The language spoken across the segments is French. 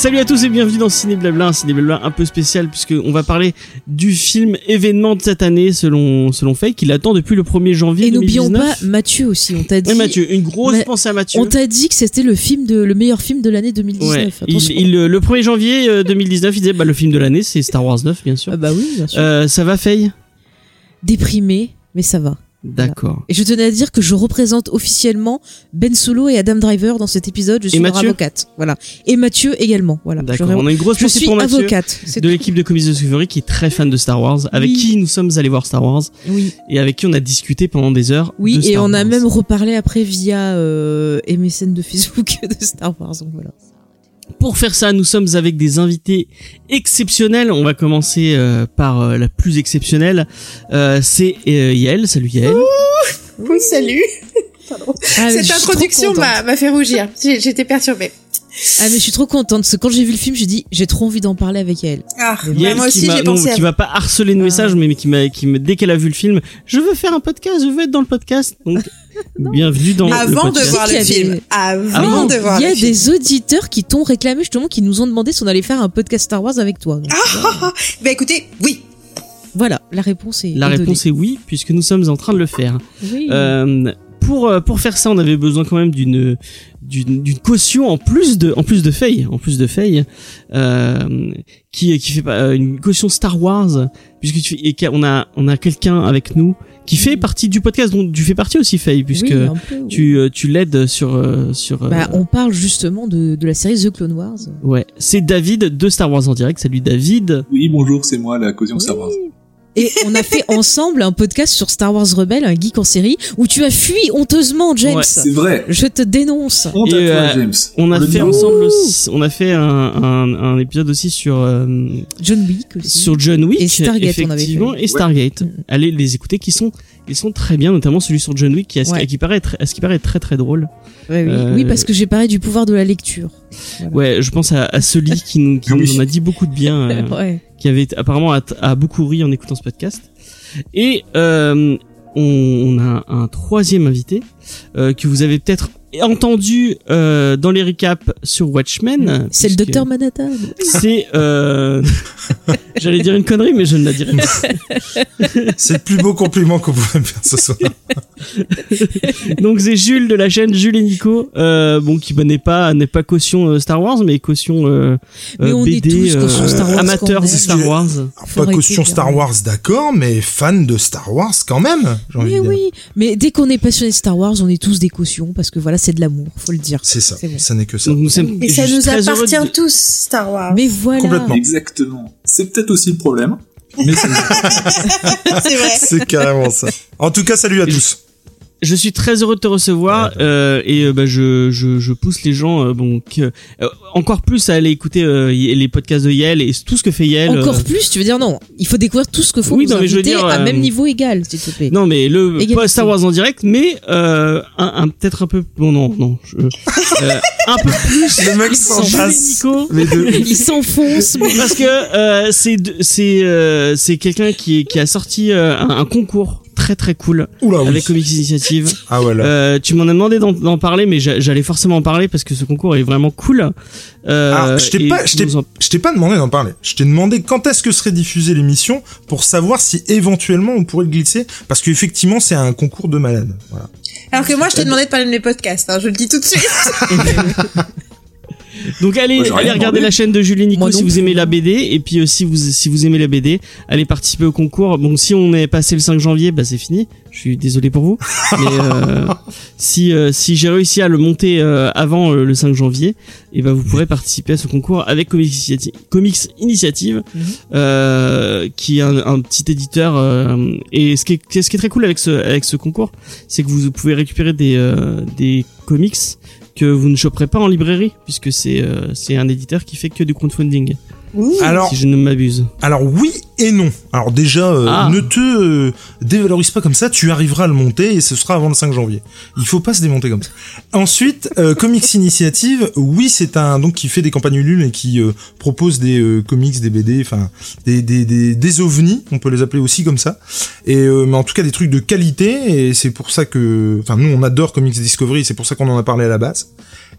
Salut à tous et bienvenue dans Ciné Blabla, un Ciné Blabla un peu spécial puisque on va parler du film événement de cette année selon selon Fake qui l'attend depuis le 1er janvier Et n'oublions 2019. pas Mathieu aussi, on t'a dit. Et Mathieu, une grosse pensée à Mathieu. On t'a dit que c'était le film de le meilleur film de l'année 2019. Ouais, il, Attention. il- le 1er janvier euh, 2019, il disait bah le film de l'année c'est Star Wars 9 bien sûr. Ah bah oui, bien sûr. Euh, ça va Faye? Déprimé, mais ça va. D'accord. Et je tenais à dire que je représente officiellement Ben Solo et Adam Driver dans cet épisode. Je suis leur avocate. Voilà. Et Mathieu également. Voilà. D'accord. On a une grosse je suis pour Mathieu avocate. C'est de l'équipe de Comics Discovery qui est très fan de Star Wars, avec Oui. qui nous sommes allés voir Star Wars Oui. et avec qui on a discuté pendant des heures. Oui, de et on a même reparlé après via euh, MSN de Facebook de Star Wars. Donc voilà. Pour faire ça, nous sommes avec des invités exceptionnels. On va commencer euh, par euh, la plus exceptionnelle. Euh, c'est euh, Yael. Salut Yael. Oui, salut. Ah, Cette introduction m'a m'a fait rougir. J'ai- J'étais perturbée. Ah mais je suis trop contente parce que quand j'ai vu le film, j'ai dit j'ai trop envie d'en parler avec elle. Ah, Yael moi qui aussi j'ai non, pensé à qui m'a pas harcelé de messages, mais, mais qui m'a, qui me, dès qu'elle a vu le film, je veux faire un podcast, je veux être dans le podcast. Donc, bienvenue dans le Avant de podcast. voir le film. des- Avant Mais de voir Il y a le film. des auditeurs qui t'ont réclamé justement, qui nous ont demandé si on allait faire un podcast Star Wars avec toi. Donc, Bah écoutez, oui. Voilà, la réponse est. La est réponse est oui, puisque nous sommes en train de le faire. Oui. Euh, pour euh, pour faire ça, on avait besoin quand même d'une d'une caution en plus de en plus de Faye, en plus de Faye, euh, qui qui fait pas euh, une caution Star Wars, puisque tu et qu'on a on a quelqu'un avec nous qui fait partie du podcast dont tu fais partie aussi Faye, puisque Oui, peu, oui. tu euh, tu l'aides sur euh, sur euh, Bah, on parle justement de, de la série The Clone Wars. ouais c'est David de Star Wars en direct salut David Oui, bonjour, c'est moi, la caution Star Wars. Et on a fait ensemble un podcast sur Star Wars Rebelle, un geek en série, où tu as fui honteusement, James. Ouais, C'est vrai. Je te dénonce. Honte Et, à toi, euh, James. on a le fait ensemble aussi- on a fait un, un, un épisode aussi sur euh, John Wick aussi. sur John Wick Et Stargate, on avait effectivement fait. et Stargate Ouais. allez les écouter qui sont ils sont très bien notamment celui sur John Wick qui, a, Ouais. qui paraît être, à ce qui paraît très très drôle Ouais, oui. Euh, Oui, parce que j'ai parlé du pouvoir de la lecture. Voilà. ouais je pense à, à Sully qui nous, qui Oui. nous en a dit beaucoup de bien euh, Ouais. qui avait apparemment a, a beaucoup ri en écoutant ce podcast et euh, on, on a un troisième invité euh, que vous avez peut-être entendu euh, dans les recaps sur Watchmen C'est le docteur Manhattan. c'est euh... j'allais dire une connerie mais je ne la dirai pas C'est le plus beau compliment qu'on pouvait me faire ce soir. Donc c'est Jules de la chaîne Jules et Nico, euh, bon qui bah, n'est pas n'est pas caution euh, Star Wars mais caution euh, Mais on est BD tous caution Star Wars amateurs quand de. Star Wars. Pas caution. Star Wars, d'accord, mais fan de Star Wars quand même. Mais de dire. oui, mais dès qu'on est passionné de Star Wars, on est tous des cautions parce que voilà, c'est de l'amour, faut le dire. C'est ça. Bon. Ça n'est que ça. Nous Et ça nous appartient de- tous, Star Wars. Mais voilà. Complètement. Exactement. C'est peut-être aussi le problème. Mais c'est C'est vrai. C'est carrément ça. En tout cas, salut à Et tous. Je suis très heureux de te recevoir euh, et euh, bah, je, je, je pousse les gens euh, bon que, euh, encore plus à aller écouter euh, les podcasts de Yale et tout ce que fait Yale. Encore euh, plus, tu veux dire non. Il faut découvrir tout ce que faut Oui, non, mais je veux dire, à euh, même niveau égal, s'il te plaît. Non mais le Égalité. pas Star Wars en direct mais euh, un, un peut-être un peu bon non non je, euh, un peu plus Le mec s'en Jules et s'enchasse. Nico. Les deux. Il s'enfonce. mais- parce que euh, c'est c'est euh, c'est quelqu'un qui qui a sorti euh, un, un concours très très cool Oula, oui. avec Comics Initiative. Ah voilà. Euh, tu m'en as demandé d'en- d'en parler, mais j'a- j'allais forcément en parler parce que ce concours est vraiment cool. Euh, Alors, je t'ai et pas, je t'ai, nous en- je t'ai pas demandé d'en parler. Je t'ai demandé quand est-ce que serait diffusée l'émission pour savoir si éventuellement on pourrait le glisser, parce qu'effectivement c'est un concours de malade. Voilà. Alors que moi, je t'ai demandé de parler de mes podcasts, hein, je le dis tout de suite. Donc allez, Moi, allez regarder demandé. la chaîne de Julie Nico si vous aimez la BD et puis euh, si vous si vous aimez la BD, allez participer au concours. Bon, si on est passé le 5 janvier, bah c'est fini. Je suis désolé pour vous. Mais euh, si euh, si j'ai réussi à le monter euh, avant euh, le 5 janvier, et ben vous pourrez participer à ce concours avec Comics Initiative, Comics Initiative Mhm. euh, qui est un, un petit éditeur. euh, et ce qui est ce qui est très cool avec ce avec ce concours, c'est que vous pouvez récupérer des euh, des comics que vous ne choperez pas en librairie puisque c'est euh, un éditeur qui fait que du crowdfunding. Alors, si je ne m'abuse. alors oui et non. Alors déjà, euh, Ah. ne te euh, dévalorise pas comme ça, tu arriveras à le monter et ce sera avant le 5 janvier. Il faut pas se démonter comme ça. Ensuite, euh, Comics Initiative, oui, c'est un donc qui fait des campagnes Ulule et qui euh, propose des euh, comics, des BD, enfin des, des, des, des ovnis, on peut les appeler aussi comme ça. Et euh, mais en tout cas des trucs de qualité et c'est pour ça que, enfin nous on adore Comics Discovery, c'est pour ça qu'on en a parlé à la base.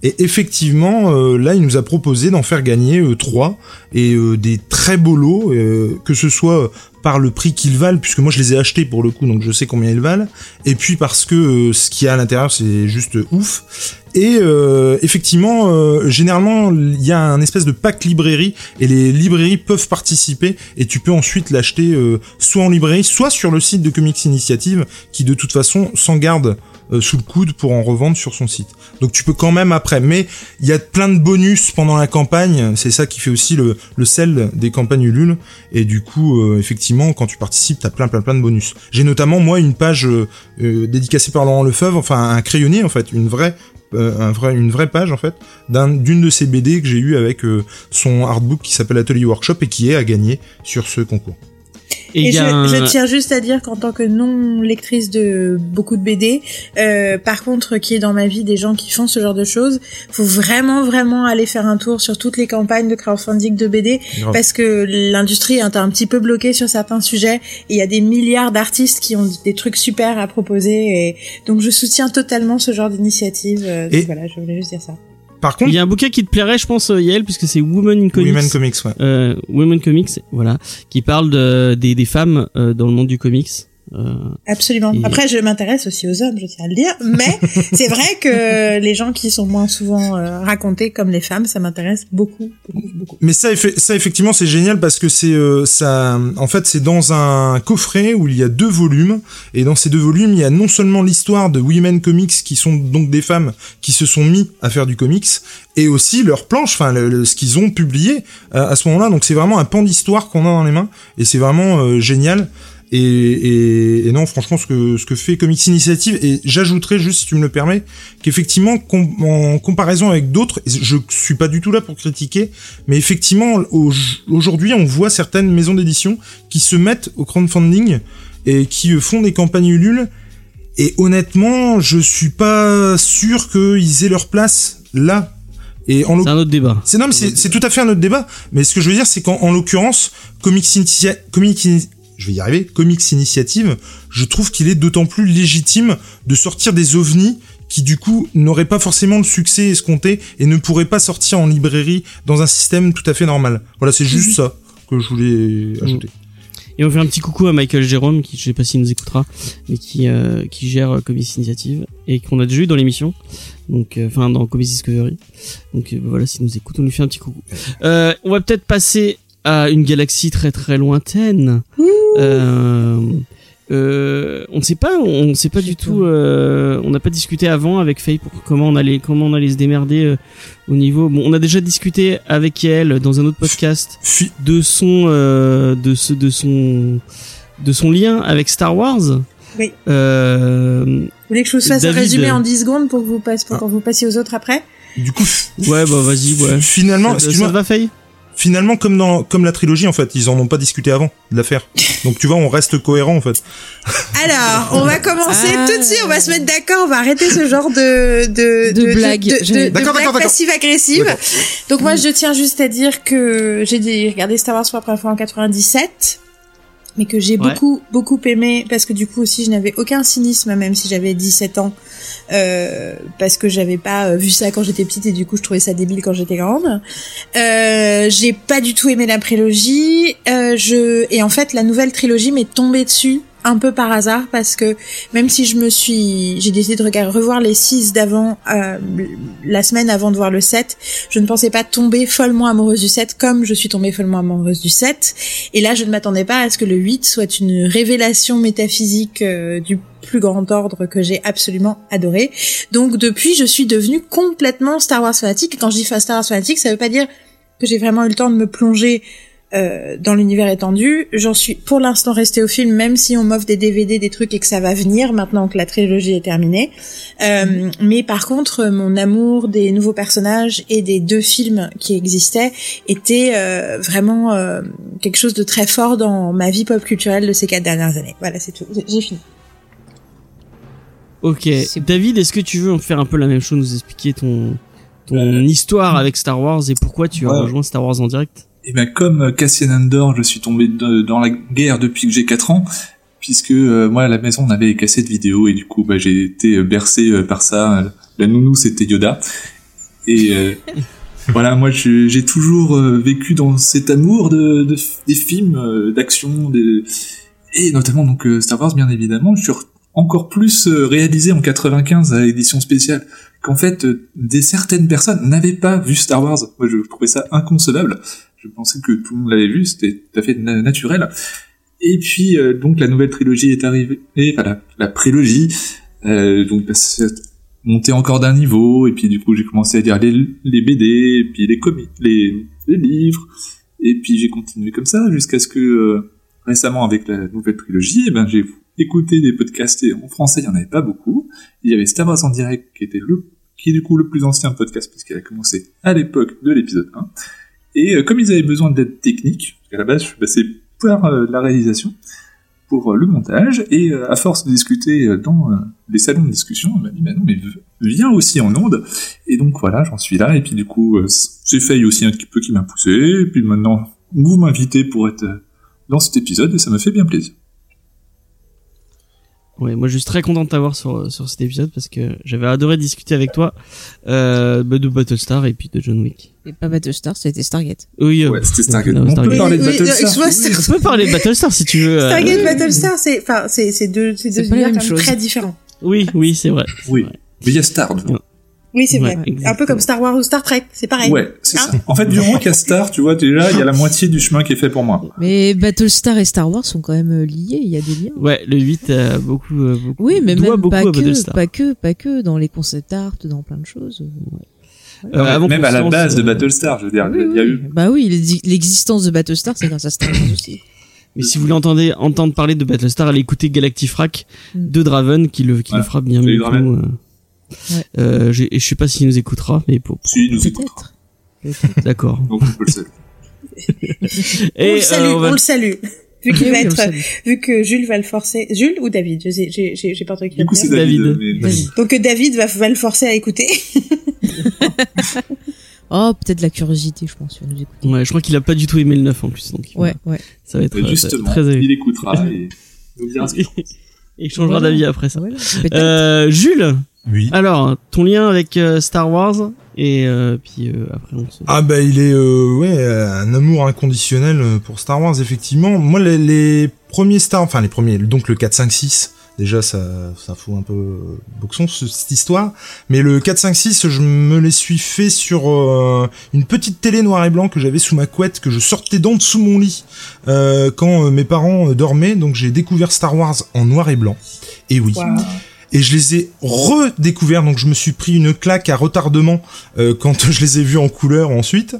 Et effectivement, euh, là, il nous a proposé d'en faire gagner euh, trois. Et euh, des très beaux lots, euh, que ce soit par le prix qu'ils valent, puisque moi je les ai achetés pour le coup, donc je sais combien ils valent, et puis parce que ce qu'il y a à l'intérieur c'est juste ouf. Et effectivement, généralement, il y a un espèce de pack librairie et les librairies peuvent participer et tu peux ensuite l'acheter soit en librairie, soit sur le site de Comics Initiative qui de toute façon s'en garde euh, sous le coude pour en revendre sur son site. Donc tu peux quand même après, mais il y a plein de bonus pendant la campagne, c'est ça qui fait aussi le, le sel des campagnes Ulule et du coup euh, effectivement quand tu participes t'as plein plein plein de bonus. J'ai notamment moi une page euh, dédicacée par Laurent Lefebvre, enfin un crayonné en fait, une vraie un vrai, une vraie page en fait d'un- d'une de ces BD que j'ai eu avec euh, son artbook qui s'appelle Atelier Workshop et qui est à gagner sur ce concours. Et je, a un- je tiens juste à dire qu'en tant que non lectrice de beaucoup de BD, euh, par contre, qui est dans ma vie des gens qui font ce genre de choses, faut vraiment vraiment aller faire un tour sur toutes les campagnes de crowdfunding de BD Grave. parce que l'industrie est un petit peu bloquée sur certains sujets. Et il y a des milliards d'artistes qui ont des trucs super à proposer et donc je soutiens totalement ce genre d'initiative. euh, Et- voilà, je voulais juste dire ça. Par il contre, y a un bouquin qui te plairait, je pense, euh, Yael, puisque c'est Women in Comics. Women Comics, ouais. euh, Women Comics, voilà, qui parle de, des, des femmes euh, dans le monde du comics. Euh, Absolument. Et- Après, je m'intéresse aussi aux hommes, je tiens à le dire, mais c'est vrai que les gens qui sont moins souvent euh, racontés comme les femmes, ça m'intéresse beaucoup, beaucoup, beaucoup. Mais ça, effe- ça effectivement, c'est génial parce que c'est euh, ça. En fait, c'est dans un coffret où il y a deux volumes et dans ces deux volumes, il y a non seulement l'histoire de Women Comics qui sont donc des femmes qui se sont mis à faire du comics et aussi leurs planches, enfin le- le- ce qu'ils ont publié euh, à ce moment-là. Donc c'est vraiment un pan d'histoire qu'on a dans les mains et c'est vraiment euh, génial. Et, et, et non, franchement, ce que ce que fait Comics Initiative et j'ajouterais juste, si tu me le permets, qu'effectivement, com- en comparaison avec d'autres, je suis pas du tout là pour critiquer, mais effectivement, au- aujourd'hui, on voit certaines maisons d'édition qui se mettent au crowdfunding et qui euh, font des campagnes Ulule. Et honnêtement, je suis pas sûr qu'ils aient leur place là. Et en c'est un autre débat. c'est non, mais c'est tout à fait un autre débat. Mais ce que je veux dire, c'est qu'en en l'occurrence, Comics, Initia- Comics Ini- je vais y arriver, Comics Initiative, je trouve qu'il est d'autant plus légitime de sortir des ovnis qui du coup n'auraient pas forcément le succès escompté et ne pourraient pas sortir en librairie dans un système tout à fait normal. Voilà, c'est juste ça que je voulais ajouter. Et on fait un petit coucou à Michael Jérôme, qui je sais pas s'il nous écoutera, mais qui euh, qui gère euh, Comics Initiative et qu'on a déjà eu dans l'émission, donc euh, enfin dans Comics Discovery. Donc voilà, s'il nous écoute, on lui fait un petit coucou. On va peut-être passer à une galaxie très très lointaine. Euh, euh, on ne sait pas, on ne sait pas du tout. euh, on n'a pas discuté avant avec Faye pour comment on allait comment on allait se démerder euh, au niveau. Bon, on a déjà discuté avec elle dans un autre podcast de son euh, de ce de son de son lien avec Star Wars. Oui. Euh, Vous voulez que je vous fasse un David. résumé en 10 secondes pour que vous, passe, pour que vous passiez aux autres après? Du coup, ouais, bah vas-y, ouais. finalement, ça, ça excuse-moi, va Faye? Finalement comme dans comme la trilogie en fait, ils en ont pas discuté avant de l'affaire. Donc tu vois, on reste cohérent en fait. Alors, on va commencer Ah. tout de suite, on va se mettre d'accord, on va arrêter ce genre de de De blague. de, de, J'avais- de D'accord, blague passive-agressive. D'accord. Donc moi, je tiens juste à dire que j'ai dit- regardé Star Wars pour la première fois en 97, mais que j'ai Ouais. beaucoup beaucoup aimé parce que du coup aussi, je n'avais aucun cynisme même si j'avais 17 ans. Euh, parce que j'avais pas euh, vu ça quand j'étais petite et du coup je trouvais ça débile quand j'étais grande. Euh, j'ai pas du tout aimé la prélogie. Euh, je et en fait la nouvelle trilogie m'est tombée dessus un peu par hasard parce que même si je me suis j'ai décidé de regarder revoir les 6 d'avant euh, la semaine avant de voir le 7 je ne pensais pas tomber follement amoureuse du 7 comme je suis tombée follement amoureuse du 7 et là je ne m'attendais pas à ce que le 8 soit une révélation métaphysique euh, du plus grand ordre que j'ai absolument adoré. Donc depuis je suis devenue complètement Star Wars fanatique. Quand je dis Star Wars fanatique ça veut pas dire que j'ai vraiment eu le temps de me plonger euh, dans l'univers étendu. J'en suis pour l'instant restée au film, même si on m'offre des DVD, des trucs et que ça va venir maintenant que la trilogie est terminée. Euh, mais par contre, mon amour des nouveaux personnages et des deux films qui existaient était euh, vraiment euh, quelque chose de très fort dans ma vie pop culturelle de ces quatre dernières années. Voilà, c'est tout. J'ai fini. Ok. David, est-ce que tu veux faire un peu la même chose, nous expliquer ton ton histoire avec Star Wars et pourquoi tu as rejoint Star Wars en direct? Et ben comme Cassian Andor, je suis tombé de- dans la guerre depuis que j'ai 4 ans, puisque euh, moi à la maison on avait les cassettes vidéo et du coup bah, j'ai été euh, bercé euh, par ça. La nounou c'était Yoda. Et euh, voilà, moi j'ai toujours euh, vécu dans cet amour de, de- des films euh, d'action, des- et notamment donc euh, Star Wars bien évidemment. Je suis re- encore plus euh, réalisé en 95 à l'édition spéciale qu'en fait euh, des certaines personnes n'avaient pas vu Star Wars. Moi je trouvais ça inconcevable. Je pensais que tout le monde l'avait vu, c'était tout à fait na- naturel. Et puis euh, donc la nouvelle trilogie est arrivée, et voilà, la prélogie, euh, donc bah, monté encore d'un niveau, et puis du coup j'ai commencé à lire les, les BD, et puis les comics, les, les livres, et puis j'ai continué comme ça jusqu'à ce que euh, récemment avec la nouvelle trilogie, eh ben j'ai écouté des podcasts et en français il y en avait pas beaucoup. Il y avait Star Wars en direct qui était le qui est du coup le plus ancien podcast puisqu'il a commencé à l'époque de l'épisode 1. Et euh, comme ils avaient besoin d'aide technique, qu'à la base je suis passé par euh, la réalisation pour euh, le montage, et à force de discuter dans les salons de discussion, on m'a dit, bah non, mais viens aussi en onde, et donc voilà, j'en suis là, et puis du coup, c'est Faye aussi un petit peu qui m'a poussé, et puis maintenant, vous m'invitez pour être dans cet épisode, et ça me fait bien plaisir. Ouais, moi je suis très content de t'avoir sur sur cet épisode parce que j'avais adoré discuter avec toi euh, bah, de Battlestar et puis de John Wick. Et pas Battlestar, c'était Stargate. Oui, euh, Ouais, c'était Stargate. non, On peut Stargate. parler de Oui, oui, Battlestar. Oui, Star- On peut parler de Battlestar si tu veux. euh, Stargate euh, Battlestar, c'est enfin c'est c'est deux c'est C'est deux univers très différents. Oui, oui, c'est vrai. Oui. Mais il y a Star dedans. Oui, c'est Ouais, vrai. exactement. Un peu comme Star Wars ou Star Trek, c'est pareil. Ouais, c'est Hein ça. En fait, du moment qu'il y a Star, tu vois, déjà, il y a la moitié du chemin qui est fait pour moi. Mais Battlestar et Star Wars sont quand même euh, liés, il y a des liens. Ouais, le 8 a beaucoup, euh, beaucoup Oui, mais doit même beaucoup pas à que, Battlestar. pas que, pas que dans les concept art, dans plein de choses. Euh, avant Même à la base de Battlestar, je veux dire, Oui, il y a oui. eu. Bah oui, l'exi- l'existence de Battlestar, c'est grâce à Star Wars aussi. Mais si vous voulez entendre, entendre parler de Battlestar, allez écouter Galactifrac Mm. de Draven qui le, qui le fera bien mieux euh. Ouais. Euh, et je sais pas s'il nous écoutera, mais pour, Si, il nous écoutera. Peut-être. d'accord. Donc, on peut le saluer. Et on le salue, euh, on va- on le salue. Vu qu'il va être, vu que Jules va le forcer, Jules ou David, je j'ai, j'ai, j'ai pas entendu qui Du va coup, c'est dire. David. David. mais- David. Donc euh, David va, va le forcer à écouter. Oh, peut-être la curiosité, je pense, il va nous écouter. Ouais, je crois qu'il a pas du tout aimé le 9 en plus, donc Ouais, ouais. ça va être Mais euh, Justement, très il écoutera et nous dira ce qu'il Et il changera Voilà. d'avis après ça. Voilà. Euh, Jules, Oui. alors ton lien avec euh, Star Wars et euh, puis euh, après on se. Ah bah il est euh, ouais euh, un amour inconditionnel euh, pour Star Wars effectivement. Moi les, les premiers Star enfin les premiers donc le 4 5 6 déjà ça ça fout un peu euh, boxon ce- cette histoire mais le 4 5 6 je me les suis fait sur euh, une petite télé noir et blanc que j'avais sous ma couette que je sortais d'en dessous mon lit euh, quand euh, mes parents euh, dormaient donc j'ai découvert Star Wars en noir et blanc. Et oui. Et je les ai redécouverts, donc je me suis pris une claque à retardement euh, quand je les ai vus en couleur ensuite.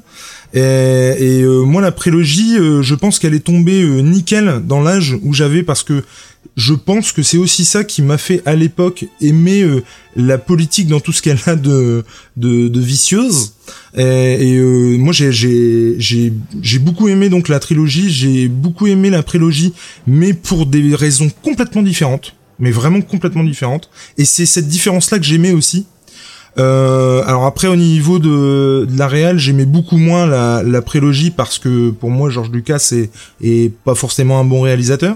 Et, euh, moi, la prélogie, euh, je pense qu'elle est tombée euh, nickel dans l'âge où j'avais, parce que je pense que c'est aussi ça qui m'a fait à l'époque aimer euh, la politique dans tout ce qu'elle a de, de, de vicieuse. Et, et, euh, moi, j'ai, j'ai, j'ai, j'ai beaucoup aimé donc la trilogie, j'ai beaucoup aimé la prélogie, mais pour des raisons complètement différentes mais vraiment complètement différentes. Et c'est cette différence-là que j'aimais aussi. Euh, alors après au niveau de, de la réal, j'aimais beaucoup moins la, prélogie parce que pour moi George Lucas est, est pas forcément un bon réalisateur.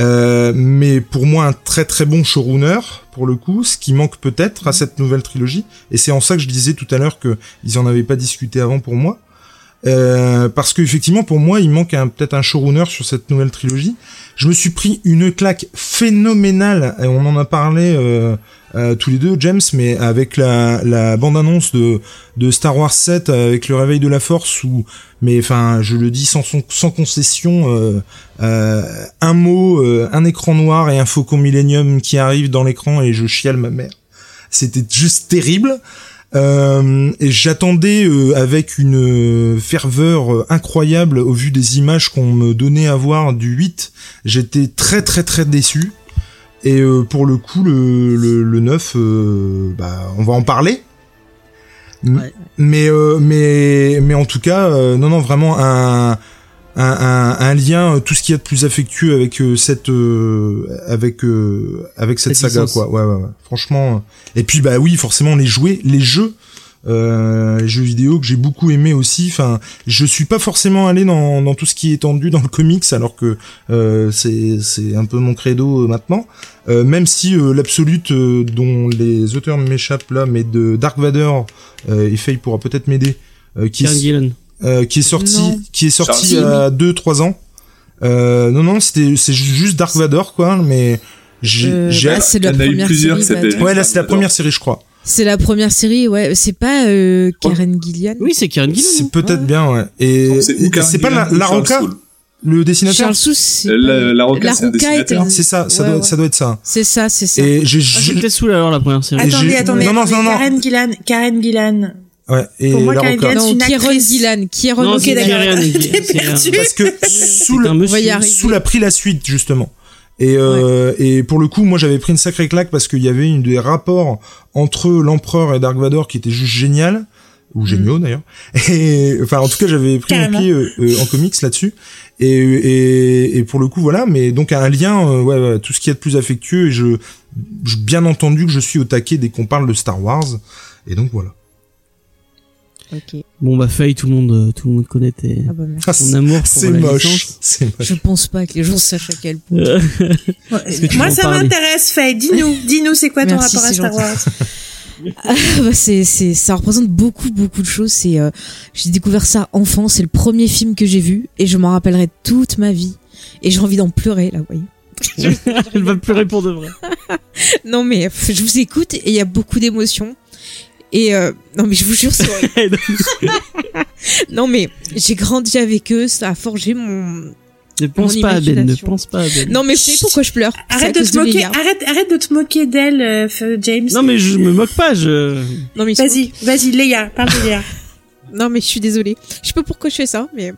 Euh, mais pour moi un très très bon showrunner pour le coup, ce qui manque peut-être à cette nouvelle trilogie. Et c'est en ça que je disais tout à l'heure que ils en avaient pas discuté avant pour moi. Euh, parce que effectivement pour moi il manque peut-être un showrunner sur cette nouvelle trilogie. Je me suis pris une claque phénoménale, et on en a parlé euh, euh, tous les deux, James, mais avec la, la bande-annonce de, de Star Wars 7 avec le réveil de la Force, où, mais enfin, je le dis sans, sans concession, euh, euh, un mot, un écran noir et un Faucon Millennium qui arrive dans l'écran et je chiale ma mère. C'était juste terrible. Euh, et j'attendais euh, avec une euh, ferveur incroyable au vu des images qu'on me donnait à voir du 8. J'étais très très très déçu. Et euh, pour le coup, le, le, le 9, euh, bah, on va en parler. Ouais. Mais, euh, mais, mais en tout cas, non, non, vraiment un, un, un, un lien, euh, tout ce qu'il y a de plus affectueux avec euh, cette, euh, avec, euh, avec cette, Cette saga, licence. quoi. Ouais, ouais, ouais. Franchement. Et puis, bah oui, forcément, les jouets, les jeux, euh, les jeux vidéo que j'ai beaucoup aimé aussi. Enfin, je suis pas forcément allé dans, dans tout ce qui est tendu dans le comics, alors que euh, c'est c'est un peu mon credo euh, maintenant. Euh, même si euh, l'absolute euh, dont les auteurs m'échappent là, mais de Dark Vador, euh, et Faye pourra peut-être m'aider, qui, Karen. Euh, qui est sorti, Non. qui est sorti Charles à 2-3 ans. Euh, non, non, c'était c'est juste Dark Vador quoi, mais j'ai Euh, bah, c'est Il y la en a eu première plusieurs série. Vador. Ouais, là c'est la première série, je crois. C'est la première série, ouais. C'est pas euh, Karen Gillian. Oui, c'est Karen Gillan. C'est peut-être Ouais. bien, ouais. Et c'est pas Gillan la, la Roca, le dessinateur. Charles Sous, Euh, la- la Roca, c'est un Roca est dessinateur. C'est ça, ça Ouais, doit, ouais. ça doit être ça. C'est ça, c'est ça. Et j'ai, Ah, j'ai- J'étais sous alors la première série. Attendez, attendez. Non, non, non, non. Karen Gillan, Karen Gillan. Ouais, et Pour moi, la Karen Roca. Gillan, non, c'est une Kieron actrice. Gillan. Kieron Non, Ok, c'est Gillan. d'accord. Kieran, T'es c'est un- perdu. Parce que sous le, monsieur. sous la pris la suite justement. Et, euh, et pour le coup, moi j'avais pris une sacrée claque parce qu'il y avait une des rapports entre l'empereur et Dark Vador qui était juste génial ou géniaux d'ailleurs. Et enfin, en tout cas, j'avais pris mon pied euh, euh, en comics là-dessus. Et, et, et pour le coup, voilà. Mais donc un lien, euh, ouais, ouais, tout ce qui est de plus affectueux. Et je, je- bien entendu que je suis au taquet dès qu'on parle de Star Wars. Et donc voilà. Ok. Bon bah Faye, tout le monde, euh, tout le monde connaît tes, Ah bah. Ah, ton amour pour c'est la moche. C'est moche. Je pense pas que les gens sachent à quel point. Euh, Ouais. que tu Moi, ça m'intéresse, Faye. Dis-nous, dis-nous, c'est quoi ton Merci, rapport à Star gentil. Wars Ah bah, c'est, c'est, ça représente beaucoup, beaucoup de choses. C'est, euh, j'ai découvert ça enfant. C'est le premier film que j'ai vu et je m'en rappellerai toute ma vie. Et j'ai envie d'en pleurer là, vous voyez. Elle va pleurer pour de vrai. Non mais je vous écoute et il y a beaucoup d'émotions. Et euh, non mais je vous jure, c'est horrible. non mais j'ai grandi avec eux, ça a forgé mon. ne pense Mon pas à Ben, ne pense pas à Ben. Non mais vous savez pourquoi je pleure C'est Arrête de te moquer, Léa. arrête, arrête de te moquer d'elle, euh, James. Non mais je me moque pas, je... Non mais Vas-y, vas-y, Léa, parle de Léa. Non mais je suis désolée. Je sais pas pourquoi je fais ça, mais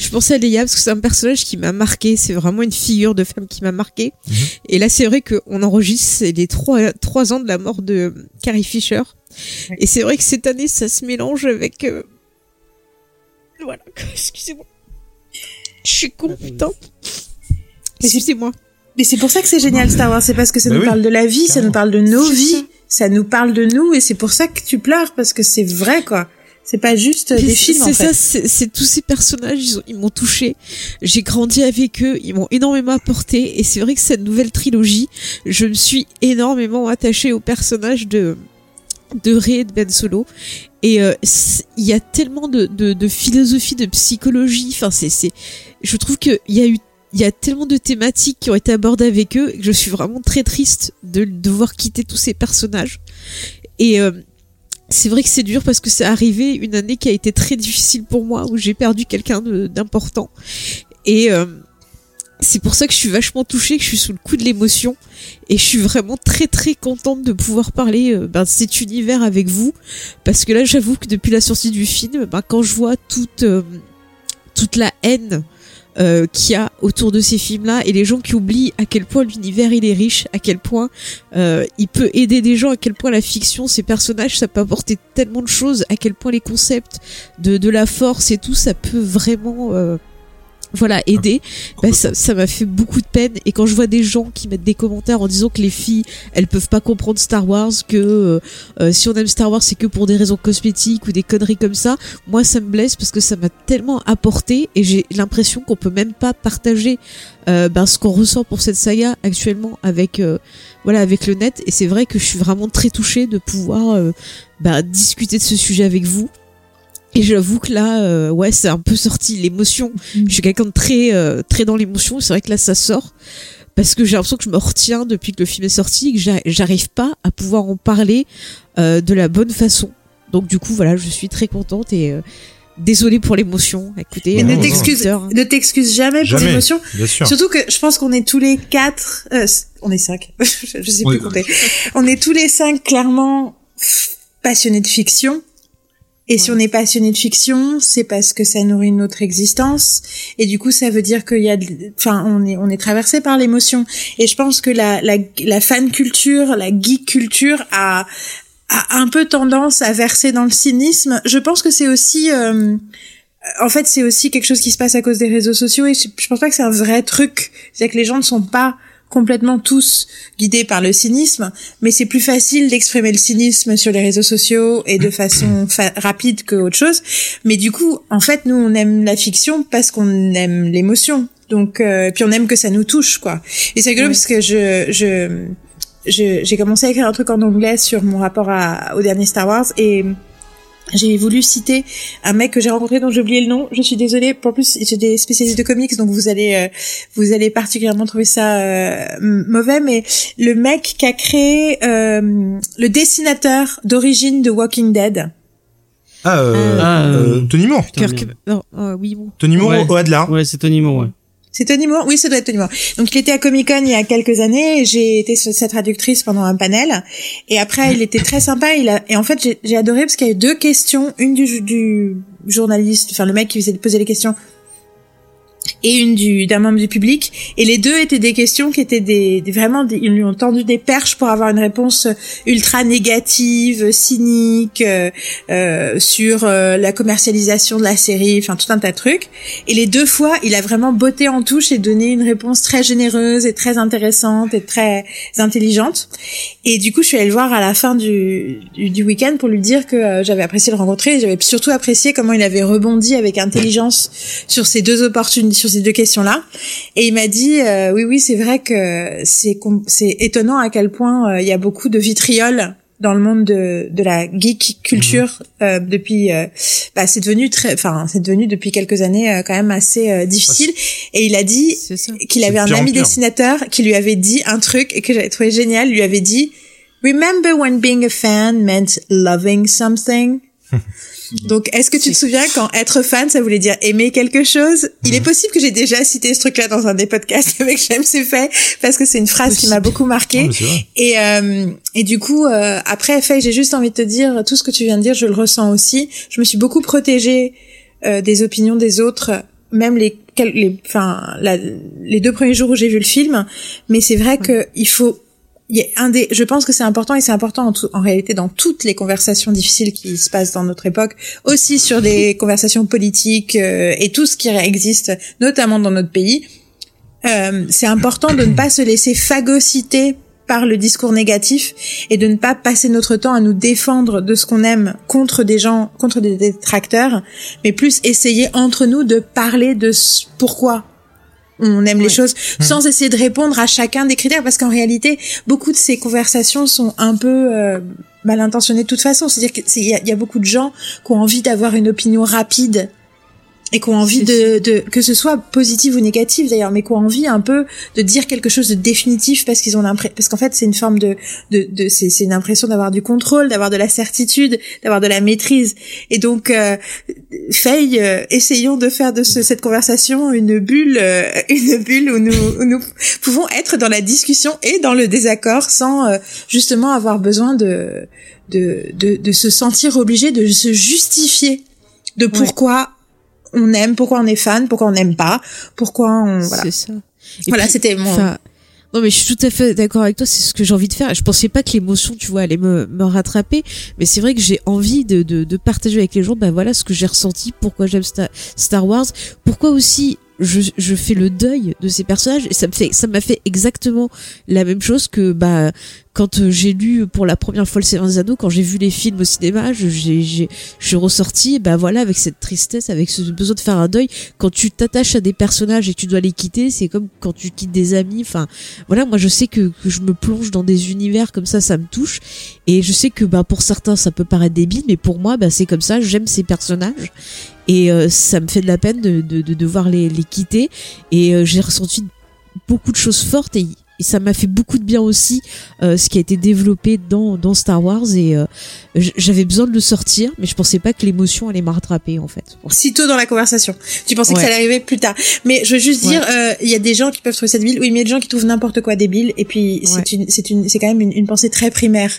je pensais à Leia parce que c'est un personnage qui m'a marqué. C'est vraiment une figure de femme qui m'a marqué. Mhm. Et là, c'est vrai qu'on enregistre c'est les trois trois ans de la mort de Carrie Fisher. Et c'est vrai que cette année, ça se mélange avec. euh, Voilà. Excusez-moi. Je suis con, putain. Mais c'est- Excusez-moi. Mais c'est pour ça que c'est génial Star Wars, c'est parce que ça Bah nous oui, parle de la vie, ça nous parle de nos vies, ça. nous parle de nous, et c'est pour ça que tu pleures, parce que c'est vrai, quoi. C'est pas juste Mais des c'est films, en c'est ça, c'est tous ces personnages, ils ont- ils m'ont touché. J'ai grandi avec eux, ils m'ont énormément apporté. Et c'est vrai que cette nouvelle trilogie, je me suis énormément attachée aux personnages de de Rey et de Ben Solo. Et euh, il y a tellement de, de, de philosophie, de psychologie. Enfin, c'est c'est, je trouve que il y a eu il y a tellement de thématiques qui ont été abordées avec eux que je suis vraiment très triste de devoir quitter tous ces personnages. Et euh, c'est vrai que c'est dur parce que c'est arrivé une année qui a été très difficile pour moi où j'ai perdu quelqu'un d'important et euh, c'est pour ça que je suis vachement touchée, que je suis sous le coup de l'émotion. Et je suis vraiment très très contente de pouvoir parler euh, ben, de cet univers avec vous. Parce que là j'avoue que depuis la sortie du film, ben, quand je vois toute euh, toute la haine euh, qu'il y a autour de ces films-là et les gens qui oublient à quel point l'univers il est riche, à quel point euh, il peut aider des gens, à quel point la fiction, ces personnages, ça peut apporter tellement de choses, à quel point les concepts de, de la force et tout, ça peut vraiment voilà aider. Bah, ça m'a fait beaucoup de peine. Et quand je vois des gens qui mettent des commentaires en disant que les filles elles peuvent pas comprendre Star Wars, que euh, euh, si on aime Star Wars c'est que pour des raisons cosmétiques ou des conneries comme ça, moi ça me blesse parce que ça m'a tellement apporté et j'ai l'impression qu'on peut même pas partager euh, ben, ce qu'on ressent pour cette saga actuellement avec euh, voilà avec le net. Et c'est vrai que je suis vraiment très touchée de pouvoir euh, bah, discuter de ce sujet avec vous et j'avoue que là euh, ouais c'est un peu sorti l'émotion je suis quelqu'un de très euh, très dans l'émotion c'est vrai que là ça sort parce que j'ai l'impression que je me retiens depuis que le film est sorti et que j'a- j'arrive pas à pouvoir en parler euh, de la bonne façon donc du coup voilà je suis très contente et euh, désolée pour l'émotion écoutez Mais Non, hein. ne t'excuse jamais pour l'émotion. Bien sûr. Surtout que je pense qu'on est tous les quatre, euh, on est cinq, je sais Oui. plus compter. On est tous les cinq clairement passionné de fiction. Et si on est passionné de fiction, c'est parce que ça nourrit notre existence. Et du coup, ça veut dire qu'il y a, de- enfin, on est, on est traversé par l'émotion. Et je pense que la, la, la fan culture, la geek culture a, a un peu tendance à verser dans le cynisme. Je pense que c'est aussi, euh, en fait, c'est aussi quelque chose qui se passe à cause des réseaux sociaux. Et je, je pense pas que c'est un vrai truc. C'est que les gens ne sont pas complètement tous guidés par le cynisme, mais c'est plus facile d'exprimer le cynisme sur les réseaux sociaux et de façon fa- rapide que autre chose. Mais du coup, en fait, nous, on aime la fiction parce qu'on aime l'émotion. Donc, euh, puis on aime que ça nous touche, quoi. Et c'est rigolo parce que je, je, je- j'ai commencé à écrire un truc en anglais sur mon rapport à, au dernier Star Wars et j'ai voulu citer un mec que j'ai rencontré dont j'ai oublié le nom. Je suis désolée. En plus, j'ai des spécialistes de comics, donc vous allez, euh, vous allez particulièrement trouver ça euh, mauvais. Mais le mec qui a créé euh, le dessinateur d'origine de Walking Dead. Ah, euh, Ah, euh, Tony Moore. Putain, Kirk, non, euh, oui, bon. Tony Moore Ouais. au Adler. Ouais, c'est Tony Moore, ouais. C'est Tony Moore Oui, ça doit être Tony Moore. Donc, il était à Comic Con il y a quelques années. J'ai été sa traductrice pendant un panel. Et après, il était très sympa. Il a, et en fait, j'ai- adoré parce qu'il y avait deux questions. Une du, du journaliste, enfin, le mec qui faisait poser les questions. Et une du d'un membre du public. Et les deux étaient des questions qui étaient des, vraiment des- ils lui ont tendu des perches pour avoir une réponse ultra négative cynique euh, euh, sur euh, la commercialisation de la série enfin tout un tas de trucs. Et les deux fois, il a vraiment botté en touche et donné une réponse très généreuse et très intéressante et très intelligente. Et du coup, je suis allée le voir à la fin du, du, du week-end pour lui dire que euh, j'avais apprécié le rencontrer et j'avais surtout apprécié comment il avait rebondi avec intelligence sur ces deux opportunités, sur ces deux questions-là. Et il m'a dit, euh, oui, oui, c'est vrai que c'est étonnant à quel point euh, il y a beaucoup de vitriol dans le monde de, de la geek culture euh, depuis euh, bah, c'est devenu très enfin c'est devenu depuis quelques années euh, quand même assez difficile. Et il a dit qu'il avait un ami dessinateur qui lui avait dit un truc et que j'avais trouvé génial. Lui avait dit remember when being a fan meant loving something? donc, est-ce que tu te souviens quand être fan, ça voulait dire aimer quelque chose? Il est possible que j'ai déjà cité ce truc-là dans un des podcasts avec J'aime c'est fait, parce que c'est une phrase qui m'a beaucoup marqué. Et, euh, et du coup, euh, après, Faye, j'ai juste envie de te dire, tout ce que tu viens de dire, je le ressens aussi. Je me suis beaucoup protégée euh, des opinions des autres, même les, les, enfin, la- les deux premiers jours où j'ai vu le film. Mais c'est vrai que il faut, y a un des, je pense que c'est important et c'est important en, tout- en réalité dans toutes les conversations difficiles qui se passent dans notre époque, aussi sur des conversations politiques euh, et tout ce qui existe, notamment dans notre pays. Euh, c'est important de ne pas se laisser phagocyter par le discours négatif et de ne pas passer notre temps à nous défendre de ce qu'on aime contre des gens, contre des détracteurs, mais plus essayer entre nous de parler de ce- pourquoi on aime les choses sans essayer de répondre à chacun des critères parce qu'en réalité beaucoup de ces conversations sont un peu euh, mal intentionnées de toute façon. C'est-à-dire qu'il y a beaucoup de gens qui ont envie d'avoir une opinion rapide et qui ont envie de, de que ce soit positive ou négative d'ailleurs mais qui ont envie un peu de dire quelque chose de définitif parce qu'ils ont l'impression parce qu'en fait c'est une forme de de, de c'est c'est une impression d'avoir du contrôle d'avoir de la certitude d'avoir de la maîtrise. Et donc euh, Faye euh, essayons de faire de ce- cette conversation une bulle euh, une bulle où nous où nous pouvons être dans la discussion et dans le désaccord sans euh, justement avoir besoin de de, de de se sentir obligé de se justifier de pourquoi on aime, pourquoi on est fan, pourquoi on n'aime pas, pourquoi on voilà. C'est ça. Et Voilà, c'était mon enfin, non mais je suis tout à fait d'accord avec toi, c'est ce que j'ai envie de faire. Je pensais pas que l'émotion, tu vois, allait me, me rattraper, mais c'est vrai que j'ai envie de, de, de partager avec les gens, ben voilà ce que j'ai ressenti, pourquoi j'aime Star, Star Wars, pourquoi aussi je, je fais le deuil de ces personnages et ça me fait ça m'a fait exactement la même chose que bah quand euh, j'ai lu pour la première fois le Seigneur des quand j'ai vu les films au cinéma je j'ai je suis ressortie bah voilà avec cette tristesse avec ce besoin de faire un deuil. Quand tu t'attaches à des personnages et que tu dois les quitter c'est comme quand tu quittes des amis. Enfin voilà moi je sais que, que je me plonge dans des univers comme ça ça me touche. Et je sais que bah pour certains ça peut paraître débile mais pour moi bah c'est comme ça. J'aime ces personnages et euh, ça me fait de la peine de, de, de devoir les, les quitter et euh, j'ai ressenti beaucoup de choses fortes et, et ça m'a fait beaucoup de bien aussi euh, ce qui a été développé dans, dans Star Wars et euh, j'avais besoin de le sortir mais je pensais pas que l'émotion allait me rattraper en fait si tôt dans la conversation. Tu pensais que ça allait arriver plus tard. Mais je veux juste dire, euh, il y a des gens qui peuvent trouver ça débile. Oui, mais il y a des gens qui trouvent n'importe quoi débile. Et puis Ouais. c'est une, c'est une, c'est quand même une, une pensée très primaire.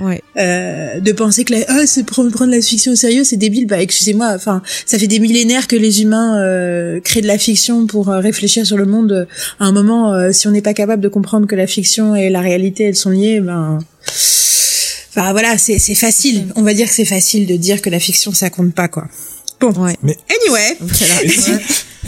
Ouais. Euh, de penser que la, ah, c'est prendre, prendre la fiction au sérieux, c'est débile. Bah, excusez-moi. Enfin, ça fait des millénaires que les humains euh, créent de la fiction pour euh, réfléchir sur le monde. À un moment, euh, si on n'est pas capable de comprendre que la fiction et la réalité elles sont liées, ben, enfin voilà, c'est c'est facile. On va dire que c'est facile de dire que la fiction ça compte pas quoi. Bon. Ouais. Anyway. Voilà. Et,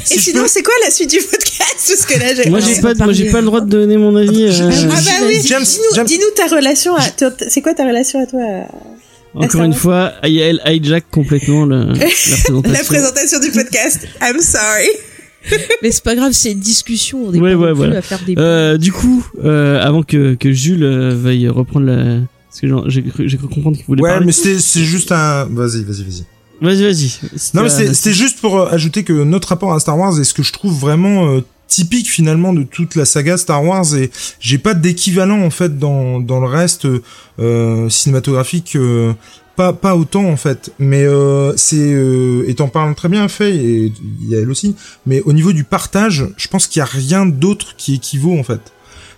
Si sinon, peux- c'est quoi la suite du podcast? Parce que là, j'ai. Moi j'ai pas, moi j'ai pas le droit de donner mon avis. euh, Ah bah oui. James, dis-nous, ta relation. À, c'est quoi ta relation à toi à- Encore une fois, Yael hijack complètement le, la présentation. La présentation du podcast. I'm sorry. Mais c'est pas grave, c'est une discussion. On est Ouais, pas ouais, non plus voilà. à faire des. Euh, du coup, euh, avant que, que Jules euh, veuille reprendre la... Parce que j'ai cru, comprendre qu'il voulait Ouais, parler. mais c'est juste un. Vas-y, vas-y, vas-y. Vas-y, vas-y. Non, mais c'était juste pour euh, ajouter que notre rapport à Star Wars est ce que je trouve vraiment euh, typique finalement de toute la saga Star Wars et j'ai pas d'équivalent en fait dans dans le reste euh, cinématographique. euh, pas pas autant en fait, mais euh, c'est euh, et t'en parles très bien fait et il y a elle aussi. Mais au niveau du partage, je pense qu'il y a rien d'autre qui équivaut en fait.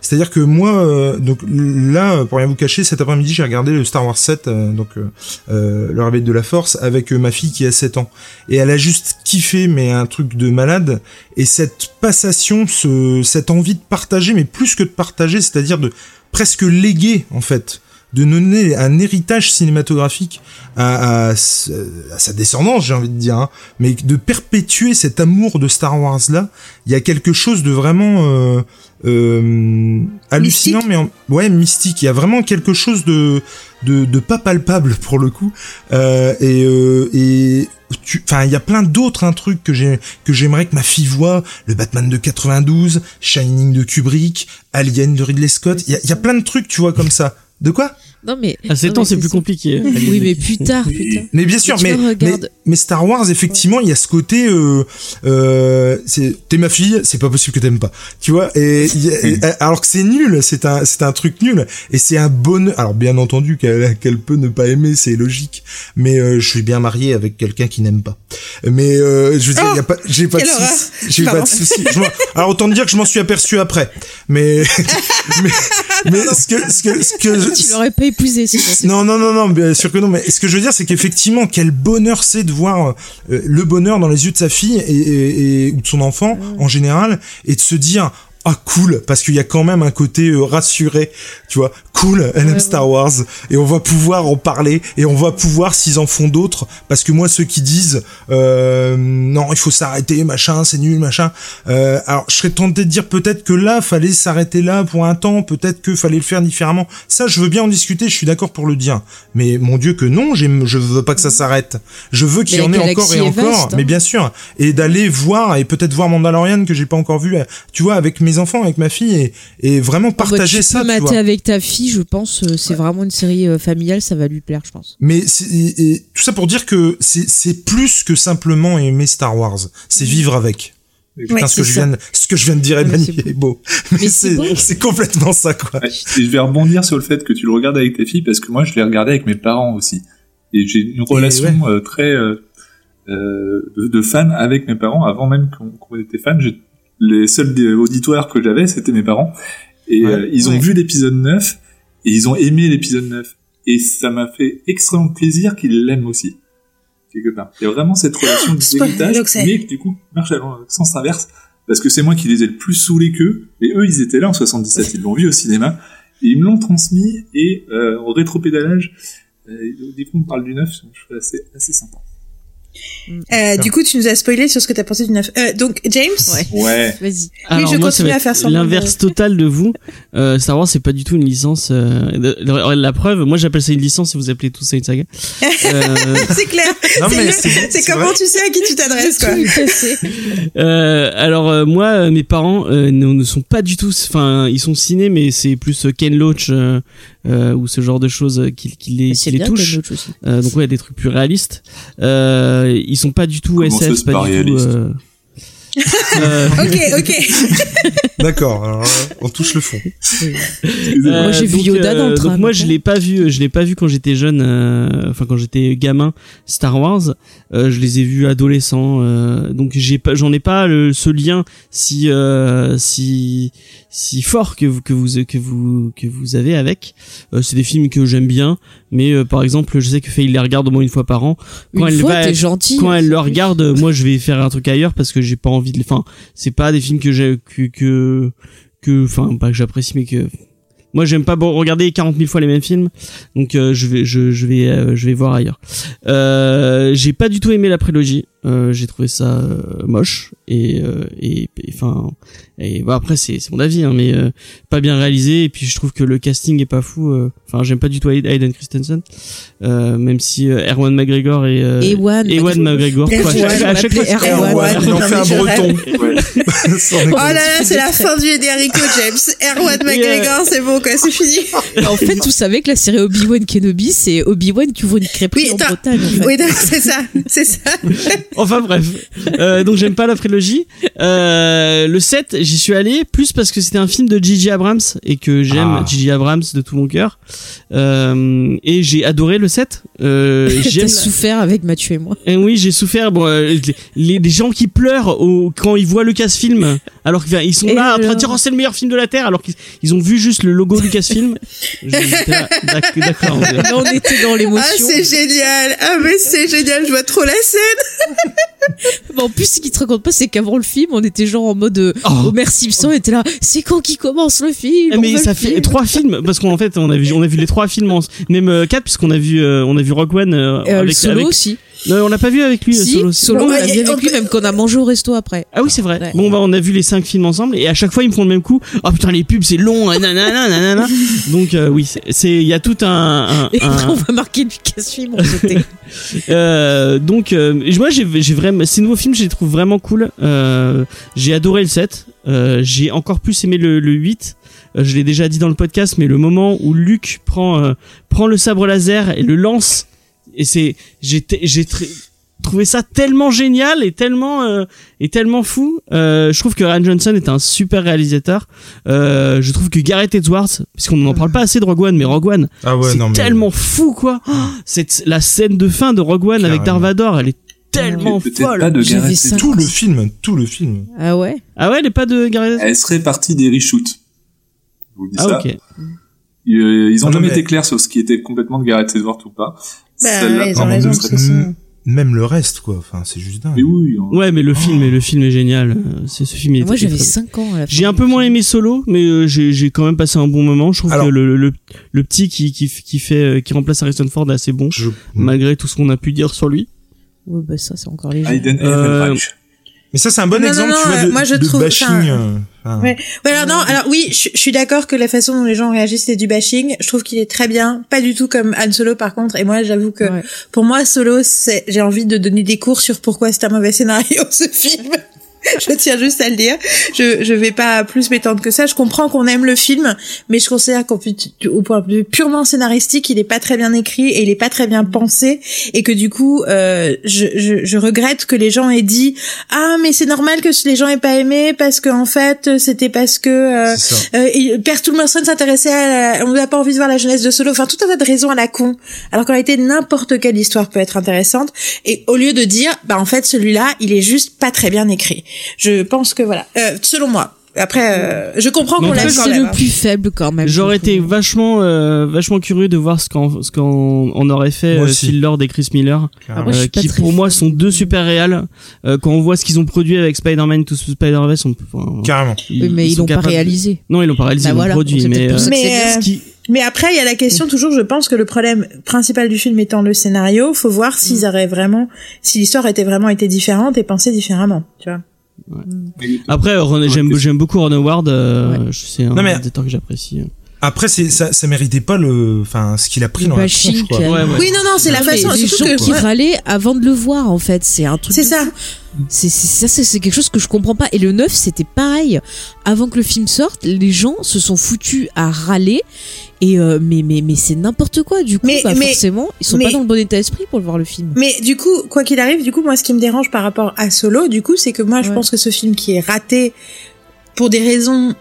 C'est-à-dire que moi, euh, donc là, pour rien vous cacher, cet après-midi, j'ai regardé le Star Wars 7, euh, donc euh, le réveil de la Force, avec ma fille qui a 7 ans. Et elle a juste kiffé, mais un truc de malade. Et cette passation, ce, cette envie de partager, mais plus que de partager, c'est-à-dire de presque léguer, en fait, de donner un héritage cinématographique à, à, à sa descendance, j'ai envie de dire, hein, mais de perpétuer cet amour de Star Wars là, il y a quelque chose de vraiment euh, euh, hallucinant, mais en- ouais mystique. Il y a vraiment quelque chose de de, de pas palpable pour le coup, euh, et euh, et tu- Enfin, il y a plein d'autres un trucs que j'ai que j'aimerais que ma fille voie. Le Batman de 92, Shining de Kubrick, Alien de Ridley Scott. Il y a, il y a plein de trucs, tu vois, comme ça. De quoi? Non mais. À 7 non, ans, c'est plus compliqué. Oui, mais plus tard, plus tard. Mais bien sûr, tu mais, mais, regarde. mais Star Wars, effectivement, il y a ce côté, euh, euh, c'est, t'es ma fille, c'est pas possible que t'aimes pas, tu vois. Et, il y a- et- alors que c'est nul, c'est un, c'est un truc nul, et c'est un bonheur. Alors bien entendu qu'elle, qu'elle peut ne pas aimer, c'est logique. Mais euh, je suis bien marié avec quelqu'un qui n'aime pas. Mais euh, je veux dire, il y a pas, j'ai pas de quelle horreur. souci. J'ai pas de souci. Je m'en- Alors autant te dire que je m'en suis aperçu après. Mais, mais, mais ce que, ce que, ce que, Tu l'aurais pas épousé, non, non, non, non, bien sûr que non. Mais ce que je veux dire, c'est qu'effectivement, quel bonheur c'est de voir euh, le bonheur dans les yeux de sa fille et, et- et- ou de son enfant en général, et de se dire. Ah cool parce qu'il y a quand même un côté euh, rassuré tu vois. Cool elle aime Star Wars et on va pouvoir en parler et on va pouvoir s'ils en font d'autres parce que moi ceux qui disent euh, non il faut s'arrêter machin c'est nul machin euh, alors je serais tenté de dire peut-être que là fallait s'arrêter là pour un temps peut-être que fallait le faire différemment. Ça je veux bien en discuter je suis d'accord pour le dire. Mais mon dieu que non je veux pas que ça s'arrête. Je veux qu'il y Mais en ait encore et encore vaste, hein. mais bien sûr. Et d'aller voir et peut-être voir Mandalorian que j'ai pas encore vu tu vois avec mes enfants avec ma fille et, et vraiment bah, partager tu ça peux tu vois. mater avec ta fille, je pense. euh, C'est vraiment une série euh, familiale, ça va lui plaire, je pense. Mais c'est- et- et tout ça pour dire que c'est plus que simplement aimer Star Wars, c'est vivre avec. Putain, Ouais, ce que je viens, de- ce que je viens de dire est Ouais, est beau. Mais Mais c'est complètement ça, quoi. Ouais, Et je vais rebondir sur le fait que tu le regardes avec tes filles parce que moi je l'ai regardé avec mes parents aussi. Et j'ai une relation euh, très euh, de, de fan avec mes parents avant même qu'on qu'on était fan. Les seuls auditoires que j'avais c'était mes parents. Et Ouais. euh, ils ont Ouais. vu l'épisode 9 et ils ont aimé l'épisode 9. Et ça m'a fait extrêmement plaisir qu'ils l'aiment aussi. Quelque part. Il y a vraiment cette relation donc c'est- mais qui, du coup marche à le sens inverse. Parce que c'est moi qui les ai le plus saoulés qu'eux. Et eux, ils étaient là en 77, ils l'ont vu au cinéma. Et ils me l'ont transmis et euh, au rétropédalage, euh, du coup on parle du neuf, je trouve assez, assez sympa. Euh, du coup, tu nous as spoilé sur ce que t'as pensé du neuf. Euh, donc, James. Ouais. Ouais. Vas-y. Alors je moi, ça continue à faire semblant l'inverse total de vous. Euh, Star Wars, c'est pas du tout une licence. euh, la preuve, moi j'appelle ça une licence et vous appelez tout ça une saga. Euh, c'est clair. Non, C'est mais le- c'est- c'est c'est comment vrai. tu sais à qui tu t'adresses, quoi. Euh, alors euh, moi, mes parents euh, ne, ne sont pas du tout. Enfin, ils sont ciné, mais c'est plus Ken Loach euh, euh, ou ce genre de choses euh, qui, qui les, qui C'est les touchent. Euh, donc ouais, des trucs plus réalistes. Euh, ils sont pas du tout Comment SF, pas, pas du tout. euh, Euh, Ok, ok. D'accord. alors là, on touche le fond. Moi, j'ai vu donc, Yoda dans le euh, train, donc moi, je l'ai pas vu. Je l'ai pas vu quand j'étais jeune. euh, Enfin, quand j'étais gamin. Star Wars. Euh, je les ai vus adolescents. euh, donc j'ai pas, j'en ai pas le, ce lien si euh, si si fort que vous que vous que vous que vous avez avec. Euh, c'est des films que j'aime bien. Mais euh, par exemple, je sais que Faye les regarde au moins une fois par an. Quand Une elle fois, va, gentil. quand elle le regarde, moi je vais faire un truc ailleurs parce que j'ai pas envie de. Enfin, c'est pas des films que j'ai que que que. Enfin, pas que j'apprécie, mais que. Moi, j'aime pas bon, regarder 40 000 fois les mêmes films, donc euh, je vais je, je vais euh, je vais voir ailleurs. Euh, j'ai pas du tout aimé la prélogie. Euh, j'ai trouvé ça euh, moche et euh, et et, enfin et bon, après c'est c'est mon avis hein, mais euh, pas bien réalisé et puis je trouve que le casting est pas fou. euh. Enfin, j'aime pas du tout Hayden Christensen, euh, même si euh, Erwan McGregor et euh, Ewan. Ewan McGregor. quoi. À chaque- fois, Erwan. Erwan. Il en fait un breton. Oh là là, c'est la fin du Enrico James. Erwan McGregor, c'est bon, quoi, c'est fini. En fait, vous savez que la série Obi-Wan Kenobi, c'est Obi-Wan qui ouvre une crêperie Oui, en. Bretagne. En fait. Oui, non, c'est ça, c'est ça. Enfin bref. Euh, donc j'aime pas la prélogie. Euh, le 7, j'y suis allé plus parce que c'était un film de Gigi Abrams et que j'aime Ah. Gigi Abrams de tout mon cœur. Euh, et j'ai adoré le 7. Euh, la- souffert avec Mathieu et moi. Et oui, j'ai souffert. Bon, euh, les, les gens qui pleurent au, quand ils voient Lucasfilm, alors qu'ils sont Et là en train de dire oh, c'est le meilleur film de la terre, alors qu'ils ils ont vu juste le logo Lucasfilm. D'ac- D'accord. on- on était dans Ah, l'émotion. c'est génial. Ah, mais c'est génial, je vois trop la scène. En plus, ce qui te raconte pas, c'est qu'avant le film, on était genre en mode euh, Oh. Homer Simpson était là. C'est quand qui commence le film On mais ça fait film. trois films parce qu'en fait on a vu on a vu les trois films en, même euh, quatre puisqu'on a vu euh, on a vu Rogue One euh, le solo avec- aussi. Non on l'a pas vu avec lui si, solo, solo, on l'a vu avec on lui, même qu'on a mangé au resto après. ah oui c'est vrai. Ouais. bon bah on a vu les cinq films ensemble et à chaque fois ils me font le même coup. Oh putain les pubs c'est long nanana nanana. Donc euh, oui c'est- c'est il y a tout un, un- Et un- après, on va marquer on sautait. Euh, donc euh, moi j'ai j'ai vraiment ces nouveaux films je les trouve vraiment cool. Euh, j'ai adoré le 7 euh, j'ai encore plus aimé le, le 8 Euh, je l'ai déjà dit dans le podcast mais le moment où Luke prend euh, prend le sabre laser et le lance et c'est j'ai j'ai tr- trouvé ça tellement génial et tellement euh, et tellement fou euh, je trouve que Ryan Johnson est un super réalisateur euh, je trouve que Gareth Edwards puisqu'on n'en parle pas assez de Rogue One mais Rogue One Ah ouais, c'est mais. tellement fou quoi. Oh, Cette la scène de fin de Rogue One avec Carrément. Dark Vador, elle est tellement Peut-être folle. pas de J'avais Gareth ça. Tout le film, tout le film. Ah ouais? Ah ouais, elle est pas de Gareth. Elle serait partie des reshoots. Je vous dis Ah ça. ok. Ils, euh, ils ont Ah non, jamais mais- été clairs sur ce qui était complètement de Gareth Edwards ou pas. Bah, ils ont raison, Même le reste, quoi. Enfin, c'est juste dingue. Mais oui, hein. Ouais, mais le film, le film est génial. Euh, C'est ce film. il est- Moi, j'avais très- 5 ans à la fin. J'ai un peu moins aimé Solo, mais euh, j'ai j'ai quand même passé un bon moment. Je trouve Alors- que le, le, le petit qui, qui, qui fait qui remplace Harrison Ford est assez bon, Je... malgré tout ce qu'on a pu dire sur lui. Ouais, bah ça, c'est encore léger. Euh. Mais ça, c'est un bon Non, non, exemple, non, tu vois, de, moi, je de trouve- bashing. Enfin, euh, Ouais. Ouais, alors non, alors oui, je, je suis d'accord que la façon dont les gens réagissent c'est du bashing. Je trouve qu'il est très bien, pas du tout comme Han Solo par contre. Et moi, j'avoue que Ouais. pour moi, Solo, c'est j'ai envie de donner des cours sur pourquoi c'est un mauvais scénario ce film. je tiens juste à le dire. Je je vais pas plus m'étendre que ça. Je comprends qu'on aime le film, mais je considère qu'au point de vue purement scénaristique, il est pas très bien écrit et il est pas très bien pensé et que du coup, euh, je, je je regrette que les gens aient dit ah mais c'est normal que les gens aient pas aimé parce que en fait c'était parce que euh, euh, Père Toulmerson s'intéressait à la- on n'a pas envie de voir la jeunesse de Solo. Enfin tout un tas de raisons à la con. Alors qu'en réalité n'importe quelle histoire peut être intéressante. Et au lieu de dire bah en fait celui-là il est juste pas très bien écrit je pense que voilà euh, selon moi après euh, je comprends qu'on l'a c'est le plus faible quand même. J'aurais été vachement euh, vachement curieux de voir ce qu'en ce qu'en on aurait fait euh. Phil Lord et Chris Miller. Ah, moi, euh, qui pour moi sont deux super réals. Euh, quand on voit ce qu'ils ont produit avec Spider-Man, tout Spider-Verse, on enfin, Carrément. Oui, mais ils l'ont pas réalisé. Non, ils l'ont pas réalisé, Bah ils l'ont voilà, produit, c'est mais euh, mais après il y a la question toujours je pense que le problème principal du film étant le scénario faut voir s'ils Mm. auraient vraiment si l'histoire était vraiment été différente et pensée différemment tu vois Après, Ron- j'aime Ouais, beaucoup Ron Howard. Euh, je- C'est un Non, mais- réalisateur que j'apprécie. Après, c'est ça, ça méritait pas le, enfin, ce qu'il a pris dans la tronche, quoi. Ouais, ouais. Oui, non, non, c'est la façon. les surtout gens que- qui râlaient avant de le voir en fait. C'est un truc C'est ça. c'est c'est ça c'est c'est quelque chose que je comprends pas. Et le 9 c'était pareil. Avant que le film sorte les gens se sont foutus à râler. Et euh, mais mais mais c'est n'importe quoi. Du coup Mais- bah, mais- forcément ils sont mais- pas dans le bon état d'esprit pour le voir le film. Mais du coup, quoi qu'il arrive, du coup, moi, ce qui me dérange par rapport à Solo, du coup, c'est que moi, je pense que ce film qui est raté pour des raisons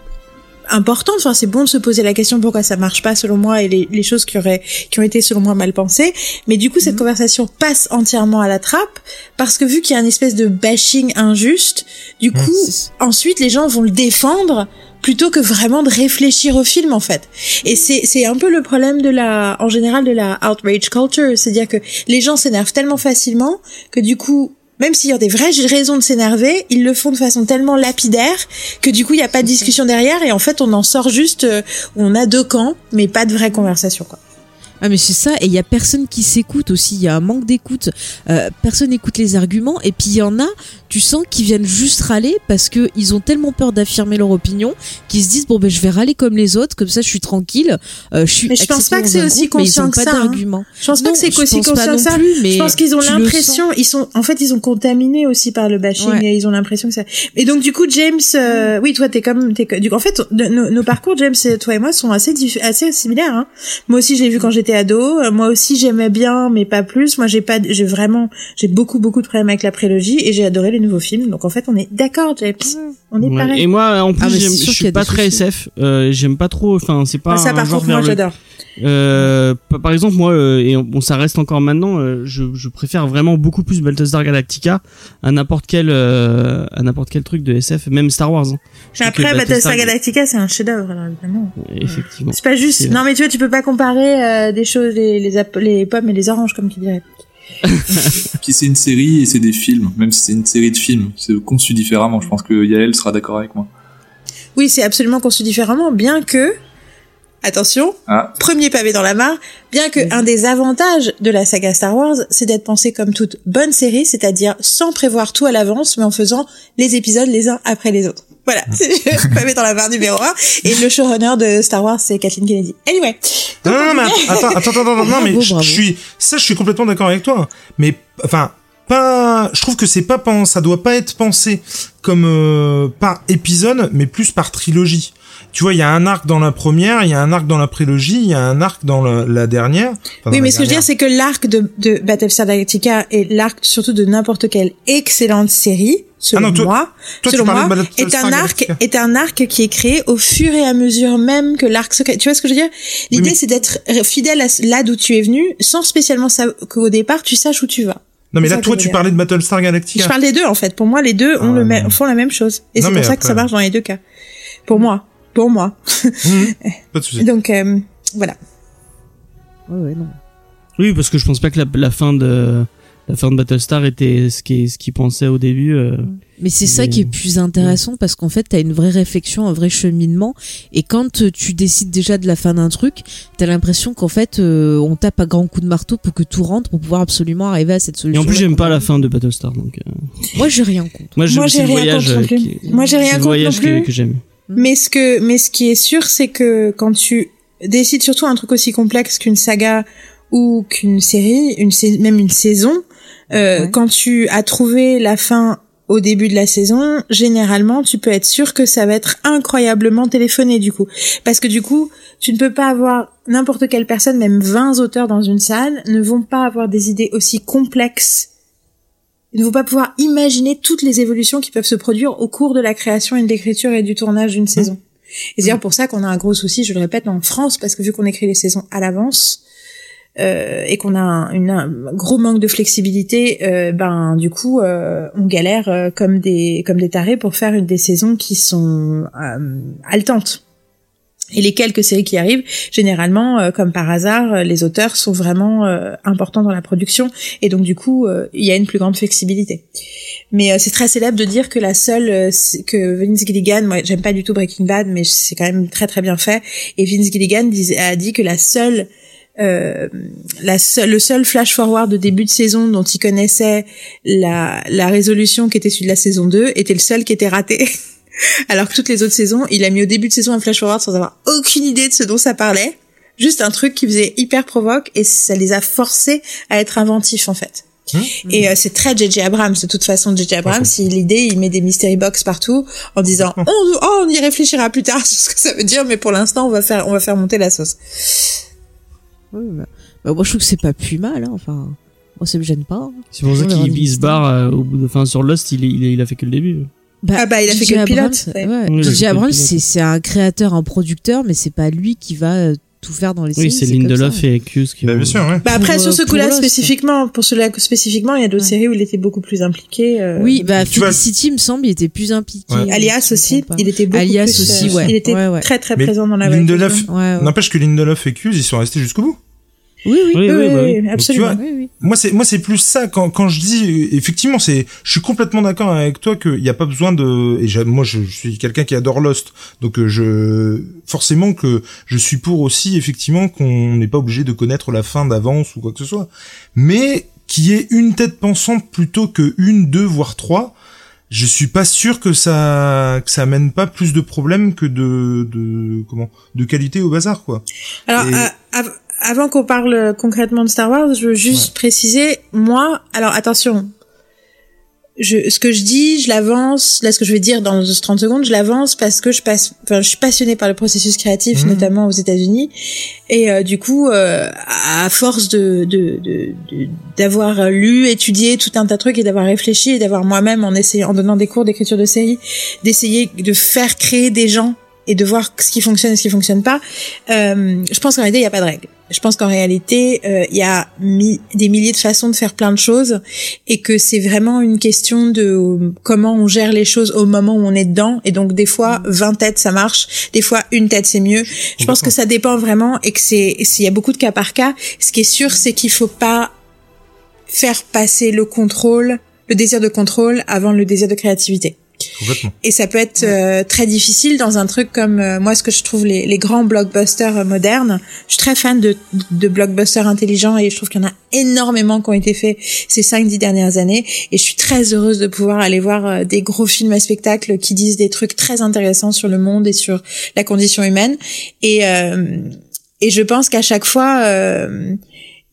importantes, enfin, c'est bon de se poser la question pourquoi ça marche pas selon moi et les, les choses qui auraient, qui ont été selon moi mal pensées. Mais du coup, cette conversation passe entièrement à la trappe parce que vu qu'il y a une espèce de bashing injuste, du coup, C'est- ensuite les gens vont le défendre plutôt que vraiment de réfléchir au film en fait. Et c'est c'est un peu le problème de la en général de la outrage culture, c'est-à-dire que les gens s'énervent tellement facilement que du coup même s'il y a des vraies raisons de s'énerver, ils le font de façon tellement lapidaire que du coup il n'y a pas de discussion derrière et en fait on en sort juste euh, où on a deux camps mais pas de vraie conversation quoi. Ah mais c'est ça et il y a personne qui s'écoute aussi, il y a un manque d'écoute. Euh, personne n'écoute les arguments et puis il y en a, tu sens qu'ils viennent juste râler parce que ils ont tellement peur d'affirmer leur opinion qu'ils se disent bon ben je vais râler comme les autres comme ça je suis tranquille, euh, je suis Mais je pense pas que c'est aussi groupe, conscient que pas ça, hein. Je pense pas que c'est aussi conscient que ça. plus, mais je pense qu'ils ont l'impression, ils sont, en fait, ils sont contaminés aussi par le bashing Ouais. et ils ont l'impression que ça. Et donc du coup, James, euh, oui, toi, t'es comme, t'es, en fait, nos, nos parcours, James, et toi et moi, sont assez, assez similaires. Hein. Moi aussi, je l'ai vu quand j'étais ado. Euh, Moi aussi, j'aimais bien, mais pas plus. Moi, j'ai pas, j'ai vraiment, j'ai beaucoup, beaucoup de problèmes avec la prélogie et j'ai adoré les nouveaux films. Donc en fait, on est d'accord. On est Ouais. pareil. Et moi, en plus, Ah, je suis pas très soucis. SF. Euh, j'aime pas trop. Enfin, c'est pas ça, un par genre contre, moi, le- j'adore. Euh, pa- par exemple, moi, euh, et bon, ça reste encore maintenant, euh, je, je préfère vraiment beaucoup plus Battlestar Galactica à n'importe quel, euh, à n'importe quel truc de SF, même Star Wars. hein. Après, Battlestar Galactica, c'est un chef-d'œuvre, alors évidemment. Effectivement. C'est pas juste. Non, mais tu vois, tu peux pas comparer euh, des choses, les, les, les pommes et les oranges, comme tu dirais. Puis c'est une série et c'est des films, même si c'est une série de films, c'est conçu différemment. Je pense que Yael sera d'accord avec moi. Oui, c'est absolument conçu différemment, bien que, attention, Ah, premier pavé dans la mare, bien que un des avantages de la saga Star Wars, c'est d'être pensé comme toute bonne série, c'est-à-dire sans prévoir tout à l'avance, mais en faisant les épisodes les uns après les autres. Voilà, c'est le pavé dans la mare numéro 1, et le showrunner de Star Wars, c'est Kathleen Kennedy. Anyway. Non, non, mais attends, attends, attends, attends, non, mais Bravo, je, bravo. je suis, ça, je suis complètement d'accord avec toi. Mais, enfin, pas, je trouve que c'est pas, ça doit pas être pensé comme euh, par épisode, mais plus par trilogie. Tu vois, il y a un arc dans la première, il y a un arc dans la prélogie, il y a un arc dans la, la dernière. Enfin, Oui, mais ce que je veux dire, c'est que l'arc de, de Battlestar Galactica et l'arc surtout de n'importe quelle excellente série, selon Ah non, toi- moi, toi, selon moi, est un arc, est un arc qui est créé au fur et à mesure même que l'arc se crée. Tu vois ce que je veux dire? L'idée, c'est d'être fidèle à là d'où tu es venu, sans spécialement qu'au départ, tu saches où tu vas. Non, mais là, toi, tu parlais de Battlestar Galactica. Je parle des deux, en fait. Pour moi, les deux ont Ah, le font la même chose. Et c'est pour ça que ça marche dans les deux cas. Pour moi. Pour moi. Mhm. Pas de souci. Donc, euh, voilà. Ouais, ouais, non. Oui, parce que je pense pas que la, la fin de la fin de Battlestar était ce qui ce qu'il pensait au début. euh. Mais c'est ça qui est plus intéressant parce qu'en fait, t'as une vraie réflexion, un vrai cheminement. Et quand euh, tu décides déjà de la fin d'un truc, t'as l'impression qu'en fait, euh, on tape à grands coups de marteau pour que tout rentre pour pouvoir absolument arriver à cette Et solution. en plus, j'aime pas la fin de Battlestar, donc. euh, Moi, j'ai rien contre. Moi, j'aime Moi, c'est j'ai le rien voyage. contre qui- Moi, j'ai rien c'est le contre non voyage que j'aime. Mais ce que, mais ce qui est sûr, c'est que quand tu décides surtout un truc aussi complexe qu'une saga ou qu'une série, une même une saison, euh, Ouais. quand tu as trouvé la fin au début de la saison, généralement, tu peux être sûr que ça va être incroyablement téléphoné du coup, parce que du coup, tu ne peux pas avoir n'importe quelle personne, même 20 auteurs dans une salle, ne vont pas avoir des idées aussi complexes ils ne vont pas pouvoir imaginer toutes les évolutions qui peuvent se produire au cours de la création et de l'écriture et du tournage d'une saison. Et c'est d'ailleurs pour ça qu'on a un gros souci, je le répète, en France, parce que vu qu'on écrit les saisons à l'avance, euh, et qu'on a un, une- un gros manque de flexibilité, euh, ben du coup euh, on galère euh, comme des comme des tarés pour faire une des saisons qui sont euh, haletantes. Et les quelques séries qui arrivent, généralement, euh, comme par hasard, euh, les auteurs sont vraiment euh, importants dans la production et donc du coup, euh, il y a une plus grande flexibilité. Mais euh, c'est très célèbre de dire que la seule que Vince Gilligan, moi j'aime pas du tout Breaking Bad, mais c'est quand même très très bien fait. Et Vince Gilligan a dit que la seule euh, la seule, le seul flash forward de début de saison dont il connaissait la, la résolution qui était celui de la saison 2 était le seul qui était raté. Alors que toutes les autres saisons, il a mis au début de saison un flash forward sans avoir aucune idée de ce dont ça parlait. Juste un truc qui faisait hyper provoque et ça les a forcés à être inventifs en fait. Hmm. Et euh, c'est très JJ Abrams de toute façon JJ Abrams si l'idée il met des mystery box partout en disant on, oh, on y réfléchira plus tard sur ce que ça veut dire mais pour l'instant on va faire on va faire monter la sauce. Ouais, bah, bah, moi je trouve que c'est pas plus mal, hein. enfin, moi ça me gêne pas. hein. C'est pour ça qu'il se barre euh, au bout de, enfin, sur Lost, il, il a fait que le début. Ah bah, il a fait que le pilote, ouais. Oui, Abrams, c'est un créateur, un producteur, mais c'est pas lui qui va euh, tout faire dans les séries. Oui, c'est Lindelof et Cuse qui Bah, vont- bien sûr, ouais. Bah après Pour, sur euh, ce coup-là spécifiquement pour celui-là spécifiquement il y a d'autres Ouais. séries où il était beaucoup plus impliqué. euh, Oui, bah Tu vois- Felicity, il me semble, il était plus impliqué. Ouais. Alias aussi, il était beaucoup Alias plus. aussi, euh, ouais. Il était Ouais, ouais. très très Mais présent dans la Lindelof. N'empêche que Lindelof et Cuse, ils sont restés jusqu'au bout. Oui, oui. Oui, Oui, oui, bah oui. oui, absolument. vois, Oui, oui. Moi, c'est moi, c'est plus ça quand quand je dis effectivement, c'est je suis complètement d'accord avec toi qu'il n'y a pas besoin de et moi je, je suis quelqu'un qui adore Lost, donc euh, je forcément que je suis pour aussi effectivement qu'on n'est pas obligé de connaître la fin d'avance ou quoi que ce soit, mais qui est une tête pensante plutôt que une, deux voire trois. Je suis pas sûr que ça que ça amène pas plus de problèmes que de de comment de qualité au bazar quoi. Alors, Et- euh, av- avant qu'on parle concrètement de Star Wars, je veux juste préciser, moi, alors attention, je, ce que je dis, je l'avance, là ce que je vais dire dans 30 secondes, je l'avance parce que je passe, enfin, je suis passionnée par le processus créatif, Mhm. notamment aux États-Unis, et euh, du coup, euh, à force de de- de- de- d'avoir lu, étudié tout un tas de trucs et d'avoir réfléchi et d'avoir moi-même en essayant, en donnant des cours d'écriture de série, d'essayer de faire créer des gens et de voir ce qui fonctionne et ce qui fonctionne pas. Euh, je pense qu'en réalité, il n'y a pas de règle. Je pense qu'en réalité, euh, il y a mi- des milliers de façons de faire plein de choses et que c'est vraiment une question de comment on gère les choses au moment où on est dedans. Et donc, des fois, 20 têtes, ça marche. Des fois, une tête, c'est mieux. Je pense que ça dépend vraiment et que c'est, s'il y a beaucoup de cas par cas. Ce qui est sûr, c'est qu'il faut pas faire passer le contrôle, le désir de contrôle avant le désir de créativité. Complètement. Et ça peut être euh, très difficile dans un truc comme euh, moi ce que je trouve les, les grands blockbusters euh, modernes. Je suis très fan de, de blockbusters intelligents et je trouve qu'il y en a énormément qui ont été faits ces 5-10 dernières années. Et je suis très heureuse de pouvoir aller voir euh, des gros films à spectacle qui disent des trucs très intéressants sur le monde et sur la condition humaine. Et, euh, et je pense qu'à chaque fois...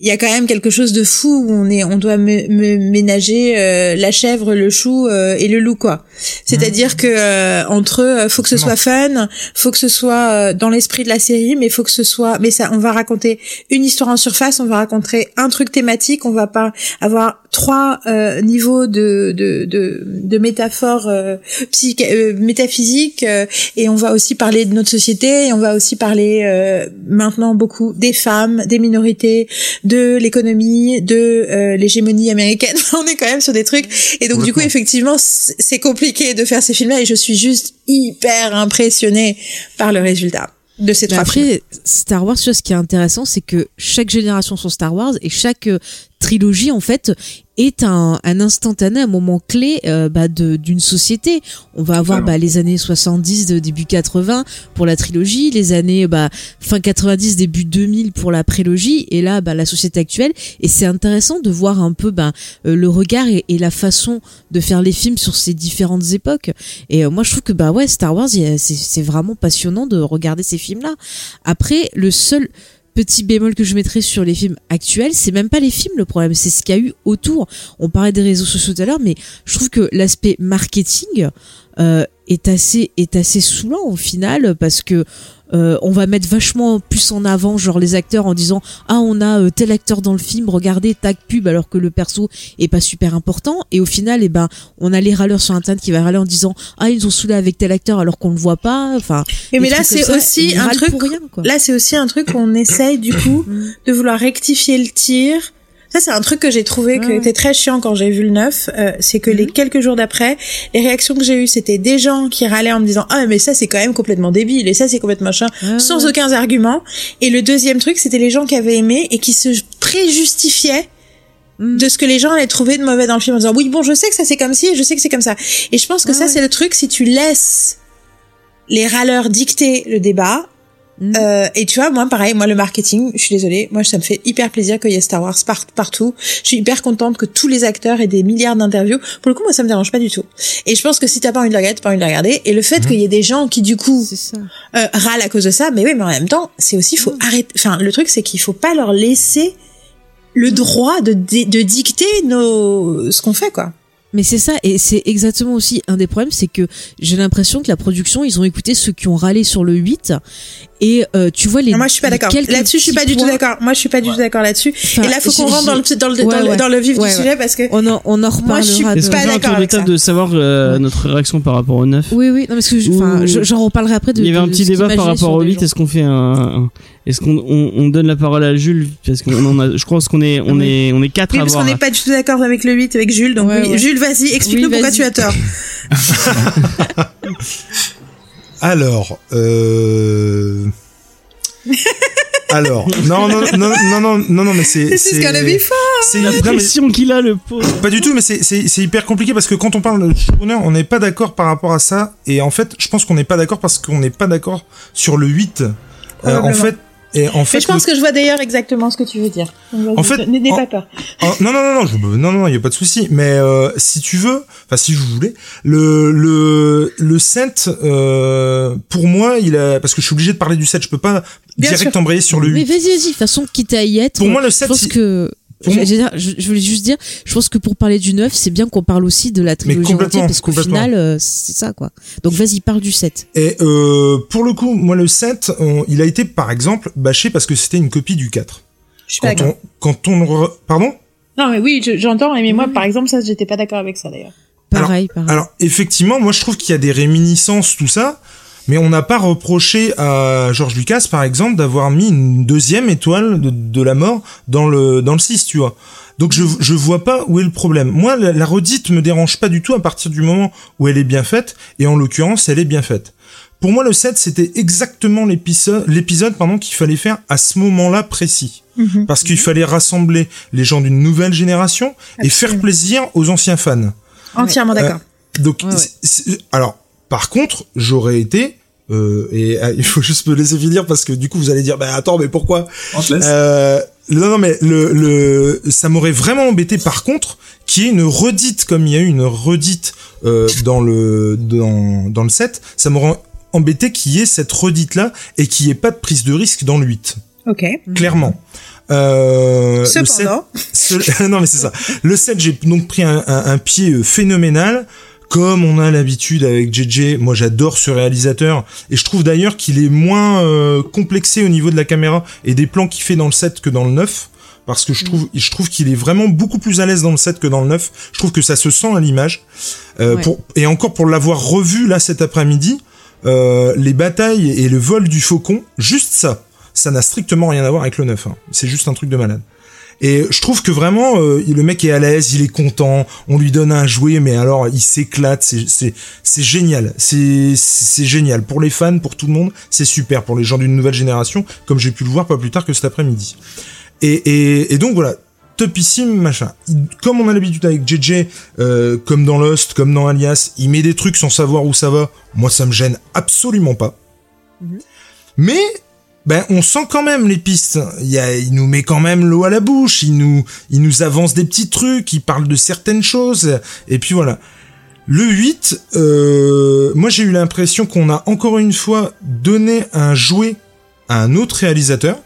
euh, il y a quand même quelque chose de fou où on est, on doit ménager euh, la chèvre, le chou euh, et le loup quoi. C'est-à-dire que euh, entre eux, faut que ce soit fun, faut que ce soit euh, dans l'esprit de la série, mais faut que ce soit, mais ça, on va raconter une histoire en surface, on va raconter un truc thématique, on va pas avoir trois euh, niveaux de de de, de métaphores euh, psych- euh, métaphysiques euh, et on va aussi parler de notre société et on va aussi parler euh, maintenant beaucoup des femmes, des minorités, de l'économie, de euh, l'hégémonie américaine. on est quand même sur des trucs. Et donc du coup effectivement c'est compliqué de faire ces films-là et je suis juste hyper impressionnée par le résultat de ces Mais trois films. après, Star Wars, tu vois, ce qui est intéressant, c'est que chaque génération son Star Wars et chaque euh, trilogie, en fait, est un, un instantané, un moment clé euh, bah, de- d'une société. On va avoir bah, les années 70, de début 80 pour la trilogie, les années bah, fin 90, début 2000 pour la prélogie, et là, bah, la société actuelle. Et c'est intéressant de voir un peu bah, euh, le regard et, et la façon de faire les films sur ces différentes époques. Et euh, moi, je trouve que bah ouais, Star Wars, c'est vraiment passionnant de regarder ces films-là. Après, le seul petit bémol que je mettrais sur les films actuels, c'est même pas les films le problème, c'est ce qu'il y a eu autour. On parlait des réseaux sociaux tout à l'heure, mais je trouve que l'aspect marketing euh, est assez est assez saoulant au final parce que euh, on va mettre vachement plus en avant genre les acteurs en disant ah on a euh, tel acteur dans le film regardez tag pub alors que le perso est pas super important. Et au final eh ben on a les râleurs sur internet qui va râler en disant ah ils ont saoulé avec tel acteur alors qu'on le voit pas enfin Mais, mais là c'est aussi un truc rien, là c'est aussi un truc où on essaye du coup de vouloir rectifier le tir. Ça, c'est un truc que j'ai trouvé qui Ouais. était très chiant quand j'ai vu le 9. euh, c'est que les quelques jours d'après, les réactions que j'ai eues, c'était des gens qui râlaient en me disant « Ah, mais ça, c'est quand même complètement débile. Et ça, c'est complètement machin. Ouais, sans ouais. aucun argument. Et le deuxième truc, c'était les gens qui avaient aimé et qui se préjustifiaient Mm. de ce que les gens allaient trouver de mauvais dans le film en disant oui bon je sais que ça c'est comme ci et je sais que c'est comme ça et je pense que Ouais, ça ouais. c'est le truc si tu laisses les râleurs dicter le débat Mm. euh, et tu vois, moi, pareil, moi, le marketing, je suis désolée, moi, ça me fait hyper plaisir qu'il y ait Star Wars par- partout. Je suis hyper contente que tous les acteurs aient des milliards d'interviews. Pour le coup, moi, ça me dérange pas du tout. Et je pense que si t'as pas envie de la regarder, t'as pas envie de la regarder. Et le fait qu'il y ait des gens qui, du coup, c'est ça euh, râlent à cause de ça. Mais oui, mais en même temps, c'est aussi faut arrêter. Enfin, le truc, c'est qu'il faut pas leur laisser le droit de, di- de dicter nos ce qu'on fait, quoi. Mais c'est ça, et c'est exactement aussi un des problèmes, c'est que j'ai l'impression que la production, ils ont écouté ceux qui ont râlé sur le 8, et euh, tu vois les. Non, moi, je suis pas d'accord. Là-dessus, je suis pas du tout d'accord. Moi, je suis pas du tout d'accord là-dessus. Enfin, Et là, faut qu'on rentre dans le dans le Ouais, dans le, ouais. dans le vif Ouais, du ouais. sujet parce que On en, on en reparlera. Moi, je suis de- pas d'accord avec ça. de savoir euh, notre réaction par rapport au 9 Oui, oui, non, parce que je- j'en reparlerai après de. Il y avait un petit débat par rapport au des 8. gens. Est-ce qu'on fait un- est-ce qu'on on, on donne la parole à Jules parce qu'on en a, je pense qu'on est on Oui. est on est quatre oui, à parce qu'on n'est pas du tout d'accord avec le 8 avec Jules. Donc Ouais, oui. ouais. Jules, vas-y, explique-nous Oui, pourquoi tu as tort. Alors, euh... Alors, non, non, non, non, non, non, mais c'est, fun. c'est, La pression qu'il a le pauvre. pas du tout, mais c'est, c'est, c'est hyper compliqué parce que quand on parle de showrunner, on n'est pas d'accord par rapport à ça, et en fait, je pense qu'on n'est pas d'accord parce qu'on n'est pas d'accord sur le 8. Euh, en fait, et en fait, Mais je pense que je vois d'ailleurs exactement ce que tu veux dire. Donc, En fait, n'aie en- pas peur. Oh, non, non, non, non, je, non, non, il y a pas de souci. Mais euh, si tu veux, enfin si je voulais, le le le set, euh, pour moi, il a parce que je suis obligé de parler du set, je peux pas Bien direct sûr. embrayer sur le Mais 8. vas-y, vas-y, de toute façon, quitte à y être. Pour moi, le je 7, pense il- que. Je, voulais juste dire, je pense que pour parler du 9, c'est bien qu'on parle aussi de la trilogie entière, parce qu'au final, euh, c'est ça, quoi. Donc vas-y, parle du 7. Et euh, pour le coup, moi le 7, on- il a été par exemple bâché parce que c'était une copie du 4. Je suis pas Quand d'accord. on quand on re- pardon? Non, mais oui, je- j'entends. Mais moi, par exemple, ça, j'étais pas d'accord avec ça d'ailleurs. Pareil, pareil. Alors effectivement, moi je trouve qu'il y a des réminiscences tout ça, mais on n'a pas reproché à George Lucas par exemple d'avoir mis une deuxième étoile de, de la mort dans le dans le 6, tu vois. Donc je je vois pas où est le problème. Moi la, la redite me dérange pas du tout à partir du moment où elle est bien faite et en l'occurrence, elle est bien faite. Pour moi le 7 c'était exactement l'épisode l'épisode pardon qu'il fallait faire à ce moment-là précis parce qu'il fallait rassembler les gens d'une nouvelle génération et faire plaisir aux anciens fans. Entièrement d'accord. Donc, Ouais, ouais. alors, par contre, j'aurais été, euh, et euh, il faut juste me laisser finir parce que du coup, vous allez dire, bah attends, mais pourquoi? On te laisse. euh, Non, non, mais le, le, ça m'aurait vraiment embêté. Par contre, qu'il y ait une redite, comme il y a eu une redite euh, dans le dans dans le 7, ça m'aurait embêté qu'il y ait cette redite là et qu'il n'y ait pas de prise de risque dans le 8 Ok. clairement. Euh, le sept- Cependant, ce- non mais c'est ça. Le 7, j'ai donc pris un, un- un pied euh, phénoménal. Comme on a l'habitude avec JJ, moi j'adore ce réalisateur et je trouve d'ailleurs qu'il est moins euh, complexé au niveau de la caméra et des plans qu'il fait dans le 7 que dans le 9 parce que je trouve je trouve qu'il est vraiment beaucoup plus à l'aise dans le 7 que dans le 9. Je trouve que ça se sent à l'image. Euh, Ouais. pour et encore pour l'avoir revu là cet après-midi, euh, les batailles et le vol du faucon, juste ça, ça n'a strictement rien à voir avec le 9. hein. C'est juste un truc de malade. Et je trouve que vraiment, euh, le mec est à l'aise, il est content, on lui donne un jouet, mais alors il s'éclate, c'est génial, c'est c'est génial pour les fans, pour tout le monde, c'est super pour les gens d'une nouvelle génération, comme j'ai pu le voir pas plus tard que cet après-midi. Et, et, et donc voilà, topissime machin. Il- comme on a l'habitude avec JJ, euh, comme dans Lost, comme dans Alias, il met des trucs sans savoir où ça va. Moi, ça me gêne absolument pas. Mais ben on sent quand même les pistes. Il, nous met quand même l'eau à la bouche. Il nous, il nous avance des petits trucs. Il parle de certaines choses. Et puis voilà. Le 8, euh, moi j'ai eu l'impression qu'on a encore une fois donné un jouet à un autre réalisateur.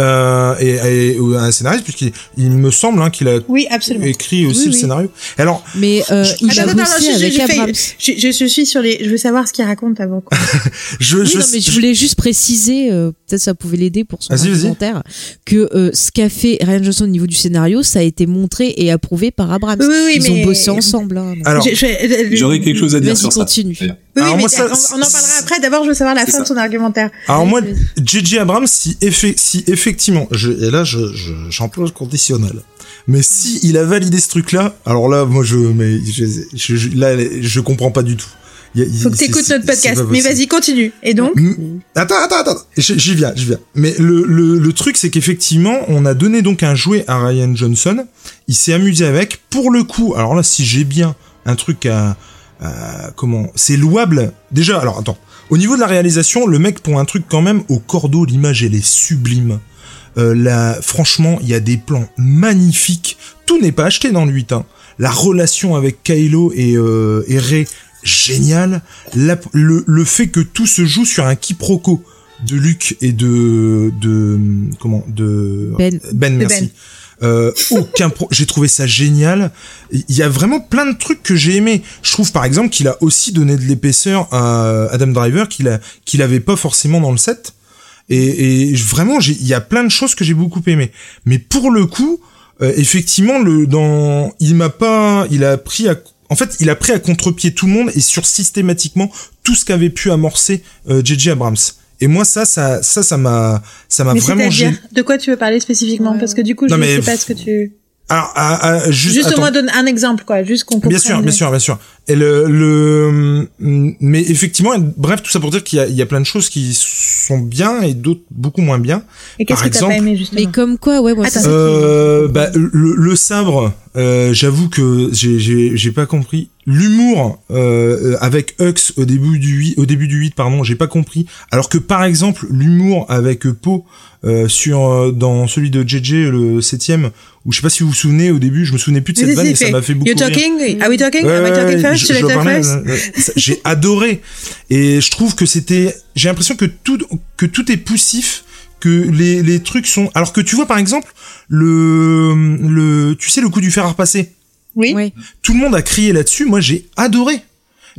Euh, et, et- un scénariste puisqu'il il me semble hein, qu'il a oui, écrit aussi Oui, le oui. scénario. Alors Mais euh, il Attends, a attends, je- avec Abrams. Je, je, je suis sur les. Je veux savoir ce qu'il raconte avant. quoi. je, Oui, je, non, mais je voulais juste préciser, euh, peut-être ça pouvait l'aider pour son argumentaire, que euh, ce qu'a fait Ryan Johnson au niveau du scénario, ça a été montré et approuvé par Abrams. Oui, oui, oui, Ils mais- ont bossé ensemble. hein, alors Je- je- J'aurais quelque chose à dire sur ça. continue. d'ailleurs. Oui, Alors mais moi, ça- on, on en parlera après. D'abord, je veux savoir la fin de son argumentaire. Alors moi, J.J. Abrams, si, si effectivement, je, et là, je, je, j'emploie le conditionnel. Mais si il a validé ce truc-là, alors là, moi, je, mais, je, je, je- là, je comprends pas du tout. Il Faut que t'écoutes notre podcast. Mais vas-y, continue. Et donc. Attends, attends, attends. J'y viens, j'y viens. Mais le, le, le truc, c'est qu'effectivement, on a donné donc un jouet à Ryan Johnson. Il s'est amusé avec. Pour le coup, alors là, si j'ai bien un truc à, à- comment, c'est louable. Déjà, alors attends. Au niveau de la réalisation, le mec pour un truc quand même au cordeau, l'image elle est sublime. Euh, là, franchement, il y a des plans magnifiques. Tout n'est pas acheté dans le 8. Hein. La relation avec Kylo et, euh, et Rey génial. La- le, le fait que tout se joue sur un quiproquo de Luc et de de comment de Ben. Ben De merci. Ben. Euh, aucun pro... j'ai trouvé ça génial. Il y a vraiment plein de trucs que j'ai aimé. Je trouve par exemple qu'il a aussi donné de l'épaisseur à Adam Driver qu'il a qu'il avait pas forcément dans le set. Et, et vraiment, j'ai- il y a plein de choses que j'ai beaucoup aimé. Mais pour le coup, euh, effectivement, le dans, il m'a pas, il a pris à, en fait, il a pris à contre-pied tout le monde et sur systématiquement tout ce qu'avait pu amorcer euh, J.J. Abrams. Et moi, ça, ça, ça, ça m'a, ça m'a vraiment gêné. de quoi tu veux parler spécifiququement Ouais. Parce que du coup, je Non, ne mais- sais pas ce que tu... Alors, à- à- juste, Juste au moins donne un exemple, quoi. Juste qu'on comprenne. Bien sûr, bien sûr, bien sûr. Et le, le, mais effectivement, bref, tout ça pour dire qu'il y a, il y a plein de choses qui sont bien et d'autres beaucoup moins bien. Et qu'est-ce Par que t'as pas exemple- aimé, justement Mais comme quoi, ouais, moi, Attends. Euh, bah, le, le sabre, euh, j'avoue que j'ai, j'ai, j'ai pas compris. L'humour euh, avec Hux au début du 8, au début du 8, pardon, j'ai pas compris. Alors que par exemple, l'humour avec Poe euh, sur euh, dans celui de JJ le septième, où je sais pas si vous vous souvenez au début, je me souvenais plus de cette vanne et ça m'a fait beaucoup You rire. talking? Are we talking? Ouais, Am I talking? Je- parlais, euh, euh, J'ai adoré et je trouve que c'était. J'ai l'impression que tout que tout est poussif, que les les trucs sont. Alors que tu vois par exemple le le tu sais le coup du fer à repasser? Oui. Ouais. Tout le monde a crié là-dessus. Moi j'ai adoré.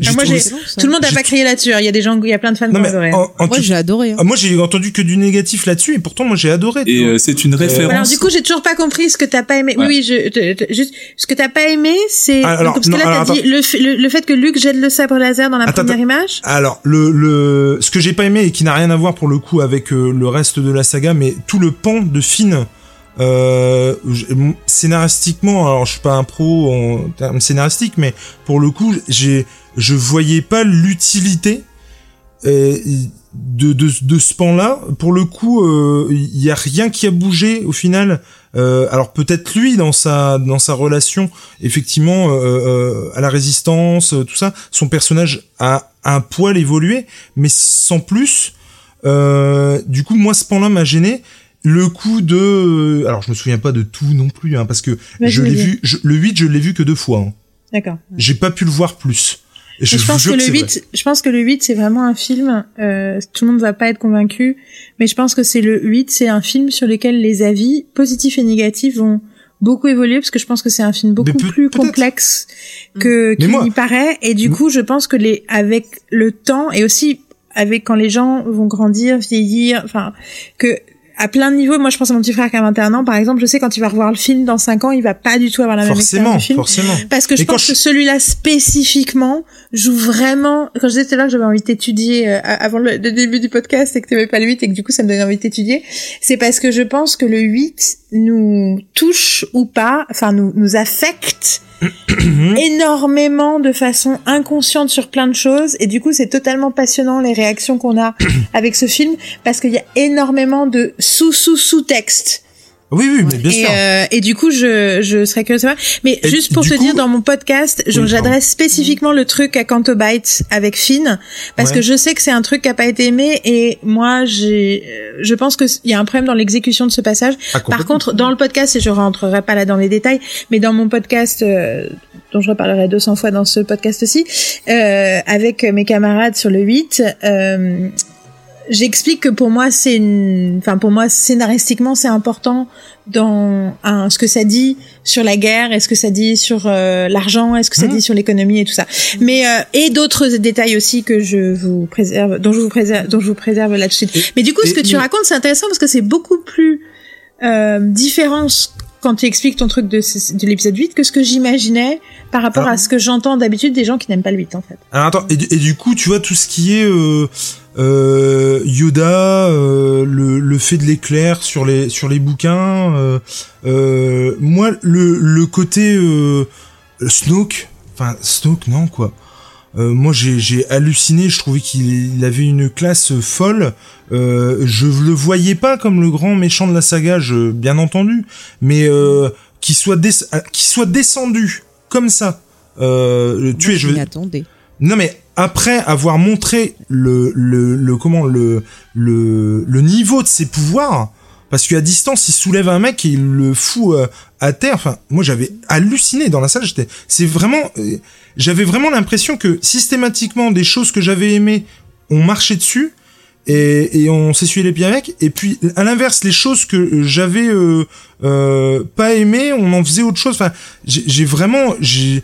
Ah, moi, j'ai- Tout le monde n'a pas crié là-dessus. hein. Il y a des gens, il y a plein de fans qui Non ont mais adoré. en, en Moi, j'ai adoré. hein. Ah, moi j'ai entendu que du négatif là-dessus et pourtant moi j'ai adoré. Et euh, c'est une référence. Alors du coup, j'ai toujours pas compris ce que t'as pas aimé. Ouais. Oui, je, te- te- juste ce que t'as pas aimé, c'est Ah, alors, parce que non, là t'as dit le, f- le, le fait que Luke jette le sabre laser dans la Attends, première image. Alors le le ce que j'ai pas aimé et qui n'a rien à voir pour le coup avec euh, le reste de la saga, mais tout le pan de Finn. Euh, scénaristiquement, alors je suis pas un pro en termes scénaristiques, mais pour le coup, j'ai je voyais pas l'utilité euh, de, de de ce pan-là. Pour le coup, euh, il y a rien qui a bougé au final. Euh, alors peut-être lui dans sa dans sa relation effectivement euh, euh, à la résistance, euh, tout ça, son personnage a un poil évolué, mais sans plus. Euh, du coup, moi, ce pan-là m'a gêné. Le coup de, euh, alors je me souviens pas de tout non plus, hein, parce que je l'ai vu, je- le 8, je l'ai vu que deux fois. hein. D'accord. J'ai pas pu le voir plus. Et Je, pense que le c'est vrai. 8, je pense que le 8 c'est vraiment un film. Euh, tout le monde va pas être convaincu, mais je pense que c'est le 8, c'est un film sur lequel les avis positifs et négatifs vont beaucoup évoluer parce que je pense que c'est un film beaucoup plus complexe que Mais qu'il n'y paraît et du Mm. coup je pense que les avec le temps et aussi avec quand les gens vont grandir vieillir enfin que à plein de niveaux moi je pense à mon petit frère qui a 21 ans par exemple je sais quand il va revoir le film dans 5 ans il va pas du tout avoir la même Forcément, expérience du film forcément. parce que je Mais pense je- que celui-là spécifiquement joue vraiment. Quand je disais tout à l'heure que j'avais envie de t'étudier euh, avant le, le début du podcast et que t'aimais pas le 8 et que du coup ça me donnait envie de t'étudier, c'est parce que je pense que le 8 nous touche ou pas, enfin nous nous affecte énormément de façon inconsciente sur plein de choses. Et du coup c'est totalement passionnant les réactions qu'on a avec ce film parce qu'il y a énormément de sous sous sous textes Oui, oui, mais bien et, sûr. euh, et du coup, je, je serais curieuse de savoir. Mais Et juste pour te coup- dire, dans mon podcast, Oui, j'adresse spécifiquement le truc à Canto Bites avec Finn, parce Ouais. que je sais que c'est un truc qui a pas été aimé, et moi, j'ai, euh, je pense que il y a un problème dans l'exécution de ce passage. Ah, Par contre, dans le podcast, et je rentrerai pas là dans les détails, mais dans mon podcast, euh, dont je reparlerai 200 fois dans ce podcast aussi, euh, avec mes camarades sur le 8, euh, j'explique que pour moi, c'est une, enfin, pour moi, scénaristiquement, c'est important dans ce que ça dit sur la guerre, est-ce que ça dit sur euh, l'argent, est-ce que ça Mhm. dit sur l'économie et tout ça. Mais, euh, et d'autres détails aussi que je vous préserve, dont je vous préserve, dont je vous préserve là tout de Et- suite. Mais du coup, ce que tu mais- racontes, c'est intéressant parce que c'est beaucoup plus euh, différent quand tu expliques ton truc de, de l'épisode 8 que ce que j'imaginais par rapport Ah. à ce que j'entends d'habitude des gens qui n'aiment pas le 8 en fait. Alors attends, et, du- et du coup, tu vois tout ce qui est euh, euh, Yoda, euh, le, le fait de l'éclair sur les sur les bouquins. euh, euh, moi, le le côté euh, Snoke, enfin Snoke, non quoi. Euh, moi, j'ai j'ai halluciné. Je trouvais qu'il il avait une classe folle. Euh, je le voyais pas comme le grand méchant de la saga, je, bien entendu, mais euh, qu'il soit des, soit descendu comme ça. Euh, tuer, je m'y attendais. Non mais après avoir montré le le, le comment le le le niveau de ses pouvoirs, parce qu'à distance, il soulève un mec et il le fout euh, à terre. Enfin, moi, j'avais halluciné dans la salle. J'étais, c'est vraiment, euh, j'avais vraiment l'impression que systématiquement des choses que j'avais aimées, on marchait dessus et, et on s'essuyait les pieds avec. Et puis, à l'inverse, les choses que j'avais euh, euh, pas aimées, on en faisait autre chose. Enfin, j'ai j'ai vraiment, j'ai,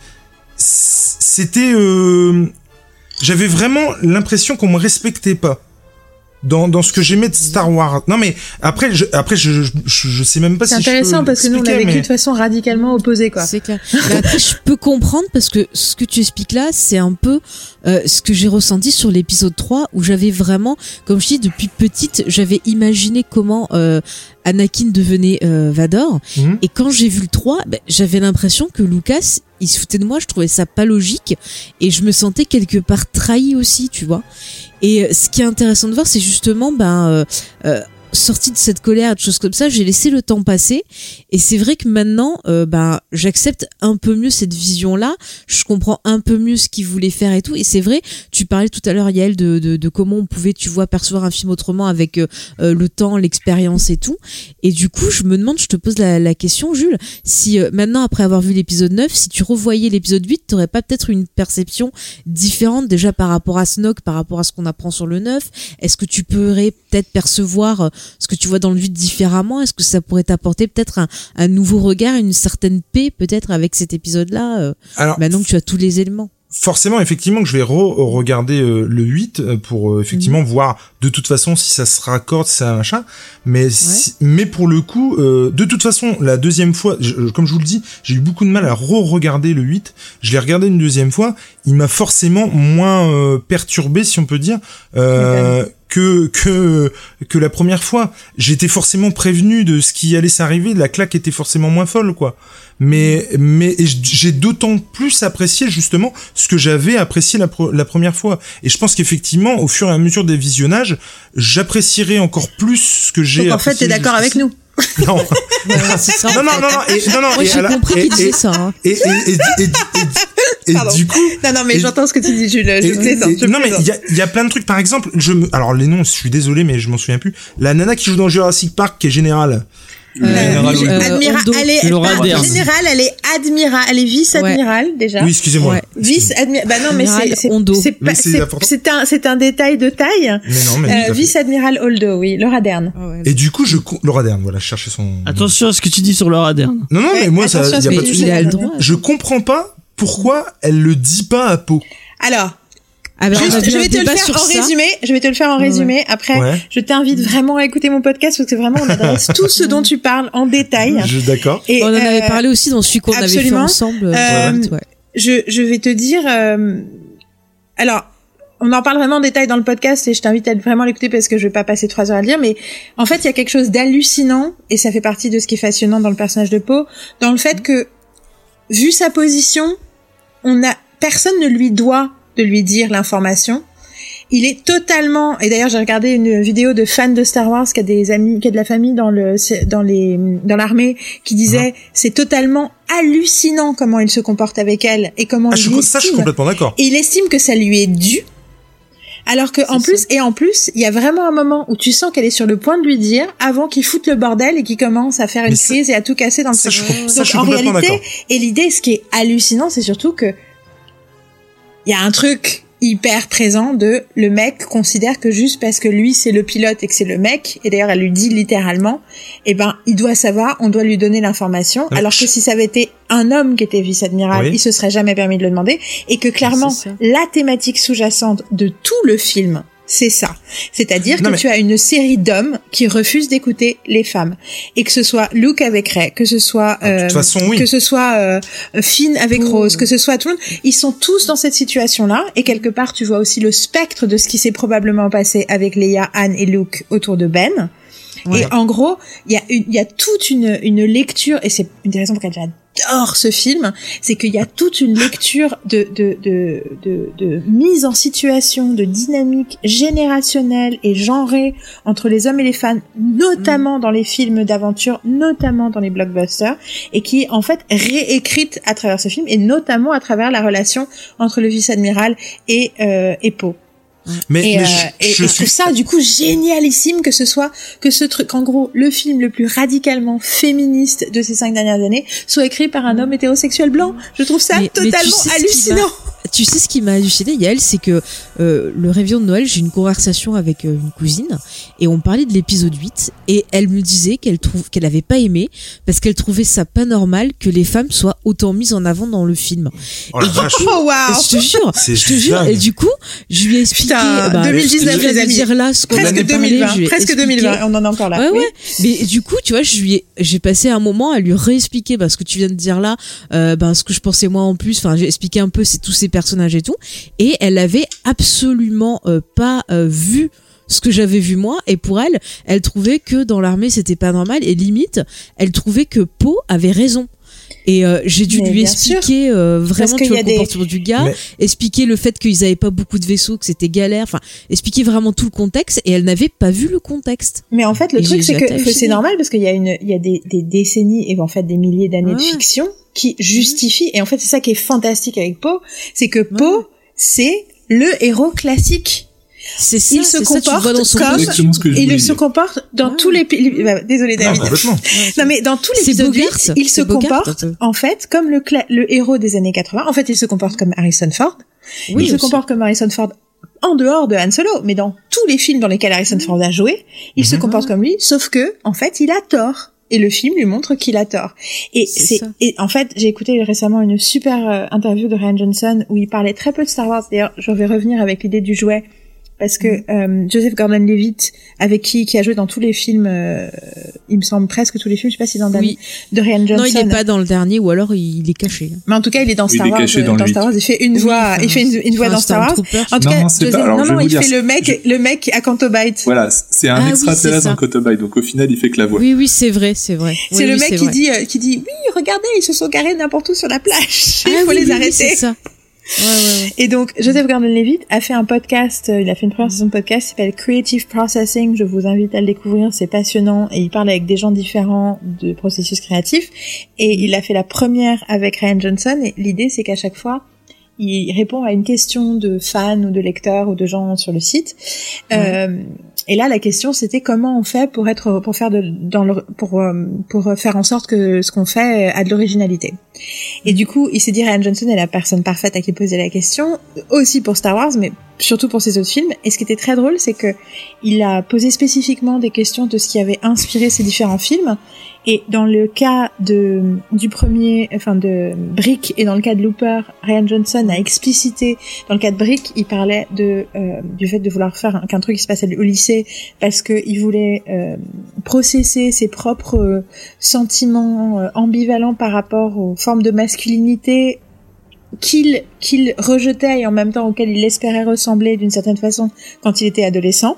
c'était, euh, j'avais vraiment l'impression qu'on me respectait pas dans, dans ce que j'aimais de Star Wars. Non mais après je, après je, je, je, sais même pas C'est si je peux intéressant parce que nous on a vécu mais- de façon radicalement opposée quoi. C'est clair. Mais après, je peux comprendre parce que ce que tu expliques là, c'est un peu euh, ce que j'ai ressenti sur l'épisode 3 où j'avais vraiment, comme je dis, depuis petite, j'avais imaginé comment euh, Anakin devenait euh, Vador. Mhm. Et quand j'ai vu le 3, ben, j'avais l'impression que Lucas, il se foutait de moi, je trouvais ça pas logique et je me sentais quelque part trahi aussi, tu vois. Et euh, ce qui est intéressant de voir, c'est justement, ben, euh, euh, sorti de cette colère, de choses comme ça, j'ai laissé le temps passer. Et c'est vrai que maintenant, euh, ben, j'accepte un peu mieux cette vision-là. Je comprends un peu mieux ce qu'il voulait faire et tout. Et c'est vrai, tu parlais tout à l'heure, Yael, de, de, comment on pouvait, tu vois, percevoir un film autrement avec euh, euh, le temps, l'expérience et tout. Et du coup, je me demande, je te pose la, question, Jules, si euh, maintenant, après avoir vu l'épisode 9, si tu revoyais l'épisode 8, t'aurais pas peut-être une perception différente déjà par rapport à Snoke, par rapport à ce qu'on apprend sur le 9 Est-ce que tu pourrais peut-être percevoir ce que tu vois dans le 8 différemment? Est-ce que ça pourrait t'apporter peut-être un, un nouveau regard, une certaine paix peut-être avec cet épisode-là, euh, maintenant que tu as tous les éléments? forcément effectivement que je vais re-regarder euh, le 8 euh, pour euh, effectivement voir de toute façon si ça se raccorde, si ça machin. Mais si- mais pour le coup, euh, de toute façon, la deuxième fois, je- comme je vous le dis, j'ai eu beaucoup de mal à re-regarder le 8. Je l'ai regardé une deuxième fois. Il m'a forcément moins euh, perturbé, si on peut dire, euh, que que que la première fois. J'étais forcément prévenu de ce qui allait s'arriver. La claque était forcément moins folle, quoi. Mais mais j'ai d'autant plus apprécié justement ce que j'avais apprécié la, la première fois. Et je pense qu'effectivement, au fur et à mesure des visionnages, j'apprécierai encore plus ce que j'ai. Donc en fait t'es d'accord avec nous. Non, non, non, non, non, et, non, non, Moi, j'ai compris et- qu'il disait et- ça. hein. Et, et, et, et, et- et Pardon. du coup, Non non mais Et- j'entends ce que tu dis Jules, je et- plaisante. et- je non mais plaisante. il y a, il y a plein de trucs. Par exemple, je me, alors les noms, je suis désolé, mais je m'en souviens plus. La nana qui joue dans Jurassic Park, qui est générale. Euh, Général, oui, oui. euh, Admira- Hondo. elle est Laura générale, elle est admirale, elle est vice-admirale déjà. Oui, excusez-moi. Ouais. Vice admiral. Bah non, mais c'est Admiral c'est un c'est un détail de taille. Mais non, mais Euh, tout à fait. vice admiral Holdo, oui, Laura Dern. Ah ouais. Et du coup, je Laura Dern, voilà, je cherchais son. Attention à ce que tu dis sur Laura Dern. Non, non, mais Ouais, moi, ça, y a que pas de tu souci. Le. Je comprends pas pourquoi elle le dit pas à Poe. Alors, Ah ben, juste, je vais te le faire en ça. résumé. Je vais te le faire en Ouais, résumé. Après, Ouais. je t'invite vraiment à écouter mon podcast parce que vraiment on adresse tout ce dont tu parles en détail. Je d'accord. Et on en avait euh, parlé aussi dans celui qu'on avait fait ensemble. Euh, ouais, ouais. je, je vais te dire. euh, alors, on en parle vraiment en détail dans le podcast et je t'invite à vraiment l'écouter parce que je vais pas passer trois heures à le dire. Mais en fait, il y a quelque chose d'hallucinant et ça fait partie de ce qui est fascinant dans le personnage de Poe, dans le fait que, vu sa position, on a personne ne lui doit de lui dire l'information. Il est totalement et d'ailleurs j'ai regardé une vidéo de fans de Star Wars qui a des amis qui a de la famille dans le dans les dans l'armée qui disait c'est totalement hallucinant comment il se comporte avec elle et comment Ah, je il suis- ça, je suis estime complètement d'accord. et il estime que ça lui est dû. Alors que en plus et en plus, il y a vraiment un moment où tu sens qu'elle est sur le point de lui dire avant qu'il foute le bordel et qu'il commence à faire une crise et à tout casser dans le Ça, je, ça, Donc, je suis en complètement réalité, d'accord. et l'idée, ce qui est hallucinant, c'est surtout que il y a un truc hyper présent de le mec considère que juste parce que lui c'est le pilote et que c'est le mec et d'ailleurs elle lui dit littéralement eh ben il doit savoir on doit lui donner l'information alors que si ça avait été un homme qui était vice-amiral Oui. il se serait jamais permis de le demander et que clairement la thématique sous-jacente de tout le film c'est ça. C'est-à-dire que mais- tu as une série d'hommes qui refusent d'écouter les femmes. Et que ce soit Luke avec Ray, que ce soit, Ah, de toute euh, façon, oui. que ce soit euh, Finn avec Rose, que ce soit tout le monde, ils sont tous dans cette situation-là. Et quelque part, tu vois aussi le spectre de ce qui s'est probablement passé avec Leia, Anne et Luke autour de Ben. Ouais. Et en gros, il y a une, il y a toute une, une lecture, et c'est une des raisons pour lesquelles j'adore ce film, c'est qu'il y a toute une lecture de, de, de, de, de mise en situation, de dynamique générationnelle et genrée entre les hommes et les femmes, notamment dans les films d'aventure, notamment dans les blockbusters, et qui est en fait réécrite à travers ce film, et notamment à travers la relation entre le vice-amiral et, euh, et Poe. Mais, Et, mais euh, je, et je suis trouve ça du coup génialissime que ce soit que ce truc, en gros, le film le plus radicalement féministe de ces cinq dernières années soit écrit par un homme hétérosexuel blanc. Je trouve ça Mais- mais tu totalement sais hallucinant. Tu sais ce qui m'a halluciné, Yael, c'est que euh, le réveillon de Noël, j'ai eu une conversation avec euh, une cousine et on parlait de l'épisode 8 et elle me disait qu'elle trouve qu'elle avait pas aimé parce qu'elle trouvait ça pas normal que les femmes soient autant mises en avant dans le film. Oh Et du vache. Oh waouh Je te jure, C'est je te jure. Et du coup, je lui ai expliqué. Putain, bah, 2019, je viens les de amis. dire là ce qu'on Presque avait parlé, 2020, je lui ai presque expliqué. 2020, on en est encore là. Ouais, Oui. ouais. Mais du coup, tu vois, je lui ai, j'ai passé un moment à lui réexpliquer bah, ce que tu viens de dire là, euh, ben, ce que je pensais moi en plus. Enfin, j'ai expliqué un peu c'est tous ces personnages et tout. Et elle avait absolument euh, pas euh, vu ce que j'avais vu moi. Et pour elle, elle trouvait que dans l'armée c'était pas normal. Et limite, elle trouvait que Poe avait raison. Et euh, j'ai dû Mais lui expliquer euh, vraiment tu vois, le des- comportement du gars, Mais- expliquer le fait qu'ils avaient pas beaucoup de vaisseaux, que c'était galère, enfin expliquer vraiment tout le contexte. Et elle n'avait pas vu le contexte. Mais en fait, le Et truc, c'est que, que c'est normal parce qu'il y a une, il y a des, des décennies et en fait des milliers d'années de fiction qui justifient. Et en fait, c'est ça qui est fantastique avec Poe, c'est que Poe, c'est le héros classique. C'est ça, Il se c'est ça, tu le vois comporte dans son comme- ce que je il se comporte dans Ouais. tous les pays. bah, Désolé, David. Non, mais dans tous les C'est épisodes Bogart, 8, il se Bogart, comporte, en fait, comme le, héros des années 80. En fait, il se comporte comme Harrison Ford. Oui, il se aussi. comporte comme Harrison Ford en dehors de Han Solo, mais dans tous les films dans lesquels Harrison Ford a joué, il se Mhm. comporte comme lui, sauf que, en fait, il a tort. Et le film lui montre qu'il a tort. Et C'est et en fait, j'ai écouté récemment une super euh, interview de Ryan Johnson où il parlait très peu de Star Wars. D'ailleurs, je vais revenir avec l'idée du jouet parce que Mhm. euh, Joseph Gordon-Levitt, avec qui qui a joué dans tous les films, euh, il me semble presque tous les films, je sais pas si dans le dernier, Oui. de Ryan Johnson. Non, il est pas dans le dernier, ou alors il est caché. Mais en tout cas, il est dans Oui, Star il est Wars. caché euh, dans le Star. Wars, il fait une voix, il fait une, une voix dans Star Wars. En tout Non, cas, non, c'est Joseph- pas- alors, non, je vais non, vous il dire, fait le mec, le mec à Canto Bight. Voilà, c'est un Ah oui, c'est extraterrestre ça. dans Cotobite, donc au final, il fait que la voix. Oui, oui, c'est vrai, c'est vrai. C'est Oui, le oui, mec c'est qui dit, euh, qui dit, oui, regardez, ils se sont garés n'importe où sur la plage. Ah il faut oui, les oui, oui, arrêter. Et donc, Joseph Gordon-Levitt a fait un podcast, euh, il a fait une première saison de podcast qui s'appelle Creative Processing. Je vous invite à le découvrir, c'est passionnant et il parle avec des gens différents de processus créatifs. Et il a fait la première avec Ryan Johnson et l'idée c'est qu'à chaque fois, il répond à une question de fans ou de lecteurs ou de gens sur le site. Euh, et là, la question c'était comment on fait pour être, pour faire de, dans le, pour, euh, pour faire en sorte que ce qu'on fait a de l'originalité. Et du coup, il s'est dit Ryan Johnson est la personne parfaite à qui poser la question, aussi pour Star Wars, mais surtout pour ses autres films. Et ce qui était très drôle, c'est que il a posé spécifiquement des questions de ce qui avait inspiré ces différents films. Et dans le cas de du premier, enfin de Brick, et dans le cas de Looper, Ryan Johnson a explicité. Dans le cas de Brick, il parlait de euh, du fait de vouloir faire un- qu'un truc se passait au lycée parce que il voulait euh, processer ses propres euh, sentiments euh, ambivalents par rapport aux formes de masculinité qu'il qu'il rejetait et en même temps auquel il espérait ressembler d'une certaine façon quand il était adolescent.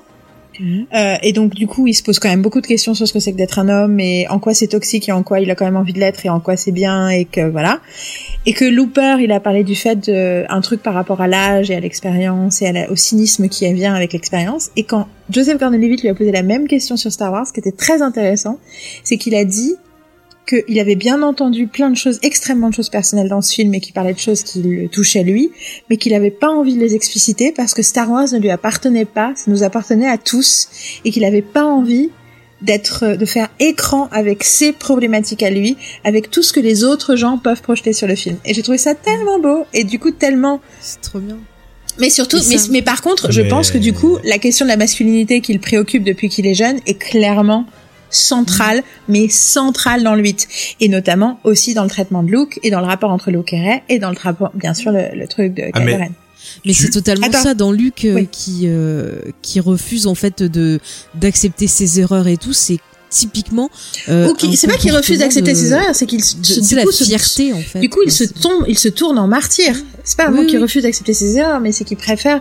Euh, et donc du coup, il se pose quand même beaucoup de questions sur ce que c'est que d'être un homme et en quoi c'est toxique et en quoi il a quand même envie de l'être et en quoi c'est bien et que voilà. Et que Looper, il a parlé du fait de un truc par rapport à l'âge et à l'expérience et à la- au cynisme qui vient avec l'expérience. Et quand Joseph Gordon-Levitt lui a posé la même question sur Star Wars, ce qui était très intéressant, c'est qu'il a dit qu'il avait bien entendu plein de choses, extrêmement de choses personnelles dans ce film et qui parlaient de choses qui le touchaient lui, mais qu'il avait pas envie de les expliciter parce que Star Wars ne lui appartenait pas, ça nous appartenait à tous et qu'il avait pas envie d'être, de faire écran avec ses problématiques à lui, avec tout ce que les autres gens peuvent projeter sur le film. Et j'ai trouvé ça tellement beau et du coup tellement C'est trop bien. mais surtout, mais, ça- mais par contre, je Mais- pense que du coup, la question de la masculinité qui le préoccupe depuis qu'il est jeune est clairement centrale, mais centrale dans le 8. Et notamment aussi dans le traitement de Luke, et dans le rapport entre Luke et Rey, et dans le rapport, bien sûr, le, le truc de Ah, Kylo mais- Ren. Mais Tu- c'est totalement Attends. ça dans Luc euh, Oui. qui euh, qui refuse en fait de d'accepter ses erreurs et tout. C'est typiquement. Euh, c'est pas qu'il refuse d'accepter de- ses erreurs, c'est qu'il se, C'est la coup, se- fierté en fait. Du coup, il se tombe, il se tourne en martyr. C'est pas un Oui, mot qu'il oui. refuse d'accepter ses erreurs, mais c'est qu'il préfère,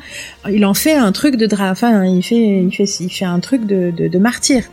il en fait un truc de dra, enfin, il fait, il fait, il fait un truc de, de, de martyr.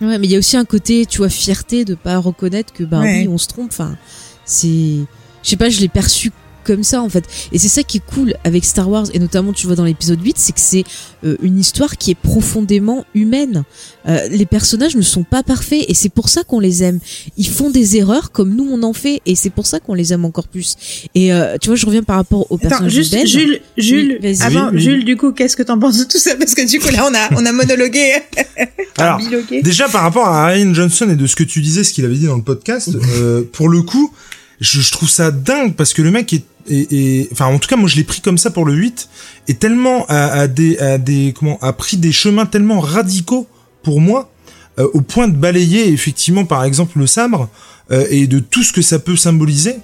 Ouais, mais il y a aussi un côté, tu vois, fierté de pas reconnaître que ben Ouais. oui, on se trompe. Enfin, c'est, je sais pas, je l'ai perçu comme ça en fait. Et c'est ça qui est cool avec Star Wars et notamment tu vois dans l'épisode 8, c'est que c'est euh, une histoire qui est profondément humaine. Euh, les personnages ne sont pas parfaits et c'est pour ça qu'on les aime. Ils font des erreurs comme nous on en fait et c'est pour ça qu'on les aime encore plus. Et euh, tu vois, je reviens par rapport au Attends, personnage juste Ben. Jules, Jules, Oui, avant, Oui, oui. Jules, du coup, qu'est-ce que t'en penses de tout ça? Parce que du coup, là, on a, on a monologué. Alors, bilogué. Déjà par rapport à Ryan Johnson et de ce que tu disais, ce qu'il avait dit dans le podcast, euh, pour le coup, je, je trouve ça dingue parce que le mec est, est- est- enfin en tout cas moi je l'ai pris comme ça pour le 8, est tellement à, à des, à des comment, a pris des chemins tellement radicaux pour moi, euh, au point de balayer effectivement par exemple le sabre euh, et de tout ce que ça peut symboliser.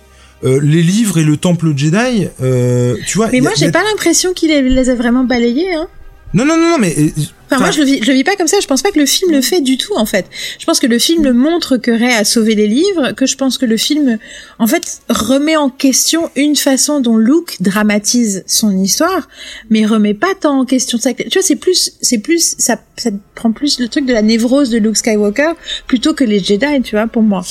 Euh, les livres et le temple Jedi, euh, tu vois. Mais moi, j'ai a- pas l'impression qu'il les a vraiment balayés, hein. Non, non, non, non, mais euh, Enfin, moi, je le, vis, je le vis pas comme ça. Je pense pas que le film le fait du tout, en fait. Je pense que le film montre que Ray a sauvé les livres, que je pense que le film, en fait, remet en question une façon dont Luke dramatise son histoire, mais remet pas tant en question ça. Tu vois, c'est plus, c'est plus, ça, ça prend plus le truc de la névrose de Luke Skywalker plutôt que les Jedi, tu vois, pour moi.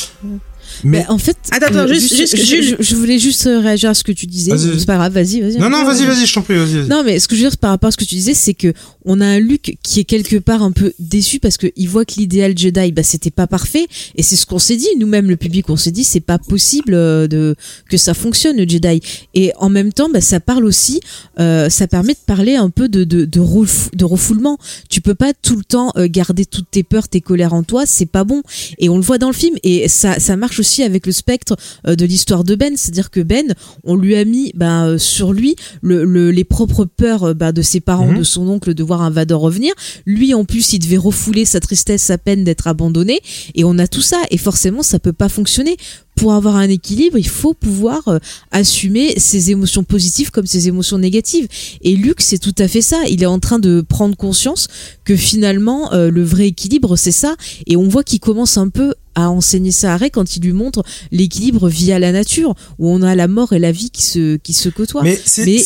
Mais Bah, en fait, Attends, attends, juste- juste- je, Jules. je- je voulais juste euh, réagir à ce que tu disais. C'est pas grave, vas-y, vas-y. non, non, vas-y, vas-y, je t'en prie, vas-y. Non, mais ce que je veux dire par rapport à ce que tu disais, c'est que on a un Luke qui est quelque part un peu déçu parce qu'il voit que l'idéal Jedi, bah, c'était pas parfait. Et c'est ce qu'on s'est dit, nous-mêmes, le public, on s'est dit, c'est pas possible euh, de que ça fonctionne le Jedi. Et en même temps, bah, ça parle aussi, euh, ça permet de parler un peu de de de, refou- de refoulement. Tu peux pas tout le temps euh, garder toutes tes peurs, tes colères en toi, c'est pas bon. Et on le voit dans le film. Et ça ça marche aussi avec le spectre euh, de l'histoire de Ben, c'est-à-dire que Ben, on lui a mis bah, sur lui le, le- les propres peurs euh, bah, de ses parents, Mhm. de son oncle, de voir un Vador revenir. Lui, en plus, il devait refouler sa tristesse, sa peine d'être abandonné. Et on a tout ça. Et forcément, ça peut pas fonctionner. Pour avoir un équilibre, il faut pouvoir euh, assumer ses émotions positives comme ses émotions négatives. Et Luc, c'est tout à fait ça. Il est en train de prendre conscience que finalement, euh, le vrai équilibre, c'est ça. Et on voit qu'il commence un peu à enseigner ça à Ray quand il lui montre l'équilibre via la nature, où on a la mort et la vie qui se, qui se côtoient. Mais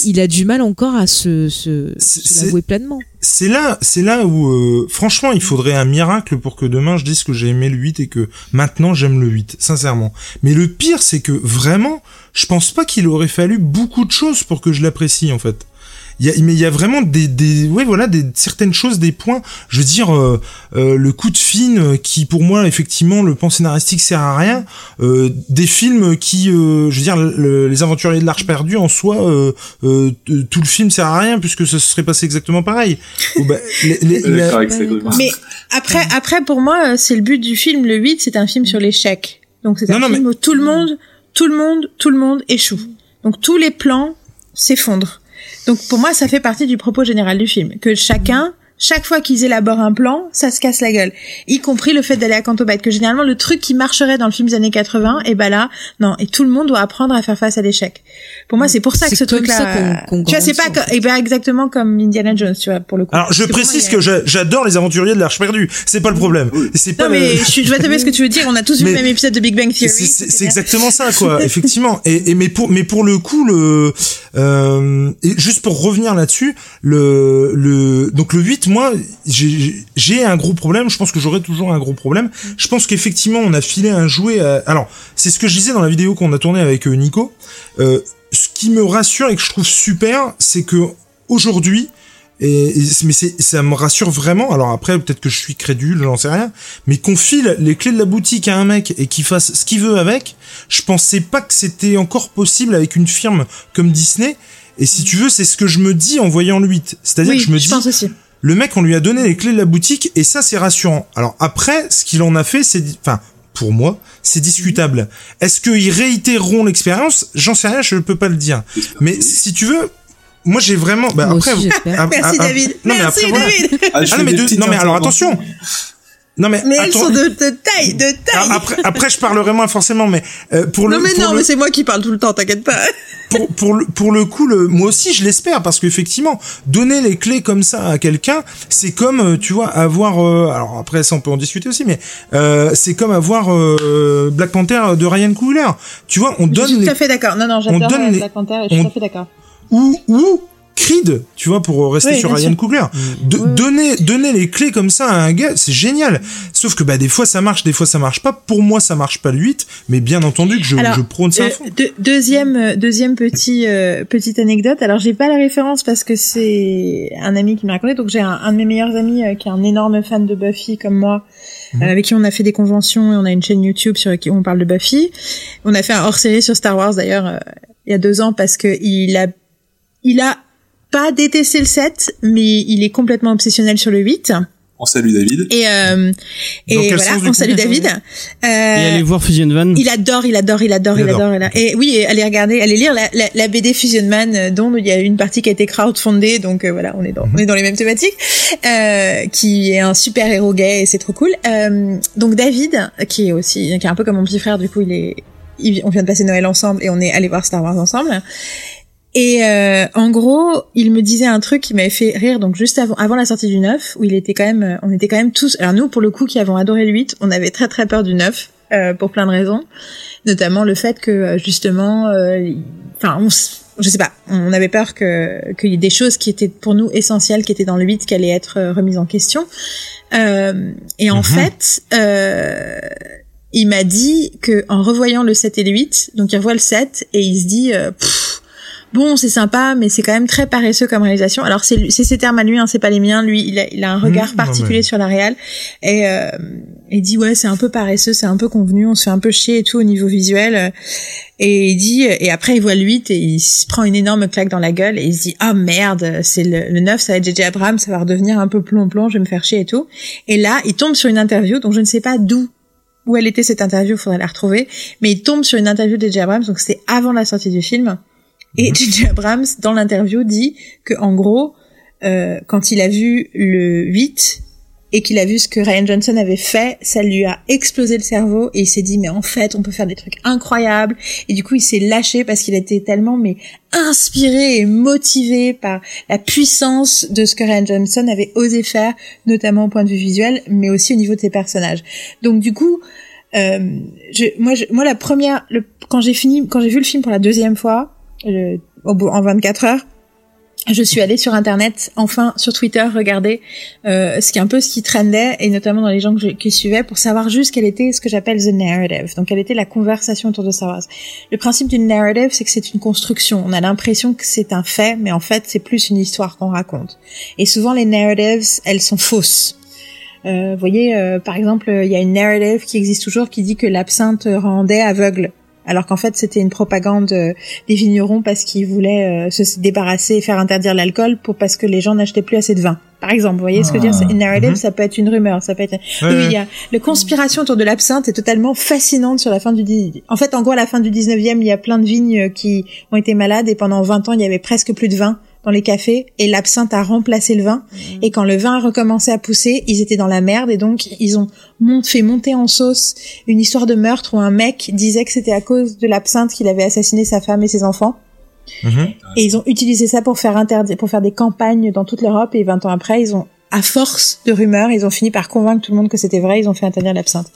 il a du mal encore à se, se l'avouer pleinement. c'est là, c'est là où, euh, franchement, il faudrait un miracle pour que demain je dise que j'ai aimé le 8 et que maintenant j'aime le 8, sincèrement. Mais le pire, c'est que vraiment, je pense pas qu'il aurait fallu beaucoup de choses pour que je l'apprécie, en fait. Il y a, mais il y a vraiment des, des, ouais, voilà, des certaines choses, des points. Je veux dire, euh, euh, le coup de fine euh, qui, pour moi, effectivement, le plan scénaristique sert à rien. Euh, des films qui, euh, je veux dire, le- les Aventuriers de l'Arche perdue en soi, euh, euh, tout le film sert à rien puisque ce serait passé exactement pareil. Oh, bah, les- les- la- ça. Mais après, après, pour moi, c'est le but du film. Le 8, c'est un film sur l'échec. Donc, c'est Non, un non, film où tout le monde, tout le monde, tout le monde échoue. Donc, tous les plans s'effondrent. Donc, pour moi, ça fait partie du propos général du film. Que chacun, chaque fois qu'ils élaborent un plan, ça se casse la gueule. Y compris le fait d'aller à Cantobite. Que généralement, le truc qui marcherait dans le film des années 80, et ben là, non. Et tout le monde doit apprendre à faire face à l'échec. Pour moi, c'est pour ça que C'est ce truc-là, qu'on- qu'on tu vois, c'est pas, co- eh ben, exactement comme Indiana Jones, tu vois, pour le coup. Alors, je moi, précise que j'a- j'adore les Aventuriers de l'Arche perdue. C'est pas le problème. C'est pas Non, mais le- je, suis- je vois très bien ce que tu veux dire. On a tous vu le même épisode de Big Bang Theory. C'est c'est exactement ça, quoi. Effectivement. Et, et mais pour mais pour le coup, le euh, et juste pour revenir là-dessus, le le donc le 8, moi, j'ai un gros problème. Je pense que j'aurai toujours un gros problème. Je pense qu'effectivement, on a filé un jouet. À... Alors, c'est ce que je disais dans la vidéo qu'on a tournée avec euh, Nico. Euh, ce qui me rassure et que je trouve super, c'est que aujourd'hui. Et, et- mais ça me rassure vraiment. Alors après, peut-être que je suis crédule, j'en sais rien. Mais qu'on file les clés de la boutique à un mec et qu'il fasse ce qu'il veut avec, je pensais pas que c'était encore possible avec une firme comme Disney. Et si tu veux, c'est ce que je me dis en voyant le 8. C'est-à-dire Oui, que je me je dis, pense aussi. Le mec, on lui a donné les clés de la boutique et ça, c'est rassurant. Alors après, ce qu'il en a fait, c'est, enfin, pour moi, c'est discutable. Est-ce qu'ils réitéreront l'expérience? J'en sais rien, je ne peux pas le dire. Mais si tu veux, moi j'ai vraiment. Bah, Moi après, aussi, j'espère. ap- Merci David. Non, mais Merci après, voilà. David. Ah, Ah non mais, de- non mais alors attention. Non mais, Mais elles sont de, de taille, de Ah, taille. après, après je parlerai moins forcément, mais euh, pour le non mais non, le- mais c'est moi qui parle tout le temps, t'inquiète pas. pour, pour, le, pour le coup, le, moi aussi je l'espère parce qu'effectivement, donner les clés comme ça à quelqu'un, c'est comme, euh, tu vois, avoir. euh, alors après, ça on peut en discuter aussi, mais euh, c'est comme avoir euh, Black Panther de Ryan Coogler. Tu vois, on Je donne suis tout à fait d'accord. Non non, on j'adore euh, Black Panther et je suis on- tout à fait d'accord. ou ou Creed, tu vois, pour rester Oui, sur Ryan. Coogler. De, ouais. Donner, donner les clés comme ça à un gars, c'est génial. Sauf que bah des fois ça marche, des fois ça marche pas. Pour moi, ça marche pas le 8, mais bien entendu que je, Alors, je prône ça à Euh, fond. deuxième euh, deuxième petit euh, petite anecdote. Alors j'ai pas la référence parce que c'est un ami qui m'a raconté. Donc j'ai un, un de mes meilleurs amis euh, qui est un énorme fan de Buffy comme moi, Mhm. avec qui on a fait des conventions et on a une chaîne YouTube sur qui on parle de Buffy. On a fait un hors série sur Star Wars d'ailleurs euh, il y a deux ans parce que il a il a pas détesté le 7, mais il est complètement obsessionnel sur le 8. On salue David. Et, euh, et voilà, on salue David. Et Euh, allez voir Fusion Van. il adore, il adore, il adore, Il il, adore. adore. Et oui, et allez regarder, allez lire la, la, la BD Fusion Man, euh, dont il y a une partie qui a été crowdfundée, donc euh, voilà, on est dans, on est dans les mêmes thématiques, euh, qui est un super héros gay et c'est trop cool. Euh, donc David, qui est aussi, qui est un peu comme mon petit frère, du coup il est, il- on vient de passer Noël ensemble et on est allé voir Star Wars ensemble. Et euh, en gros, il me disait un truc qui m'avait fait rire. Donc juste avant, avant la sortie du 9, où il était quand même, euh, on était quand même tous. Alors nous, pour le coup, qui avons adoré le 8, on avait très très peur du 9 euh, pour plein de raisons, notamment le fait que euh, justement, euh, enfin, on, s- je sais pas, on avait peur que qu'il y ait des choses qui étaient pour nous essentielles, qui étaient dans le 8, qui allaient être euh, remises en question. Euh, et en Mhm. fait. Euh, il m'a dit que en revoyant le 7 et le 8, donc il revoit le 7 et il se dit euh, Pff, bon c'est sympa mais c'est quand même très paresseux comme réalisation. Alors c'est c'est ses termes à lui, hein, c'est pas les miens. Lui il a, il a un regard Mmh, non, particulier sur la réal et euh, il dit ouais c'est un peu paresseux, c'est un peu convenu, on se fait un peu chier et tout au niveau visuel. Et il dit et après il voit le 8 et il se prend une énorme claque dans la gueule et il se dit ah merde c'est le, le 9 ça va être JJ Abrams ça va redevenir un peu plomb plomb je vais me faire chier et tout. Et là il tombe sur une interview donc je ne sais pas d'où où elle était cette interview, faudrait la retrouver. Mais il tombe sur une interview de J.J. Abrams, donc c'était avant la sortie du film. Et J.J. Abrams, dans l'interview, dit que en gros, euh, quand il a vu le 8 et qu'il a vu ce que Ryan Johnson avait fait, ça lui a explosé le cerveau et il s'est dit mais en fait on peut faire des trucs incroyables et du coup il s'est lâché parce qu'il était tellement mais inspiré et motivé par la puissance de ce que Ryan Johnson avait osé faire notamment au point de vue visuel mais aussi au niveau de ses personnages. Donc du coup euh, je, moi, je, moi la première, le, quand j'ai fini, quand j'ai vu le film pour la deuxième fois, euh, au bout, en 24 heures, je suis allée sur internet, enfin sur Twitter, regarder euh, ce qui est un peu ce qui trendait et notamment dans les gens que je, qui suivaient pour savoir juste quelle était ce que j'appelle the narrative. Donc quelle était la conversation autour de Star Wars. Le principe d'une narrative, c'est que c'est une construction. On a l'impression que c'est un fait, mais en fait c'est plus une histoire qu'on raconte. Et souvent les narratives, elles sont fausses. Euh, vous voyez, euh, par exemple, il y a une narrative qui existe toujours qui dit que l'absinthe rendait aveugle, alors qu'en fait c'était une propagande euh, des vignerons parce qu'ils voulaient euh, se débarrasser et faire interdire l'alcool pour parce que les gens n'achetaient plus assez de vin. Par exemple, vous voyez ce que je veux dire C'est Une narrative, Mhm. ça peut être une rumeur, ça peut être. Ouais, oui, il y a la conspiration autour de l'absinthe est totalement fascinante sur la fin du. En fait, en gros, à la fin du 19e, il y a plein de vignes qui ont été malades et pendant 20 ans, il y avait presque plus de vin dans les cafés et l'absinthe a remplacé le vin. Et quand le vin a recommencé à pousser, ils étaient dans la merde et donc ils ont mont- fait monter en sauce une histoire de meurtre où un mec disait que c'était à cause de l'absinthe qu'il avait assassiné sa femme et ses enfants. Mhm. Et ils ont utilisé ça pour faire interdire, pour faire des campagnes dans toute l'Europe. Et 20 ans après, ils ont, à force de rumeurs, ils ont fini par convaincre tout le monde que c'était vrai. Ils ont fait interdire l'absinthe.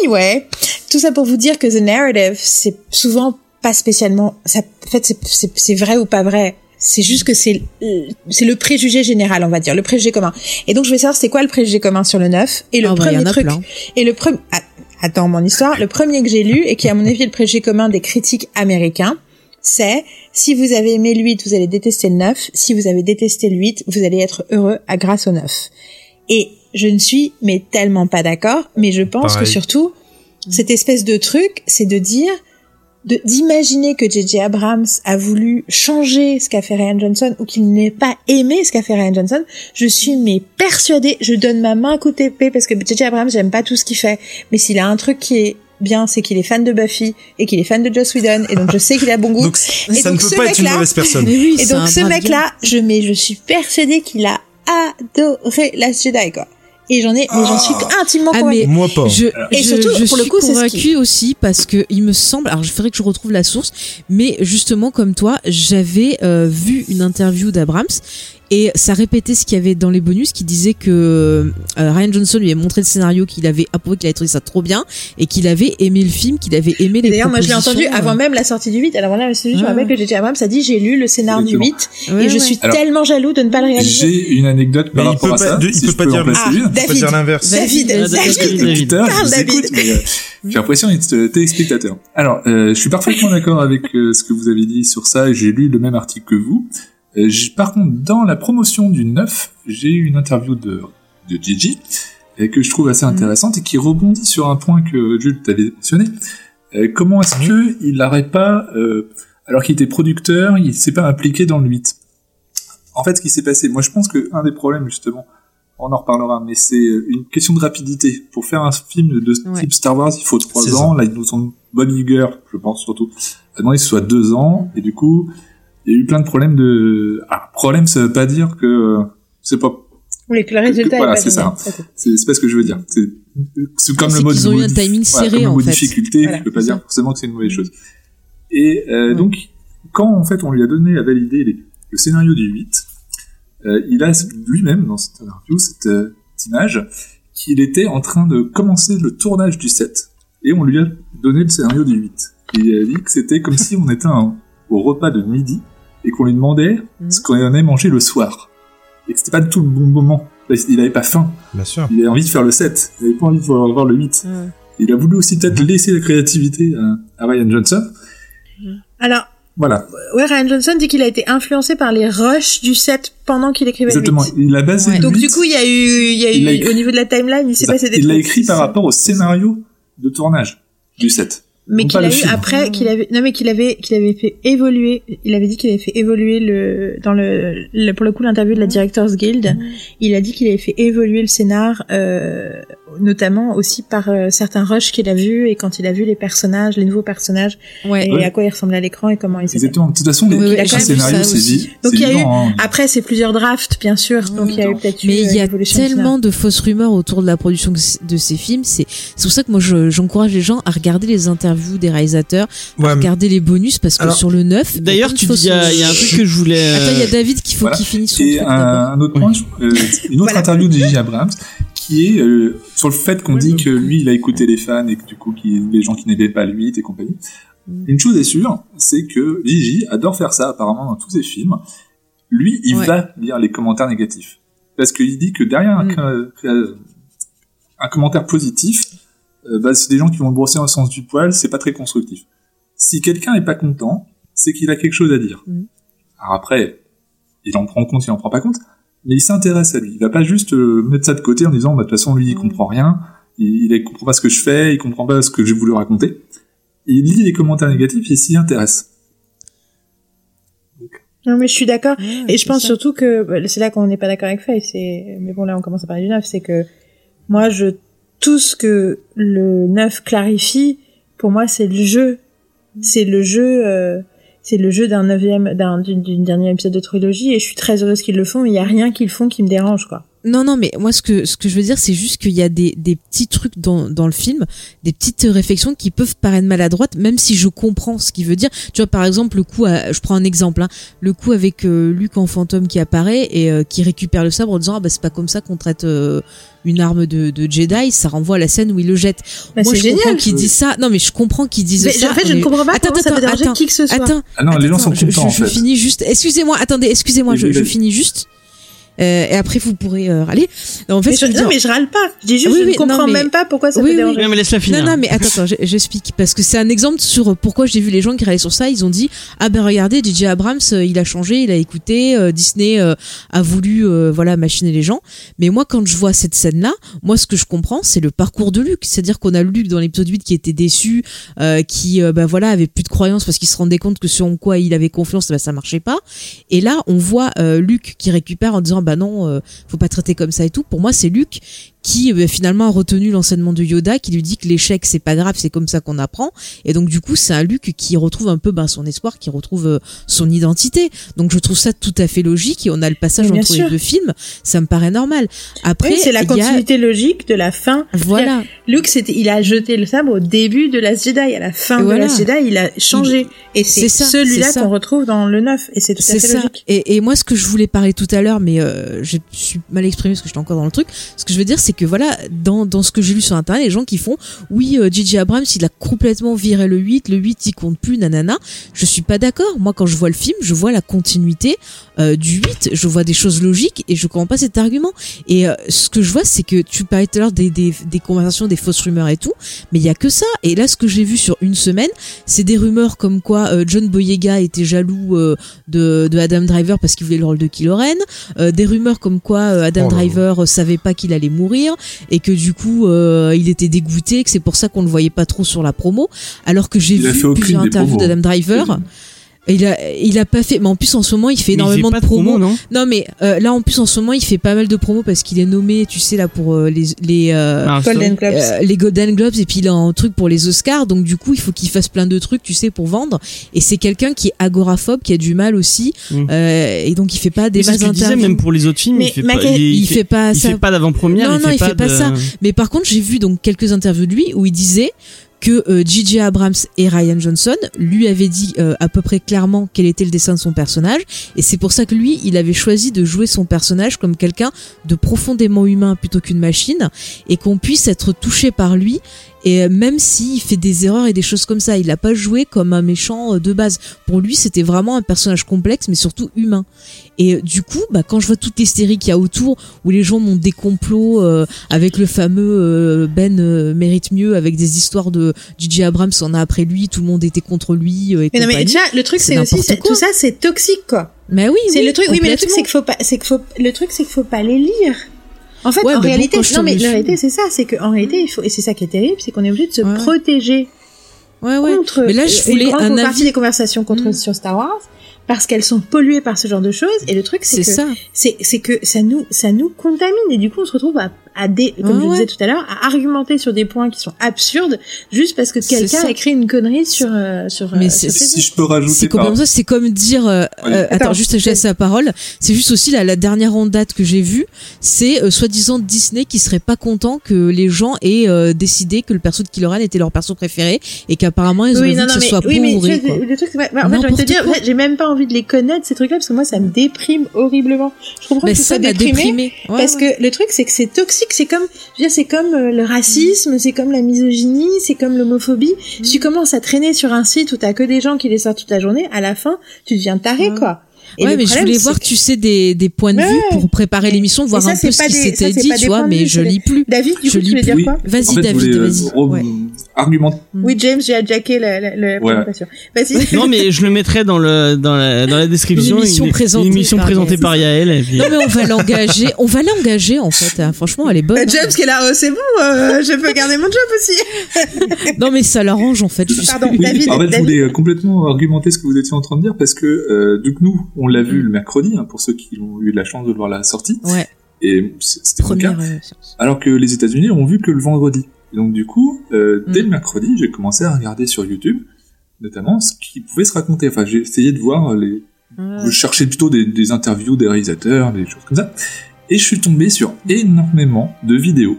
Anyway, tout ça pour vous dire que the narrative, c'est souvent pas spécialement, ça, en fait, c'est vrai ou pas vrai. C'est juste que c'est le- c'est le préjugé général, on va dire, le préjugé commun. Et donc je vais savoir c'est quoi le préjugé commun sur le 9 et le bah, y premier en a truc plein. et le premier ah, attends mon histoire, le premier que j'ai lu et qui à mon avis est le préjugé commun des critiques américains, c'est si vous avez aimé le 8, vous allez détester le 9, si vous avez détesté le 8, vous allez être heureux à grâce au 9. Et je ne suis mais tellement pas d'accord, mais je pense Pareil. que surtout cette espèce de truc, c'est de dire d'imaginer que JJ Abrams a voulu changer ce qu'a fait Ryan Johnson ou qu'il n'ait pas aimé ce qu'a fait Ryan Johnson, je suis mais persuadée, je donne ma main à coup d'épée parce que JJ Abrams, j'aime pas tout ce qu'il fait, mais s'il a un truc qui est bien, c'est qu'il est fan de Buffy et qu'il est fan de Joss Whedon et donc je sais qu'il a bon goût. Donc Et ça donc, ne peut pas être une mauvaise personne. Oui, et donc ce mec-là, je mais je suis persuadée qu'il a adoré Last Jedi quoi. Et j'en ai, mais j'en suis intimement Ah, convaincue. mais- Moi pas. Je, Et je- surtout, je pour le suis coup, c'est ce convaincue qui- aussi parce que il me semble, alors je ferais que je retrouve la source, mais justement comme toi, j'avais euh, vu une interview d'Abrams et ça répétait ce qu'il y avait dans les bonus qui disait que euh, Ryan Johnson lui a montré le scénario qu'il avait approuvé qu'il avait trouvé ça trop bien et qu'il avait aimé le film qu'il avait aimé les D'ailleurs, moi, je l'ai entendu avant même la sortie du 8. Alors voilà, je me Ouais. rappelle que J.J. Abrams a dit, j'ai lu le scénario du Exactement. 8 euh, ouais, et je ouais. suis Alors, tellement jaloux de ne pas le réaliser. J'ai une anecdote par Mais il rapport peut à pas- ça. de- il si peut pas dire Ah, l'inverse. David, David, David. Euh, j'ai l'impression d'être euh, téléspectateur. Alors, euh, je suis parfaitement d'accord avec euh, ce que vous avez dit sur ça, et j'ai lu le même article que vous. Euh, par contre, dans la promotion du 9, j'ai eu une interview de, de Gigi, euh, que je trouve assez intéressante, et qui rebondit sur un point que Jules t'avait mentionné. Euh, comment est-ce que il n'aurait pas, euh, alors qu'il était producteur, il s'est pas impliqué dans le 8 En fait, ce qui s'est passé, moi je pense que un des problèmes justement, on en reparlera, mais c'est une question de rapidité. Pour faire un film de Ouais. type Star Wars, il faut trois ans. Là, ils nous ont Bob Iger, je pense surtout, que ce soit deux ans, et du coup, il y a eu plein de problèmes de. Ah, problème, ça veut pas dire que euh, c'est pas. Oui, que le résultat Voilà, c'est ça. C'est c'est pas ce que je veux dire. C'est comme le mode. qu'ils ont eu un timing voilà, serré, comme le en mot fait. difficulté, Voilà, je peux pas dire ça. forcément que c'est une mauvaise chose. Et euh, Ouais. donc, quand en fait on lui a donné à valider les- le scénario du 8, euh, il a lui-même dans cette interview cette, euh, image qu'il était en train de commencer le tournage du 7 et on lui a donné le scénario du 8. Et il a dit que c'était comme si on était un- au repas de midi et qu'on lui demandait Mhm. ce qu'on allait manger le soir. Et que c'était pas du tout le bon moment. Il avait pas faim. Bien sûr. Il avait envie de faire le 7. Il avait pas envie de voir voir le 8. Ouais. Il a voulu aussi peut-être laisser la créativité à, à Ryan Johnson. Alors, Voilà, ouais, Ryan Johnson dit qu'il a été influencé par les rushs du set pendant qu'il écrivait exactement. le 8. Il a basé Ouais. le Donc 8, du coup, il y a eu, il y a Il écrit. au niveau de la timeline, il s'est passé des il l'a écrit par rapport au scénario de tournage du 7. Mais qu'il a eu après, qu'il avait, non mais qu'il avait, qu'il avait fait évoluer, il avait dit qu'il avait fait évoluer le, dans le, le- pour le coup l'interview de la Directors Guild, il a dit qu'il avait fait évoluer le scénar, euh, notamment aussi par euh, certains rushs qu'il a vus et quand il a vu les personnages, les nouveaux personnages Ouais. et Ouais. à quoi ils ressemblaient à l'écran et comment ils étaient. Exactement. De toute façon, les, Oui, oui, un j'ai vu scénario, ça c'est vite. Donc, il y a eu- hein. Après, c'est plusieurs drafts, bien sûr, donc il y a eu peut-être eu, Mais il y euh, a tellement de fausses rumeurs autour de la production de ces films. C'est c'est pour ça que moi je- j'encourage les gens à regarder les interviews des réalisateurs, Ouais, mais- regarder les bonus parce que Alors, sur le 9. D'ailleurs, tu dis, il y, a il y a un truc que je voulais. euh, Attends, il y a David qu'il faut Voilà. qu'il finisse son Et truc un, autre point, euh, une autre Voilà. interview de J.J. Abrams, qui est euh, sur le fait qu'on dit que lui, il a écouté les fans et que du coup, les gens qui n'aimaient pas 8 et compagnie. Mm. Une chose est sûre, c'est que J.J. adore faire ça apparemment dans tous ses films. Lui, il Ouais. va lire les commentaires négatifs. Parce qu'il dit que derrière un, Mm. un commentaire positif, euh, bah, c'est des gens qui vont le brosser dans le sens du poil, c'est pas très constructif. Si quelqu'un est pas content, c'est qu'il a quelque chose à dire. Mm. Alors après, il en prend compte, il en prend pas compte, mais il s'intéresse à lui. Il va pas juste euh, mettre ça de côté en disant, bah, de toute façon, lui, il Mm. comprend rien, il, il comprend pas ce que je fais, il comprend pas ce que j'ai voulu raconter. Il lit les commentaires négatifs et il s'y intéresse. Non, mais je suis d'accord. Ouais, Et je pense ça. surtout que bah, c'est là qu'on n'est pas d'accord avec Faye. C'est mais bon là on commence à parler du neuf. C'est que moi je tout ce que le neuf clarifie pour moi c'est le jeu. C'est le jeu. euh, c'est le jeu d'un neuvième d'un d'une dernière épisode de trilogie et je suis très heureuse qu'ils le font. Il y a rien qu'ils font qui me dérange quoi. Non, non, mais moi, ce que, ce que je veux dire, c'est juste qu'il y a des, des petits trucs dans, dans le film, des petites réflexions qui peuvent paraître maladroites, même si je comprends ce qu'il veut dire. Tu vois, par exemple, le coup, à- je prends un exemple, hein, le coup avec euh, Luke en fantôme qui apparaît et euh, qui récupère le sabre en disant, ah bah, c'est pas comme ça qu'on traite euh, une arme de, de Jedi, ça renvoie à la scène où il le jette. Bah, moi, c'est je comprends génial. qu'ils disent ça. Non, mais je comprends qu'ils disent Mais ça. en fait je ne comprends pas Attends, comment ça attends, peut déranger attends, qui que ce soit. Attends, Ah non, les gens Attends, sont je, contents, je, en je fait. finis juste. Excusez-moi, attendez, excusez-moi, je, je finis juste. Euh, et après, vous pourrez euh, râler. Non, en fait, Mais ce je, je non dire- mais je râle pas. Je dis juste Oui, je oui, ne comprends non, mais- même pas pourquoi ça Oui, peut oui. déranger. Ouais, mais laisse-la finir. Non, non, mais attends, attends, je- j'explique. Parce que c'est un exemple sur pourquoi j'ai vu les gens qui râlaient sur ça. Ils ont dit, ah ben regardez, DJ Abrams, euh, il a changé, il a écouté, euh, Disney euh, a voulu, euh, voilà, machiner les gens. Mais moi, quand je vois cette scène-là, moi, ce que je comprends, c'est le parcours de Luc. C'est-à-dire qu'on a Luc dans l'épisode 8 qui était déçu, euh, qui, euh, ben voilà, avait plus de croyance parce qu'il se rendait compte que sur quoi il avait confiance, ben, ça marchait pas. Et là, on voit euh, Luc qui récupère en disant, bah non, euh, faut pas traiter comme ça et tout. Pour moi, c'est Luc qui euh, finalement a retenu l'enseignement de Yoda, qui lui dit que l'échec c'est pas grave, c'est comme ça qu'on apprend. Et donc du coup, c'est un Luke qui retrouve un peu ben, son espoir, qui retrouve euh, son identité. Donc je trouve ça tout à fait logique. Et on a le passage entre sûr. les deux films, ça me paraît normal. Après, Oui, c'est la a- continuité logique de la fin. Voilà. Luke, c'était, il a jeté le sabre au début de Last Jedi. À la fin de. Last Jedi, il a changé. Et c'est celui-là qu'on retrouve dans le 9. Et c'est tout à fait ça. logique. Et, et moi, ce que je voulais parler tout à l'heure, mais euh, je suis mal exprimé parce que j'étais encore dans le truc. Ce que je veux dire, c'est que voilà, dans, dans ce que j'ai lu sur internet, les gens qui font, oui, euh, J.J. Abrams, il a complètement viré le 8, le 8, il compte plus, nanana. Je suis pas d'accord. Moi, quand je vois le film, je vois la continuité euh, du 8, je vois des choses logiques et je comprends pas cet argument. Et euh, ce que je vois, c'est que tu parlais tout à l'heure des, des, des conversations, des fausses rumeurs et tout, mais il y a que ça. Et là, ce que j'ai vu sur une semaine, c'est des rumeurs comme quoi euh, John Boyega était jaloux euh, de, de Adam Driver parce qu'il voulait le rôle de Kylo Ren, euh, des rumeurs comme quoi euh, Adam Oh. Driver euh, savait pas qu'il allait mourir et que du coup euh, il était dégoûté, que c'est pour ça qu'on le voyait pas trop sur la promo, alors que j'ai vu plusieurs interviews d'Adam Driver. Il a, il a pas fait, mais en plus en ce moment il fait Mais il énormément fait pas de promos. non Non mais euh, là en plus en ce moment il fait pas mal de promos parce qu'il est nommé, tu sais là pour euh, les les euh, Ah, Golden Globes. euh, les Golden Globes et puis il a un truc pour les Oscars donc du coup il faut qu'il fasse plein de trucs tu sais pour vendre et c'est quelqu'un qui est agoraphobe qui a du mal aussi Mm. euh, et donc il fait pas des masses que je disais, d'interviews même pour les autres films, Mais il fait pas, il, il fait pas il ça fait pas d'avant-première, Non, il non, fait il pas fait pas de- ça. mais par contre j'ai vu donc quelques interviews de lui où il disait que euh. Abrams et Ryan Johnson lui avaient dit euh, à peu près clairement quel était le dessin de son personnage et c'est pour ça que lui il avait choisi de jouer son personnage comme quelqu'un de profondément humain plutôt qu'une machine et qu'on puisse être touché par lui et euh, même s'il fait des erreurs et des choses comme ça il l'a pas joué comme un méchant euh, de base pour lui c'était vraiment un personnage complexe mais surtout humain et euh, du coup bah quand je vois toutes les séries qu'il y a autour où les gens montent des complots euh, avec le fameux euh, Ben euh, mérite mieux avec des histoires de J.J. Abrams en a après lui tout le monde était contre lui euh, et Mais non, mais déjà, le truc, C'est aussi, tout ça, c'est toxique, quoi. mais oui C'est oui, le truc, oui, mais le truc, c'est qu'il faut pas, c'est qu'il faut, le truc, c'est qu'il faut pas les lire. En fait, Ouais, en bon, réalité, non, mais la réalité, c'est ça, c'est qu'en réalité, il faut, et c'est ça qui est terrible, c'est qu'on est obligé de se Ouais. protéger ouais ouais contre mais là je une voulais grande un partie des conversations contre Mm. sur Star Wars parce qu'elles sont polluées par ce genre de choses et le truc c'est que c'est que ça nous ça nous contamine et du coup on se retrouve à à dé, comme Ouais, je ouais. disais tout à l'heure à argumenter sur des points qui sont absurdes juste parce que quelqu'un ça. a écrit une connerie sur euh, sur Mais euh, sur Si je peux rajouter C'est comme ça, c'est comme dire. euh, Oui. euh, attends, Attends, juste je laisse la parole. C'est juste aussi la, la dernière en date que j'ai vue, c'est euh, soi-disant Disney qui serait pas content que les gens aient euh, décidé que le perso de Kylo Ren était leur perso préféré et qu'apparemment ils auraient oui, non, que non, ce mais, soit oui, mais tu quoi. le truc, bah, en fait, j'ai envie de te dire, quoi. en fait, j'ai même pas envie de les connaître, ces trucs-là, parce que moi, ça me déprime horriblement. Je comprends Mais que tu ça m'a déprimé, déprimé. Ouais, parce ouais. que le truc, c'est que c'est toxique, c'est comme, je veux dire, c'est comme euh, le racisme, c'est comme la misogynie, c'est comme l'homophobie. Si tu commences à traîner sur un site où t'as que des gens qui les sortent toute la journée, à la fin, tu deviens taré, Ouais. quoi. Et ouais, mais je voulais voir, que- tu sais, des, des points de Ouais, vue pour préparer l'émission, voir ça, un c'est peu ce pas qui des- s'était dit, tu des vois, points de mais je lis plus. David, du Je coup, tu lis voulais dire plus. quoi Vas-y, En fait, je David, voulais, euh, vas-y. Oui, James, j'ai adjacké la, la, la Ouais. présentation. Vas-y. Non, mais je le mettrai dans le dans la dans la description. Une émission présentée une émission par présentée Yael. par Yael. Et puis, Non mais on va l'engager, on va l'engager en fait. hein. Franchement, elle est bonne. Euh, hein. James qui est là, oh, c'est bon, euh, je peux garder mon job aussi. Non mais ça l'arrange en fait. je Pardon, Oui, David, en fait, je David. voulais euh, complètement argumenter ce que vous étiez en train de dire parce que euh, donc nous, on l'a vu le mercredi hein, pour ceux qui ont eu la chance de voir la sortie Ouais, et c'était mon cas. euh. Alors que les États-Unis ont vu que le vendredi. Et donc du coup, euh, dès Mm. le mercredi, j'ai commencé à regarder sur YouTube, notamment ce qui pouvait se raconter. Enfin, j'ai essayé de voir les. Je cherchais plutôt des, des interviews des réalisateurs, des choses comme ça, et je suis tombé sur énormément de vidéos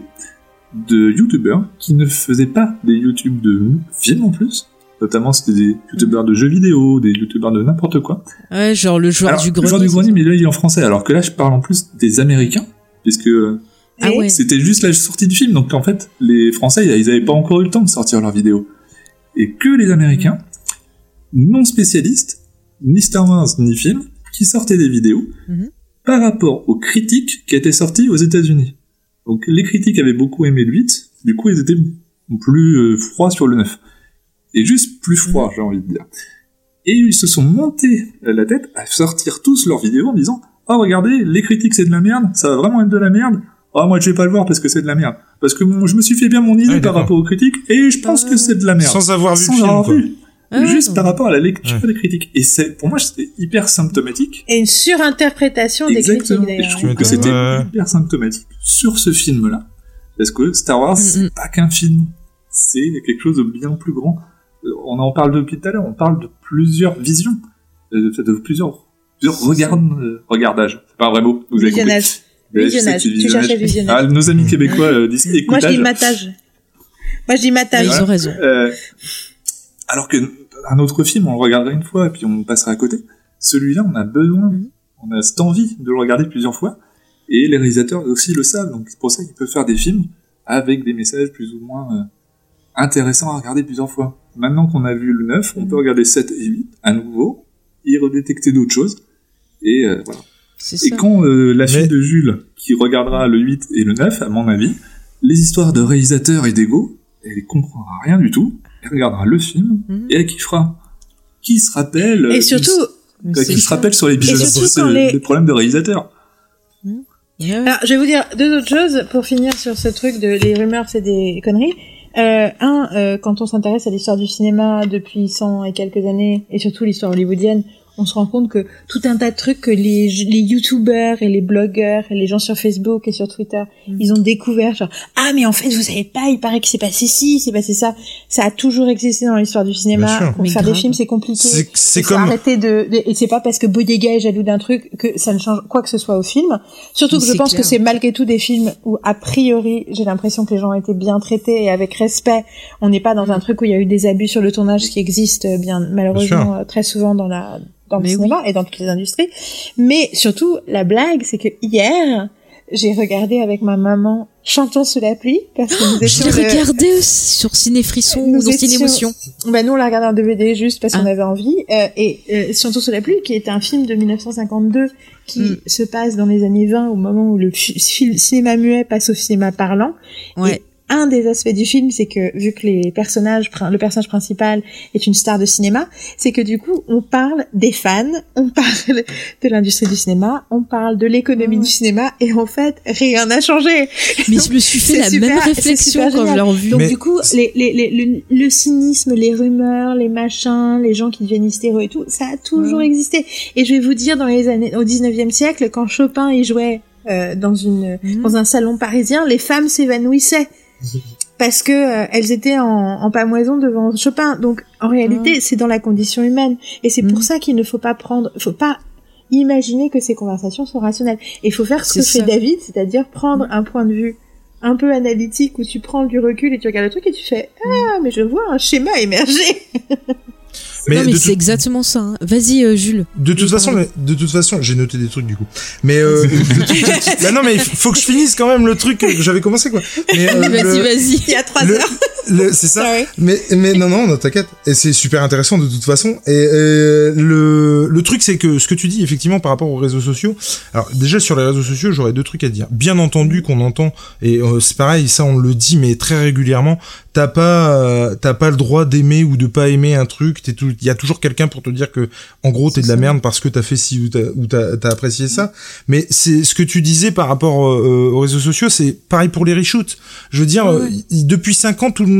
de YouTubeurs qui ne faisaient pas des YouTube de films en plus. Notamment, c'était des YouTubeurs de jeux vidéo, des YouTubeurs de n'importe quoi. Ouais, genre le joueur Alors, du le grenier. joueur du grenier, mais là, il est en français. Alors que là, je parle en plus des Américains, puisque Ah ouais. c'était juste la sortie du film, donc en fait, les Français, ils avaient pas encore eu le temps de sortir leurs vidéos. Et que les Américains, non spécialistes, ni Star Wars, ni films, qui sortaient des vidéos Mhm. par rapport aux critiques qui étaient sorties aux États-Unis. Donc les critiques avaient beaucoup aimé le 8, du coup ils étaient plus euh, froids sur le 9. Et juste plus froids, j'ai envie de dire. Et ils se sont montés la tête à sortir tous leurs vidéos en disant Oh regardez, les critiques c'est de la merde, ça va vraiment être de la merde. Oh moi je vais pas le voir parce que c'est de la merde. Parce que mon- je me suis fait bien mon idée Ah, par rapport aux critiques et je pense que c'est de la merde. Sans avoir vu Sans le film, quoi. vu. Ah Juste non. par rapport à la lecture Ouais. des critiques. Et c'est, pour moi, c'était hyper symptomatique. Et une surinterprétation des critiques Et je d'ailleurs. trouve que c'était Ouais. hyper symptomatique sur ce film-là Parce que Star Wars, Mm, c'est pas qu'un film. C'est quelque chose de bien plus grand. Euh, On en parle depuis tout à l'heure, on parle de plusieurs visions, euh, de, de plusieurs, plusieurs regards, euh, regardages. C'est pas un vrai mot, vous avez compris. Visionnage. Tu cherchais visionnage. Ah, nos amis québécois euh, disent Moi, je écoutage. dis matage. Moi, je dis matage. Ils voilà. ont raison. Euh, alors que un autre film, on le regardera une fois et puis on passera à côté. Celui-là, on a besoin, Mhm. on a cette envie de le regarder plusieurs fois. Et les réalisateurs aussi le savent, donc c'est pour ça qu'ils peuvent faire des films avec des messages plus ou moins euh, intéressants à regarder plusieurs fois. Maintenant qu'on a vu le 9, on peut regarder 7 et 8 à nouveau, y redétecter d'autres choses. Et euh, voilà. C'est Et ça. quand euh, la fille Mais- de Jules, qui regardera le 8 et le 9, à mon avis, les histoires de réalisateurs et d'ego, elle comprendra rien du tout. Elle regardera le film Mhm. et elle kiffera. Qui se rappelle Et euh, surtout, Mais qui, se rappelle sur les bijoux, surtout c'est quand le, les- le problème de réalisateur. Ouais, ouais. Alors, je vais vous dire deux autres choses pour finir sur ce truc de les rumeurs, c'est des conneries. Euh, un, euh, quand on s'intéresse à l'histoire du cinéma depuis 100 et quelques années, et surtout l'histoire hollywoodienne, on se rend compte que tout un tas de trucs que les, les youtubeurs et les blogueurs et les gens sur Facebook et sur Twitter, Mhm. ils ont découvert, genre, ah, mais en fait, vous savez pas, il paraît que c'est passé ci, c'est passé ça. Ça a toujours existé dans l'histoire du cinéma. Pour faire des films, c'est compliqué. C'est comme arrêter de, de- et c'est pas parce que Boyega est jaloux d'un truc que ça ne change quoi que ce soit au film. Surtout Mais que je pense clair. que c'est malgré tout des films où a priori j'ai l'impression que les gens ont été bien traités et avec respect. On n'est pas dans un truc où il y a eu des abus sur le tournage, ce qui existe euh, bien malheureusement euh, très souvent dans la dans le Mais cinéma et dans toutes les industries. Mais surtout la blague, c'est que hier j'ai regardé avec ma maman Chantons sous la pluie parce que nous Je étions l'ai le- regardé aussi sur Cinéfrisson Nous ou dans étions- Cinémotion. bah nous on l'a regardé en DVD juste parce qu'on Ah. avait envie euh, et euh, Surtout sous la pluie qui est un film de 1952 qui Mm. se passe dans les années 20 au moment où le cinéma muet passe au cinéma parlant. Ouais. Un des aspects du film c'est que vu que les personnages le personnage principal est une star de cinéma, c'est que du coup on parle des fans, on parle de l'industrie du cinéma, on parle de l'économie du cinéma et en fait rien n'a changé. Mais je me suis fait la super- même réflexion quand je l'ai revu. Donc Mais- du coup, les, les, les- le, le cynisme, les rumeurs, les machins, les gens qui deviennent hystéreux et tout, ça a toujours existé. Et je vais vous dire, dans les années, au 19e siècle, quand Chopin y jouait euh, dans une Mhm. dans un salon parisien, les femmes s'évanouissaient parce que euh, elles étaient en, en pamoison devant Chopin. Donc en réalité, c'est dans la condition humaine, et c'est pour Mhm. ça qu'il ne faut pas prendre, faut pas imaginer que ces conversations sont rationnelles. Et il faut faire ce que fait. David, c'est-à-dire prendre un point de vue un peu analytique où tu prends du recul et tu regardes le truc et tu fais ah mais je vois un schéma émerger. mais non, mais c'est tout- exactement ça. hein. Vas-y, euh, Jules. De toute façon, de toute façon, j'ai noté des trucs du coup. Mais euh, Bah non, mais il faut que je finisse quand même le truc que j'avais commencé quoi. Mais, euh, Vas-y, le- vas-y. Il y a trois le- heures. Le- c'est ça. Sorry. Mais mais non non, non t'inquiète. Et c'est super intéressant de toute façon. Et euh, le le truc c'est que ce que tu dis effectivement par rapport aux réseaux sociaux. Alors déjà sur les réseaux sociaux, j'aurais deux trucs à dire. Bien entendu qu'on entend et euh, c'est pareil, ça on le dit mais très régulièrement. T'as pas euh, t'as pas le droit d'aimer ou de pas aimer un truc. T'es tout. Il y a toujours quelqu'un pour te dire que en gros t'es de la merde parce que t'as fait ci ou t'as ou t'as t'as apprécié ça. Mais c'est ce que tu disais par rapport euh, aux réseaux sociaux, c'est pareil pour les reshoots. Je veux dire, Ouais, euh, depuis cinq ans, tout le,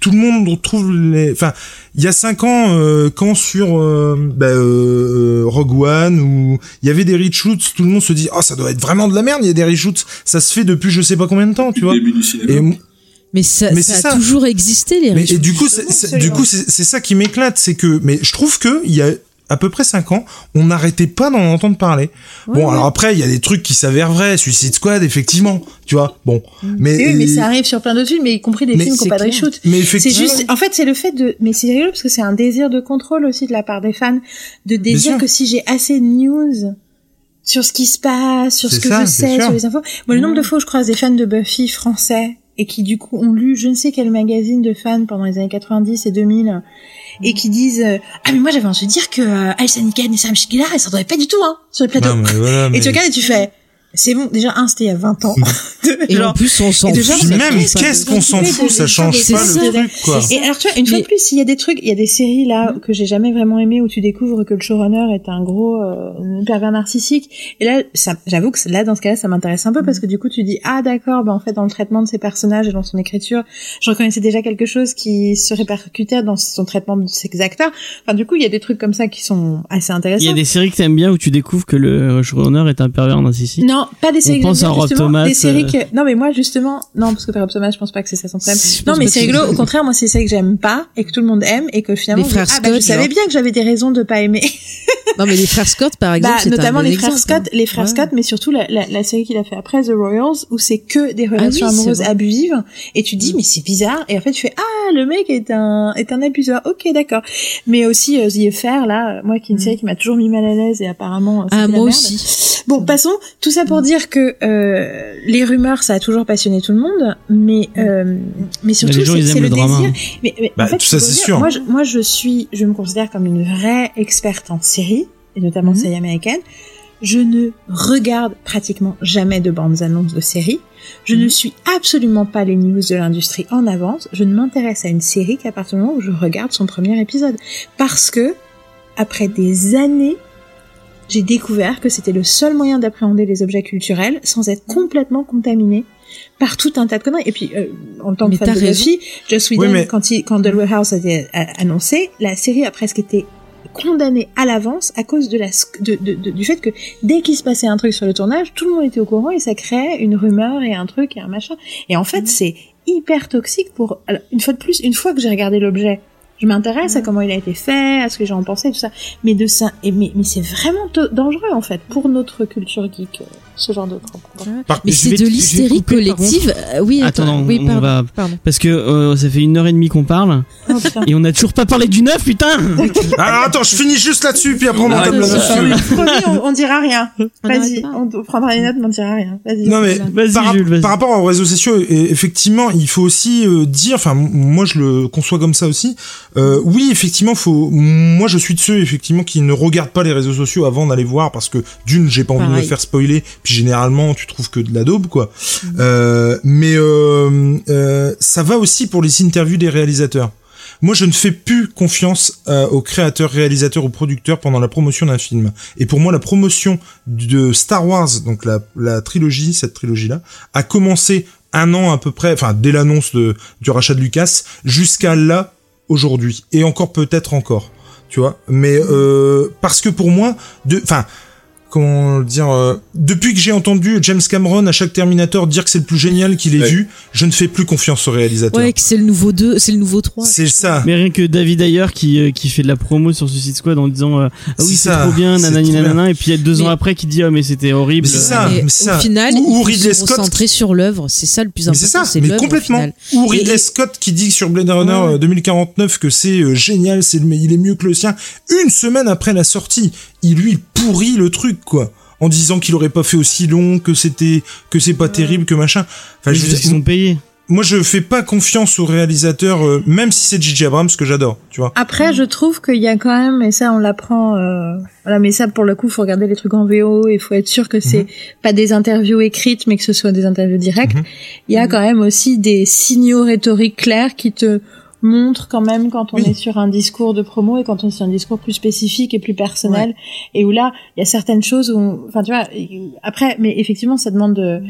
tout le monde retrouve les. Enfin, il y a cinq ans, euh, quand sur euh, bah, euh, Rogue One où il y avait des reshoots, tout le monde se dit, oh, ça doit être vraiment de la merde. Il y a des reshoots, ça se fait depuis je sais pas combien de temps, tu vois. début du cinéma. Et, Mais ça, Mais ça a ça. toujours existé, les mais, et du coup, c'est, du coup, c'est ça qui m'éclate, c'est que, mais je trouve que il y a à peu près cinq ans, on n'arrêtait pas d'en entendre parler. Ouais, bon, ouais. alors après, il y a des trucs qui s'avèrent vrais, Suicide Squad, effectivement, tu vois. Bon, mais Oui, mais ça arrive sur plein d'autres films, mais y compris des Mais films qui n'ont pas de reshoot. mais C'est juste, en fait, c'est le fait de, mais c'est rigolo parce que c'est un désir de contrôle aussi de la part des fans, de désir que si j'ai assez de news sur ce qui se passe, sur ce que ça, je sais, sûr. sur les infos. Moi, le nombre de fois où je croise des fans de Buffy français et qui du coup ont lu je ne sais quel magazine de fans pendant les années 90 et 2000 et qui disent euh, ah mais moi j'avais envie de dire que euh, Hannigan et Sam Shigella elles s'entendaient pas du tout hein sur le plateau. Non, mais voilà, et tu regardes et tu fais c'est bon déjà un c'était il y a 20 ans Et genre, en plus, on s'en fout. même, qu'est-ce qu'on s'en fout, ça change c'est pas le truc, quoi. Et alors tu vois, une fois de plus, il y a des trucs, il y a des séries là que j'ai jamais vraiment aimé où tu découvres que le showrunner est un gros euh, pervers narcissique. Et là, ça, j'avoue que là, dans ce cas-là, ça m'intéresse un peu parce que du coup, tu dis ah d'accord, bah en fait dans le traitement de ses personnages et dans son écriture, je reconnaissais déjà quelque chose qui se répercutait dans son traitement de ses acteurs. Enfin, du coup, il y a des trucs comme ça qui sont assez intéressants. Il y a des séries que t'aimes bien où tu découvres que le showrunner est un pervers narcissique? Non, pas des séries. On pense à Rob Thomas, Des séries euh. que non mais moi justement non parce que Père Thomas je pense pas que c'est ça son problème. Je Non mais c'est rigolo. Au contraire moi c'est ça que j'aime pas et que tout le monde aime et que finalement Les je dis, frères ah bah je Scott, savais bien que j'avais des raisons de pas aimer. Non, mais les frères Scott, par exemple, Bah, c'est un notamment bon les frères exemple, Scott, hein. les frères Ouais. Scott, mais surtout la, la, la série qu'il a fait après The Royals, où c'est que des relations oui, c'est amoureuses abusives, et tu dis Mm. mais c'est bizarre, et en fait tu fais ah le mec est un est un abuseur, ok d'accord, mais aussi euh, The Affair là, moi qui est une Mm. série qui m'a toujours mis mal à l'aise et apparemment euh, Ah, moi merde. aussi. Bon, passons. Tout ça pour dire que euh, les rumeurs, ça a toujours passionné tout le monde, mais euh, mais surtout les gens, c'est le, le drama. désir. Mais, mais Bah, en fait, tout ça, c'est sûr. Moi, je, moi, je suis, je me considère comme une vraie experte en série, et notamment Mhm. séries américaines. Je ne regarde pratiquement jamais de bandes annonces de séries. Je Mhm. ne suis absolument pas les news de l'industrie en avance. Je ne m'intéresse à une série qu'à partir du moment où je regarde son premier épisode. Parce que, après des années, j'ai découvert que c'était le seul moyen d'appréhender les objets culturels sans être complètement contaminé par tout un tas de conneries. Et puis, euh, en tant que fan de. Buffy, Joss Whedon, Oui, mais- quand, il, quand Dollar House a été a- annoncé, la série a presque été condamnée à l'avance à cause de la de, de- de- du fait que dès qu'il se passait un truc sur le tournage, tout le monde était au courant et ça créait une rumeur et un truc et un machin. Et en fait, Mhm. c'est hyper toxique pour alors, une fois de plus, une fois que j'ai regardé l'objet, je m'intéresse à comment il a été fait, à ce que gens en pensaient, tout ça. Mais de ça, et mais, mais c'est vraiment dangereux en fait pour notre culture geek, euh, ce genre de propos. Par- Mais c'est de l'hystérie collective. Euh, oui, Attends, oui, on pardon. va pardon. parce que euh, ça fait une heure et demie qu'on parle Oh, et on a toujours pas parlé du neuf, putain. Alors attends, je finis juste là-dessus, puis après on ça. Promis, on, on dira rien. On Vas-y, on, prendra les notes, mais on dira rien. Vas-y. Non mais Vas-y, par, Jules, vas-y. par rapport aux réseaux sociaux, et- effectivement, il faut aussi euh, dire, enfin moi je le conçois comme ça aussi. euh, oui, effectivement, faut. Moi, je suis de ceux effectivement qui ne regardent pas les réseaux sociaux avant d'aller voir parce que d'une, j'ai pas envie de me faire spoiler, puis généralement, tu trouves que de la daube, quoi. Mhm. Euh, mais euh, euh, ça va aussi pour les interviews des réalisateurs. Moi, je ne fais plus confiance euh, aux créateurs, réalisateurs ou producteurs pendant la promotion d'un film. Et pour moi, la promotion de Star Wars, donc la, la trilogie, cette trilogie-là, a commencé un an à peu près, enfin dès l'annonce de, du rachat de Lucas, jusqu'à là aujourd'hui, et encore peut-être encore, tu vois? Mais euh, parce que pour moi, de, enfin. Comment le dire euh, Depuis que j'ai entendu James Cameron à chaque Terminator dire que c'est le plus génial qu'il ait Ouais. vu, je ne fais plus confiance au réalisateur. Ouais, que c'est le nouveau 2, c'est le nouveau 3. c'est ça. Mais rien que David Ayer qui euh, qui fait de la promo sur Suicide Squad en disant euh, ah oui C'est trop bien nanani bien. nanana et puis il y a deux ans après qui dit ah mais c'était horrible. C'est ça. Mais ça. au final, Ou- ou Ridley se Scott concentrer sur l'œuvre. C'est ça le plus important. c'est ça, c'est mais complètement. Ou Ridley Et- Scott qui dit sur Blade Runner Ouais. euh, 2049 que c'est euh, génial, c'est il est mieux que le sien. Une semaine après la sortie, il lui pourrit le truc quoi, en disant qu'il aurait pas fait aussi long, que c'était, que c'est pas terrible, que machin. Enfin, je dire, qu'ils sont payés. moi je fais pas confiance au réalisateur, euh, même si c'est J.J. Abrams que j'adore, tu vois. Après, je trouve qu'il y a quand même, et ça on l'apprend, euh, voilà, mais ça pour le coup, faut regarder les trucs en VO et faut être sûr que c'est pas des interviews écrites, mais que ce soit des interviews directes. Mhm. Il y a quand même aussi des signaux rhétoriques clairs qui te montrent quand même quand on Oui. est sur un discours de promo et quand on est sur un discours plus spécifique et plus personnel et où là il y a certaines choses où on- enfin tu vois après mais effectivement ça demande de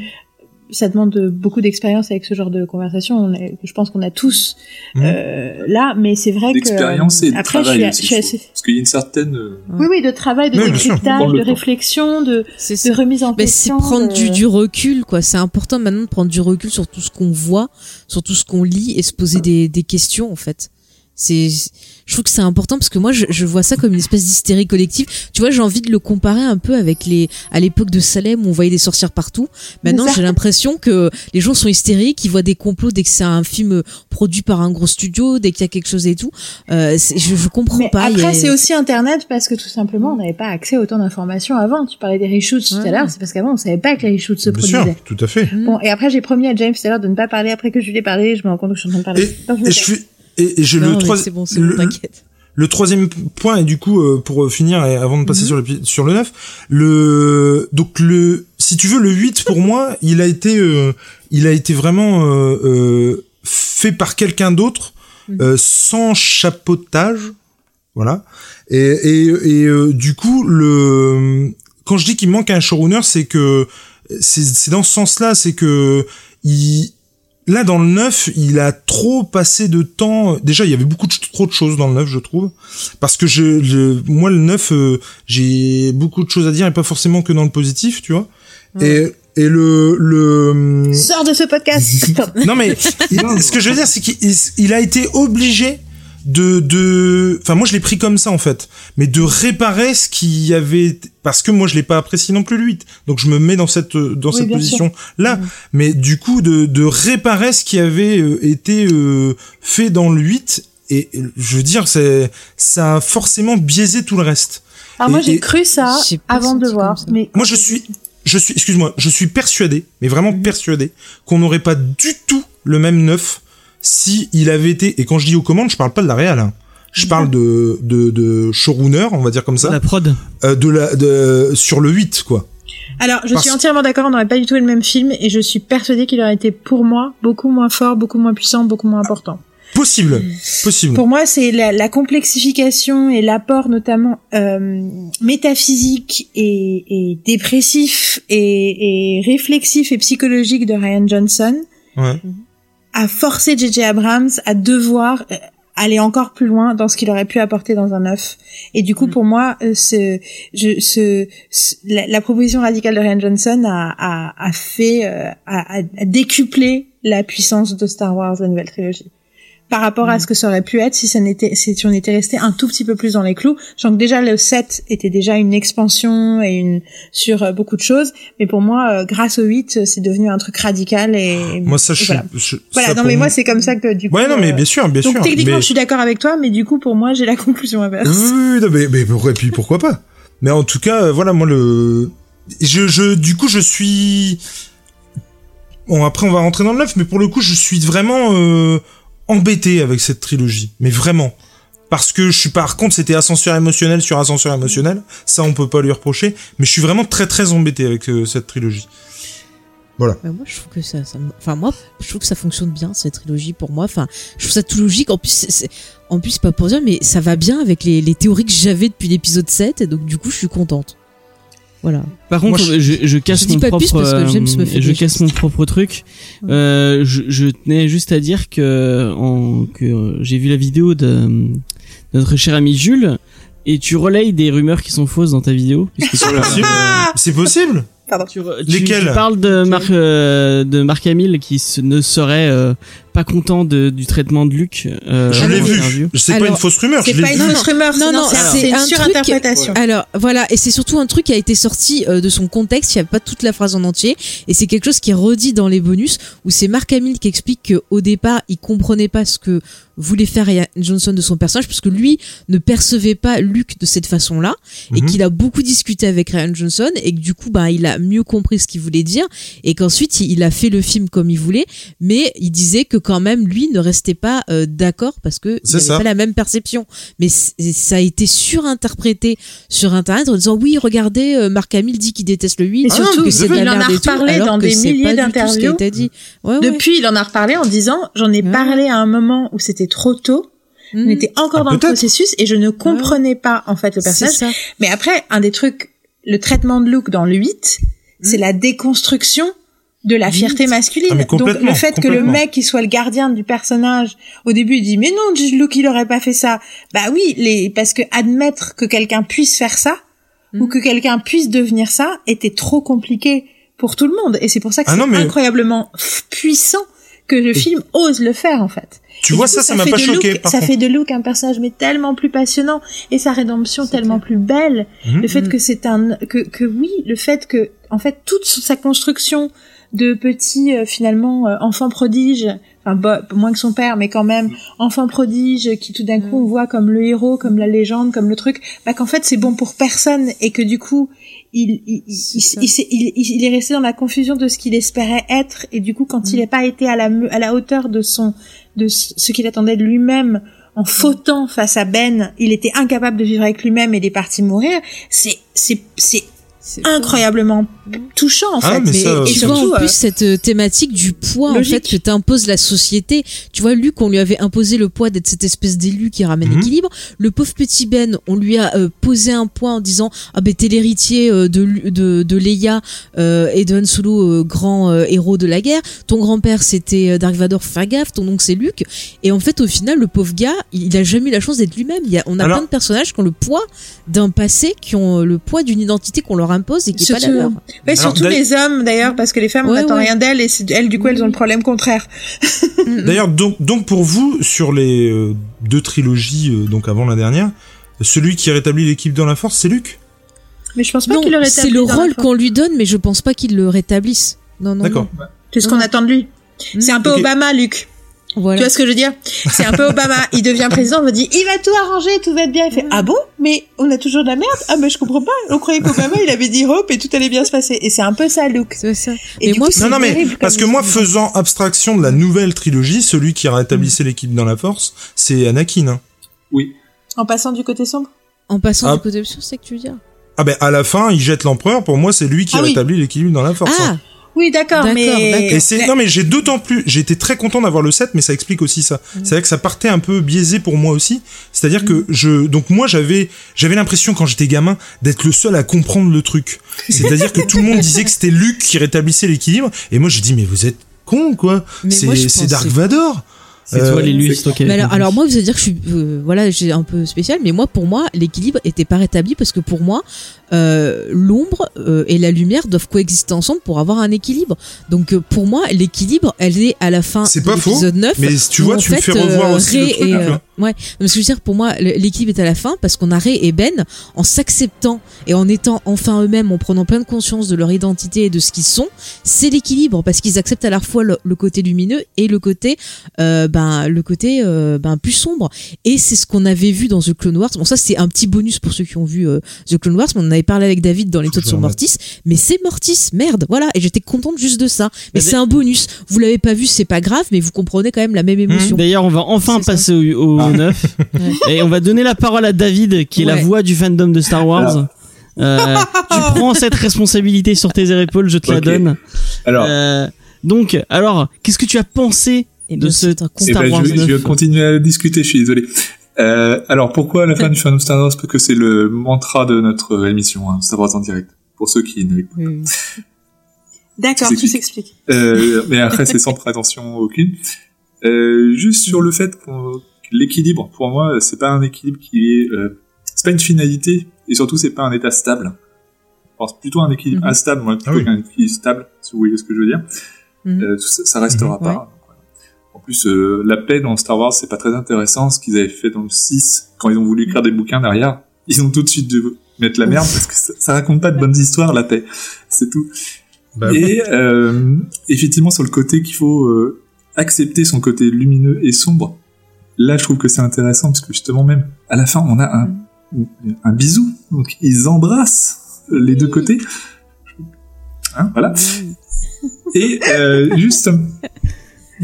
ça demande de- beaucoup d'expérience avec ce genre de conversation on est- je pense qu'on a tous Mhm. euh, là mais c'est vrai que D'expérience et de après je travail suis, aussi. je suis je assez-. Parce qu'il y a une certaine. euh, oui oui de travail de décryptage Prendre de réflexion de, C'est remise en c'est question prendre de- du, du recul, quoi. C'est important maintenant de prendre du recul sur tout ce qu'on voit, sur tout ce qu'on lit et se poser des, des questions, en fait. C'est, je trouve que c'est important parce que moi, je, je vois ça comme une espèce d'hystérie collective. Tu vois, j'ai envie de le comparer un peu avec les, à l'époque de Salem où on voyait des sorcières partout. Maintenant, j'ai l'impression que les gens sont hystériques, ils voient des complots dès que c'est un film produit par un gros studio, dès qu'il y a quelque chose et tout. Euh, je, je comprends Mais pas. a- après, c'est aussi Internet parce que tout simplement, on n'avait pas accès à autant d'informations avant. Tu parlais des reshoots tout à Ouais. l'heure, c'est parce qu'avant, on savait pas que les reshoots se Bien sûr, produisaient. tout à fait. Mm. Bon, et après, j'ai promis à James tout à l'heure de ne pas parler après que je lui ai parlé. Je me rends compte que je suis en train de parler. Et, Donc, je et suis, et, et Non, le mais trois- c'est bon, c'est le- troisième point et du coup euh, pour finir et avant de passer Mhm. sur le sur le 9, le donc le si tu veux le 8 pour moi, il a été euh, il a été vraiment euh, euh, fait par quelqu'un d'autre Mhm. euh, sans chapeautage. Voilà. Et et, et euh, du coup le quand je dis qu'il manque un showrunner, c'est que c'est c'est dans ce sens-là, c'est que il Là, dans le 9, il a trop passé de temps. Déjà, il y avait beaucoup de, trop de choses dans le 9, je trouve. Parce que je, je- moi, le 9, euh, j'ai beaucoup de choses à dire et pas forcément que dans le positif, tu vois. Et, Et le le Sors de ce podcast. non mais il- ce que je veux dire c'est qu'il il a été obligé de de enfin moi je l'ai pris comme ça en fait. Mais de réparer ce qui avait parce que moi je l'ai pas apprécié non plus le 8 donc je me mets dans cette dans Oui, cette position là mais du coup de de réparer ce qui avait euh, été euh, fait dans le 8 et euh, je veux dire c'est ça a forcément biaisé tout le reste. Alors moi Et- j'ai cru ça avant de voir, mais moi, je suis, je suis, excuse-moi, je suis persuadé, mais vraiment Mhm. persuadé, qu'on n'aurait pas du tout le même neuf si il avait été. Et quand je dis aux commandes, je parle pas de la réal. hein. Je Mhm. parle de, de, de showrunner, on va dire comme ça, La prod. euh, de la, de, sur le 8, quoi. Alors, je Parce- suis entièrement d'accord, on n'aurait pas du tout le même film, et je suis persuadée qu'il aurait été, pour moi, beaucoup moins fort, beaucoup moins puissant, beaucoup moins important. Possible, possible. Pour moi, c'est la, la complexification et l'apport notamment euh, métaphysique et, et dépressif et, et réflexif et psychologique de Ryan Johnson Ouais. A forcé J.J. Abrams à devoir euh, aller encore plus loin dans ce qu'il aurait pu apporter dans un œuf. Et du coup, pour moi, euh, ce, je, ce, ce- la, la proposition radicale de Ryan Johnson a, a, a fait, euh, a- a décuplé la puissance de Star Wars, la nouvelle trilogie. Par rapport à ce que ça aurait pu être si ça n'était, si on était resté un tout petit peu plus dans les clous. Je que déjà le 7 était déjà une expansion et une, sur euh, beaucoup de choses. Mais pour moi, euh, grâce au 8, euh, c'est devenu un truc radical et, Moi, ça, et je, voilà. je- Voilà, ça, non mais moi c'est comme ça que du coup. Ouais, non, mais euh, bien sûr, bien donc sûr. techniquement mais... je suis d'accord avec toi, mais du coup pour moi j'ai la conclusion inverse. Oui, non, mais, mais et puis pourquoi pas Mais en tout cas, voilà, moi le, je, je, du coup, je suis. Bon, après, on va rentrer dans le neuf, mais pour le coup, je suis vraiment euh, embêté avec cette trilogie, mais vraiment. Parce que je suis par contre, c'était ascenseur émotionnel sur ascenseur émotionnel, ça on peut pas lui reprocher, mais je suis vraiment très très embêté avec euh, cette trilogie. Bah, moi, je trouve que ça, ça enfin moi, je trouve que ça fonctionne bien cette trilogie pour moi. Enfin, je trouve ça tout logique. En plus, c'est- c'est- en plus, pas pour dire, mais ça va bien avec les, les théories que j'avais depuis l'épisode 7 et donc du coup, je suis contente. Voilà. Par contre, Moi, je, je, casse je mon pas propre, plus parce que euh, James me fait je casse mon propre truc. Ouais. Euh, je, je tenais juste à dire que, en, que euh, j'ai vu la vidéo de, de notre cher ami Jules et tu relayes des rumeurs qui sont fausses dans ta vidéo. possible C'est possible tu, re- tu- Lesquelles? tu parles de Marc euh, de Marc Hamill qui se- ne serait euh, pas content de, du traitement de Luc. Euh, Je l'ai vu. C'est pas une fausse rumeur, C'est pas une vu. fausse rumeur, Non, c'est- non, c'est une un truc- surinterprétation. Alors voilà, et c'est surtout un truc qui a été sorti euh, de son contexte, il n'y a pas toute la phrase en entier, et c'est quelque chose qui est redit dans les bonus, où c'est Mark Hamill qui explique qu'au départ, il comprenait pas ce que voulait faire Ryan Johnson de son personnage, parce que lui ne percevait pas Luke de cette façon-là, et Mhm. qu'il a beaucoup discuté avec Ryan Johnson, et que du coup, bah, il a mieux compris ce qu'il voulait dire, et qu'ensuite, il a fait le film comme il voulait, mais il disait que quand même, lui ne restait pas euh, d'accord, parce que il C'est n'avait ça. pas la même perception. Mais ça a été surinterprété sur internet en disant oui regardez euh, Marc Hamill dit qu'il déteste le 8 Et surtout, que c'est de la il en a merde et tout, alors dans que des c'est milliers pas du tout ce qui a d'interviews. dit. Ouais, ouais. Depuis, il en a reparlé en disant j'en ai Ouais. parlé à un moment où c'était trop tôt, on Mhm. était encore Ah, dans le processus et je ne comprenais pas en fait le personnage. Mais après, un des trucs, le traitement de Luke dans le 8, c'est la déconstruction de la fierté masculine. Ah, Donc le fait que le mec qui soit le gardien du personnage, au début il dit mais non, Luke il aurait pas fait ça. Bah oui, les parce que admettre que quelqu'un puisse faire ça Mhm. ou que quelqu'un puisse devenir ça était trop compliqué pour tout le monde et c'est pour ça que Ah c'est mais- incroyablement puissant que le film ose le faire en fait. Tu Et vois, ça, ça m'a fait pas de choqué, Luke- par ça contre. fait de Luke un personnage mais tellement plus passionnant et sa rédemption tellement clair. plus belle. Mhm. Le fait Mhm. que c'est un que que oui, le fait que en fait toute sa construction de petit euh, finalement euh, enfant prodige, enfin bah, moins que son père mais quand même enfant prodige qui tout d'un coup on voit comme le héros, comme la légende, comme le truc, bah qu'en fait c'est bon pour personne et que du coup il il, il, il, s'est- il- il- il est resté dans la confusion de ce qu'il espérait être et du coup quand il n'a pas été à la à la hauteur de son de ce qu'il attendait de lui-même en fautant face à Ben, il était incapable de vivre avec lui-même et il est parti mourir. C'est c'est C'est incroyablement touchant en Ah, fait. mais Mais ça, et tu c'est- vois en surtout, plus euh, cette euh, thématique du poids en fait que t'impose la société. Tu vois Luc, on lui avait imposé le poids d'être cette espèce d'élu qui ramène Mhm. l'équilibre. Le pauvre petit Ben, on lui a euh, posé un poids en disant ah ben t'es l'héritier euh, de, de de Leia euh, et de Han Solo, euh, grand euh, héros de la guerre. Ton grand-père c'était euh, Dark Vador, fais gaffe. Ton oncle c'est Luke. Et en fait au final le pauvre gars, il, il a jamais eu la chance d'être lui-même. Il y a, on a Alors- plein de personnages qui ont le poids d'un passé, qui ont euh, le poids d'une identité qu'on leur a impose et qui est pas la Surtout- leur. Ouais, Alors, surtout d'ailleurs- les hommes d'ailleurs, parce que les femmes on n'attend ouais. rien d'elles et c'est- elles du coup elles ont le problème contraire. D'ailleurs, donc, donc pour vous, sur les euh, deux trilogies, euh, donc avant la dernière, celui qui rétablit l'équipe dans la force, c'est Luc? Mais je pense pas qu'il aurait c'est le rôle qu'on lui donne, mais je pense pas qu'il le rétablisse. Non, non. D'accord. C'est ce qu'on attend de lui. C'est un peu. Obama, Luc. Voilà. Tu vois ce que je veux dire? C'est un peu Obama. Il devient président, on me dit, il va tout arranger, tout va être bien. Il fait, ah bon? Mais on a toujours de la merde? Ah mais je comprends pas. On croyait qu'Obama, il avait dit hop et tout allait bien se passer. Et c'est un peu ça, Luke. C'est ça. Et Mais moi, coup, Non, non, mais parce que moi, faisant abstraction de la nouvelle trilogie, celui qui rétablissait l'équipe dans la force, c'est Anakin. hein. En passant du côté sombre? En passant Ah. du côté obscur, c'est que tu veux dire? Ah ben, à la fin, il jette l'empereur. Pour moi, c'est lui qui Ah oui. rétablit l'équilibre dans la force. hein. Oui, d'accord, mais... d'accord. Et c'est non mais j'ai d'autant plus j'ai été très content d'avoir le 7 mais ça explique aussi ça. C'est vrai que ça partait un peu biaisé pour moi aussi, c'est-à-dire que je donc moi j'avais j'avais l'impression quand j'étais gamin d'être le seul à comprendre le truc. C'est-à-dire que tout le monde disait que c'était Luke qui rétablissait l'équilibre et moi je dis mais vous êtes con quoi. Mais C'est moi, Dark Vador. C'est Euh, toi l'élu, qui Mais alors, alors moi, vous allez dire que je suis, euh, voilà, j'ai un peu spécial, mais moi, pour moi, l'équilibre était pas rétabli parce que pour moi, euh, l'ombre euh, et la lumière doivent coexister ensemble pour avoir un équilibre. Donc, euh, pour moi, l'équilibre, elle est à la fin de l'épisode 9. mais tu vois tu me fais revoir euh, aussi le truc. et, là. euh, ouais, mais ce que je veux dire, pour moi, l'équilibre est à la fin parce qu'on a Rey et Ben en s'acceptant et en étant enfin eux-mêmes, en prenant pleine conscience de leur identité et de ce qu'ils sont, c'est l'équilibre parce qu'ils acceptent à la fois le, le côté lumineux et le côté, euh, ben, le côté ben, plus sombre. Et c'est ce qu'on avait vu dans The Clone Wars. Bon, ça c'est un petit bonus pour ceux qui ont vu The Clone Wars. mais On en avait parlé avec David dans l'épisode Je sur Mortis, mais c'est Mortis, merde, voilà. Et j'étais contente juste de ça. Mais Mais c'est un bonus. Vous l'avez pas vu, c'est pas grave, mais vous comprenez quand même la même émotion. D'ailleurs, on va enfin ça. passer au, au 9 et on va donner la parole à David, qui est la voix du fandom de Star Wars. Euh, tu prends cette responsabilité sur tes épaules, je te la donne. Alors, Euh, donc, alors, qu'est-ce que tu as pensé Et de ce un eh Star ben, Wars je, vais- je 9. vais continuer à discuter, je suis désolé. Euh, alors, pourquoi la fin du fandom Star Wars Parce que c'est le mantra de notre émission, hein, Star Wars en direct. Pour ceux qui ne l'écoutent Oui. D'accord, Tout s'explique. Euh, mais après, c'est sans prétention aucune. Euh, juste sur le fait qu'on- que l'équilibre, pour moi, c'est pas un équilibre qui est, euh, c'est pas une finalité, et surtout, c'est pas un état stable. Enfin, c'est plutôt un équilibre Mhm. instable, moi, plutôt Ah oui. qu'un équilibre stable, si vous voyez ce que je veux dire. Euh, ça, ça restera Mhm. pas. Ouais. En plus, euh, la paix dans Star Wars, c'est pas très intéressant. Ce qu'ils avaient fait dans le 6, quand ils ont voulu écrire des bouquins derrière, ils ont tout de suite dû mettre la merde parce que ça, ça raconte pas de bonnes histoires, la paix. C'est tout. Bah. Et euh, effectivement, sur le côté qu'il faut euh, accepter son côté lumineux et sombre, là, je trouve que c'est intéressant parce que justement, même à la fin, on a un, un bisou. Donc, ils embrassent les deux côtés. Hein, voilà. Et euh, juste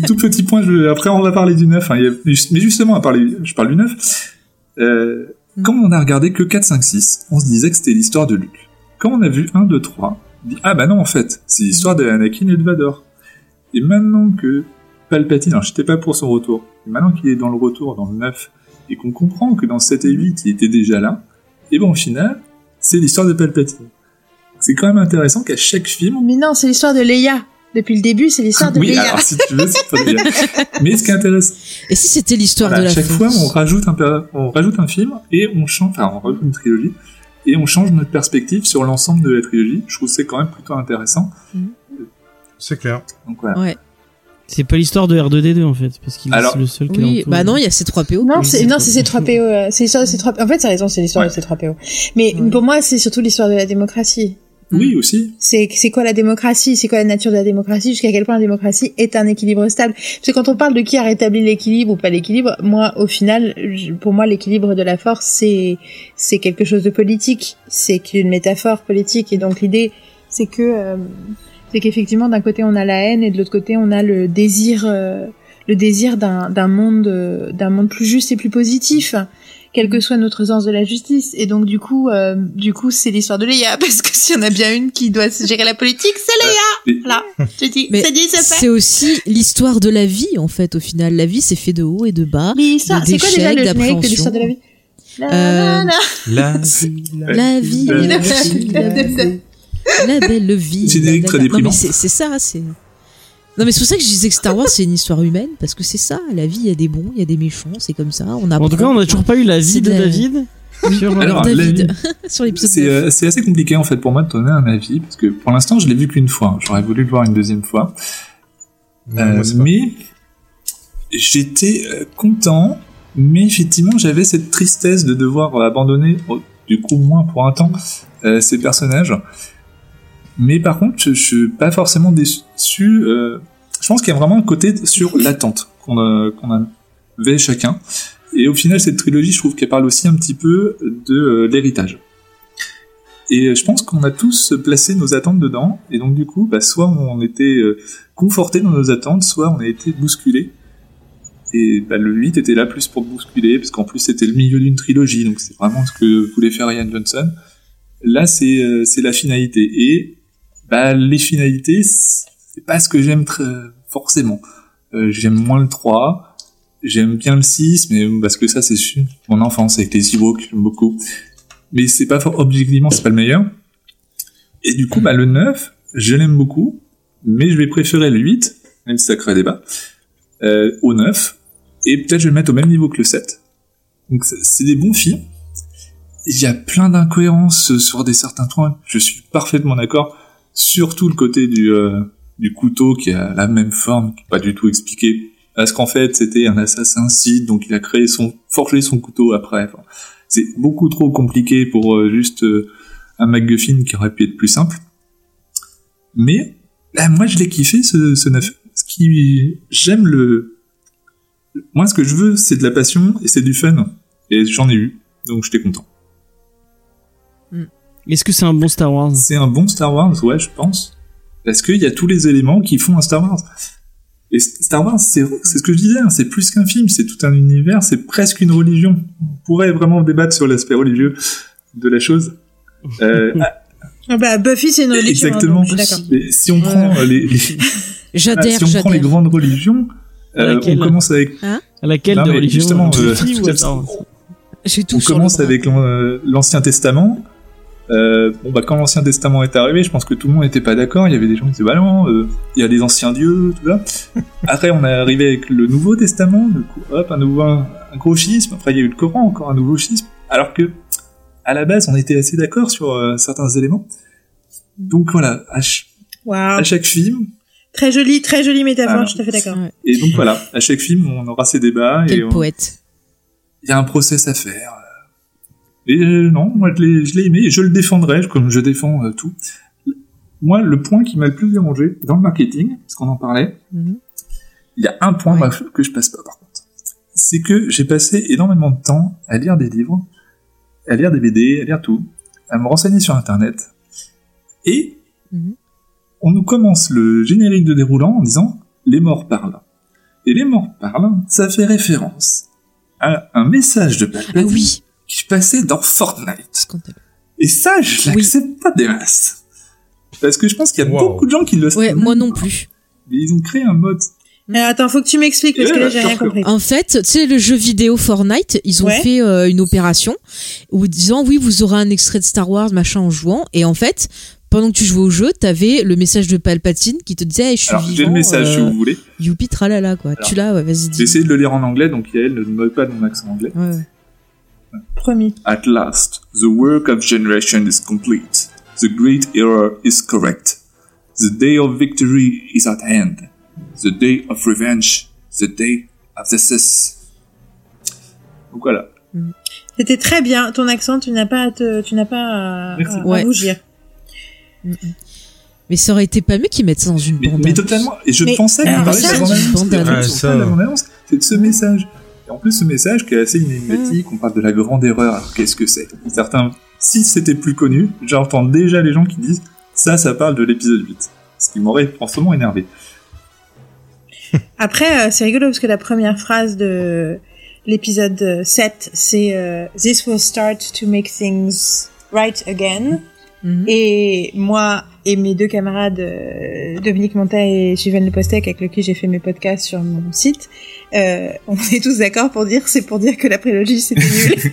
tout petit point, je, après on va parler du 9, hein, mais justement, à parler, je parle du 9, euh, quand on a regardé que 4, 5, 6, on se disait que c'était l'histoire de Luke. Quand on a vu 1, 2, 3, on dit, ah bah non, en fait, c'est l'histoire de Anakin et de Vador. Et maintenant que Palpatine, alors j'étais pas pour son retour, mais maintenant qu'il est dans le retour, dans le 9, et qu'on comprend que dans 7 et 8, il était déjà là, et bon, au final, c'est l'histoire de Palpatine. C'est quand même intéressant qu'à chaque film, Mais non, c'est l'histoire de Leia. Depuis le début, c'est l'histoire de oui, Leia. alors si tu veux, c'est bien. Mais ce qui est intéressant, Et si c'était l'histoire voilà, de à la chaque fois, on rajoute un, on rajoute un film et on change, enfin, on rajoute une trilogie et on change notre perspective sur l'ensemble de la trilogie. Je trouve que c'est quand même plutôt intéressant. C'est clair. Donc voilà. Ouais. C'est pas l'histoire de R2D2 en fait, parce qu'il est le seul qui Oui, bah non, il y a ces 3 PO. Non, c'est non, c'est C3PO. euh, C'est l'histoire de C3PO. En fait, c'est raison, c'est l'histoire Ouais. de C3PO. Mais Ouais. pour moi, c'est surtout l'histoire de la démocratie. Oui, aussi. C'est c'est quoi la démocratie? C'est quoi la nature de la démocratie? Jusqu'à quel point la démocratie est un équilibre stable? Parce que quand on parle de qui a rétabli l'équilibre ou pas l'équilibre, moi, au final, pour moi, l'équilibre de la force, c'est c'est quelque chose de politique. C'est qu'une métaphore politique. Et donc l'idée, c'est que euh, c'est qu'effectivement, d'un côté, on a la haine et de l'autre côté, on a le désir, euh, le désir d'un d'un monde, euh, d'un monde plus juste et plus positif quel que soit notre sens de la justice. Et donc du coup, euh, du coup, c'est l'histoire de Leia, parce que s'il y en a bien une qui doit gérer la politique, c'est Leia. Et- Là, je dis, Mais c'est dit, c'est fait. c'est aussi l'histoire de la vie, en fait, au final. La vie, c'est fait de haut et de bas. L'histoire, de c'est quoi déjà le générique de l'histoire de la vie La, Euh, la, la. La La vie, la vie, la vie, la belle vie. Mais c'est ça, c'est... Non, mais c'est pour ça que je disais que Star Wars, c'est une histoire humaine, parce que c'est ça. La vie, il y a des bons, il y a des méchants, c'est comme ça. On apprend. En tout cas, on a toujours pas eu la vie de David. Sur, Alors, Alors, David, l'avis- sur l'épisode C'est 9. euh, c'est assez compliqué en fait pour moi de donner un avis parce que pour l'instant je l'ai vu qu'une fois. J'aurais voulu le voir une deuxième fois, Non, Euh, mais j'étais euh, content. Mais effectivement j'avais cette tristesse de devoir euh, abandonner, oh, du coup moins pour un temps, euh, ces personnages. Mais par contre je, je suis pas forcément déçu. Euh, je pense qu'il y a vraiment un côté sur l'attente qu'on a- qu'on avait chacun. Et au final cette trilogie je trouve qu'elle parle aussi un petit peu de euh, l'héritage. Et je pense qu'on a tous placé nos attentes dedans, et donc du coup, bah, soit on était euh, conforté dans nos attentes, soit on a été bousculé. Et bah, le 8 était là plus pour bousculer, parce qu'en plus c'était le milieu d'une trilogie, donc c'est vraiment ce que voulait faire Ian Johnson. Là, c'est euh, c'est la finalité. Et bah, les finalités, c'est pas ce que j'aime très forcément. Euh, j'aime moins le 3, j'aime bien le 6, mais parce que ça c'est mon enfance avec les Ewoks, j'aime beaucoup mais c'est pas objectivement c'est pas le meilleur. Et du coup, bah, le 9, je l'aime beaucoup, mais je vais préférer le 8, même si ça crée débat, euh, au 9, et peut-être je vais le mettre au même niveau que le 7. Donc c'est des bons films. Il y a plein d'incohérences sur des certains points, je suis parfaitement d'accord, surtout le côté du, euh, du couteau qui a la même forme, qui n'est pas du tout expliqué, parce qu'en fait c'était un assassin Sith, donc il a créé son, forgé son couteau après. Enfin, c'est beaucoup trop compliqué pour euh, juste euh, un MacGuffin qui aurait pu être plus simple. Mais là, moi, je l'ai kiffé ce, ce 9. Ce qui j'aime le moi, ce que je veux, c'est de la passion et c'est du fun. Et j'en ai eu, donc j'étais content. Est-ce que c'est un bon Star Wars? C'est un bon Star Wars, ouais, je pense, parce qu'il y a tous les éléments qui font un Star Wars. Et Star Wars, c'est c'est ce que je disais, hein, c'est plus qu'un film, c'est tout un univers, c'est presque une religion. On pourrait vraiment débattre sur l'aspect religieux de la chose. Euh, Ah bah, Buffy, c'est une religion. hein, Exactement. donc d'accord. mais si on prend euh, les, les- J'adhère, si on prend les grandes religions, euh, on commence avec À laquelle Non, de mais religion justement, euh, euh, Buffy ou tout à Star Wars J'ai tout on commence avec l'an- euh, l'Ancien Testament. Euh, bon bah quand l'Ancien Testament est arrivé, je pense que tout le monde n'était pas d'accord. Il y avait des gens qui disaient bah non, euh, il y a des anciens dieux, tout ça. Après on est arrivé avec le Nouveau Testament, du coup hop un nouveau un, un gros schisme. Après il y a eu le Coran, encore un nouveau schisme. Alors que à la base on était assez d'accord sur euh, certains éléments. Donc voilà, à, ch- Waouh. à chaque film, Très jolie, très jolie métaphore, Alors. je suis tout à fait d'accord. Et donc voilà, à chaque film on aura ces débats et Quel on- poète. il y a un process à faire. Et euh, non, moi je l'ai, je l'ai aimé et je le défendrai comme je défends euh, tout. Moi, le point qui m'a le plus dérangé dans le marketing, parce qu'on en parlait, Mhm. il y a un point Ouais. bah, que je passe pas par contre. C'est que j'ai passé énormément de temps à lire des livres, à lire des BD, à lire tout, à me renseigner sur Internet. Et Mhm. on nous commence le générique de déroulant en disant les morts parlent. Et les morts parlent, ça fait référence à un message de Ah Palpatine oui, qui passait dans Fortnite. Et ça, je Oui. l'accepte pas des masses. Parce que je pense qu'il y a Wow. beaucoup de gens qui le savent. Ouais, moi non plus. Mais ils ont créé un mode. Alors, attends, faut que tu m'expliques parce que là, j'ai rien compris. En fait, tu sais, le jeu vidéo Fortnite, ils ont Ouais. fait euh, une opération où disant oui, vous aurez un extrait de Star Wars, machin, en jouant. Et en fait, pendant que tu jouais au jeu, t'avais le message de Palpatine qui te disait, hey, je suis Alors, j'ai vivant, le message si euh, vous voulez. Youpi tralala, quoi. Alors, tu l'as, ouais, vas-y, J'ai essayé de le lire en anglais, donc Yael ne me pas de mon accent anglais. Ouais. Promis. At last, the work of generation is complete. The great era is correct. The day of victory is at hand. The day of revenge. The day of the Sith. Donc voilà. C'était très bien. Ton accent, tu n'as pas à te, tu n'as pas à, Merci. à- à Ouais. rougir. Mais ça aurait été pas mieux qu'ils mettent ça dans une Mais, bande. mais totalement. Et je Mais- pensais qu'on parlait de ça, la c'est une bande-annonce. bande-annonce. Et en fait, Ouais, on ça- parle de la bande-annonce, c'est de ce message. En plus, ce message qui est assez énigmatique, on parle de la grande erreur. Alors, qu'est-ce que c'est? Certains, si c'était plus connu, j'entends déjà les gens qui disent ça, ça parle de l'épisode 8. Ce qui m'aurait forcément énervé. Après, euh, c'est rigolo parce que la première phrase de l'épisode 7, c'est euh, This will start to make things right again. Mhm. Et moi et mes deux camarades, euh, Dominique Monta et Suivane Le Postec, avec lesquels j'ai fait mes podcasts sur mon site, euh, on est tous d'accord pour dire c'est pour dire que la prélogie c'était nul.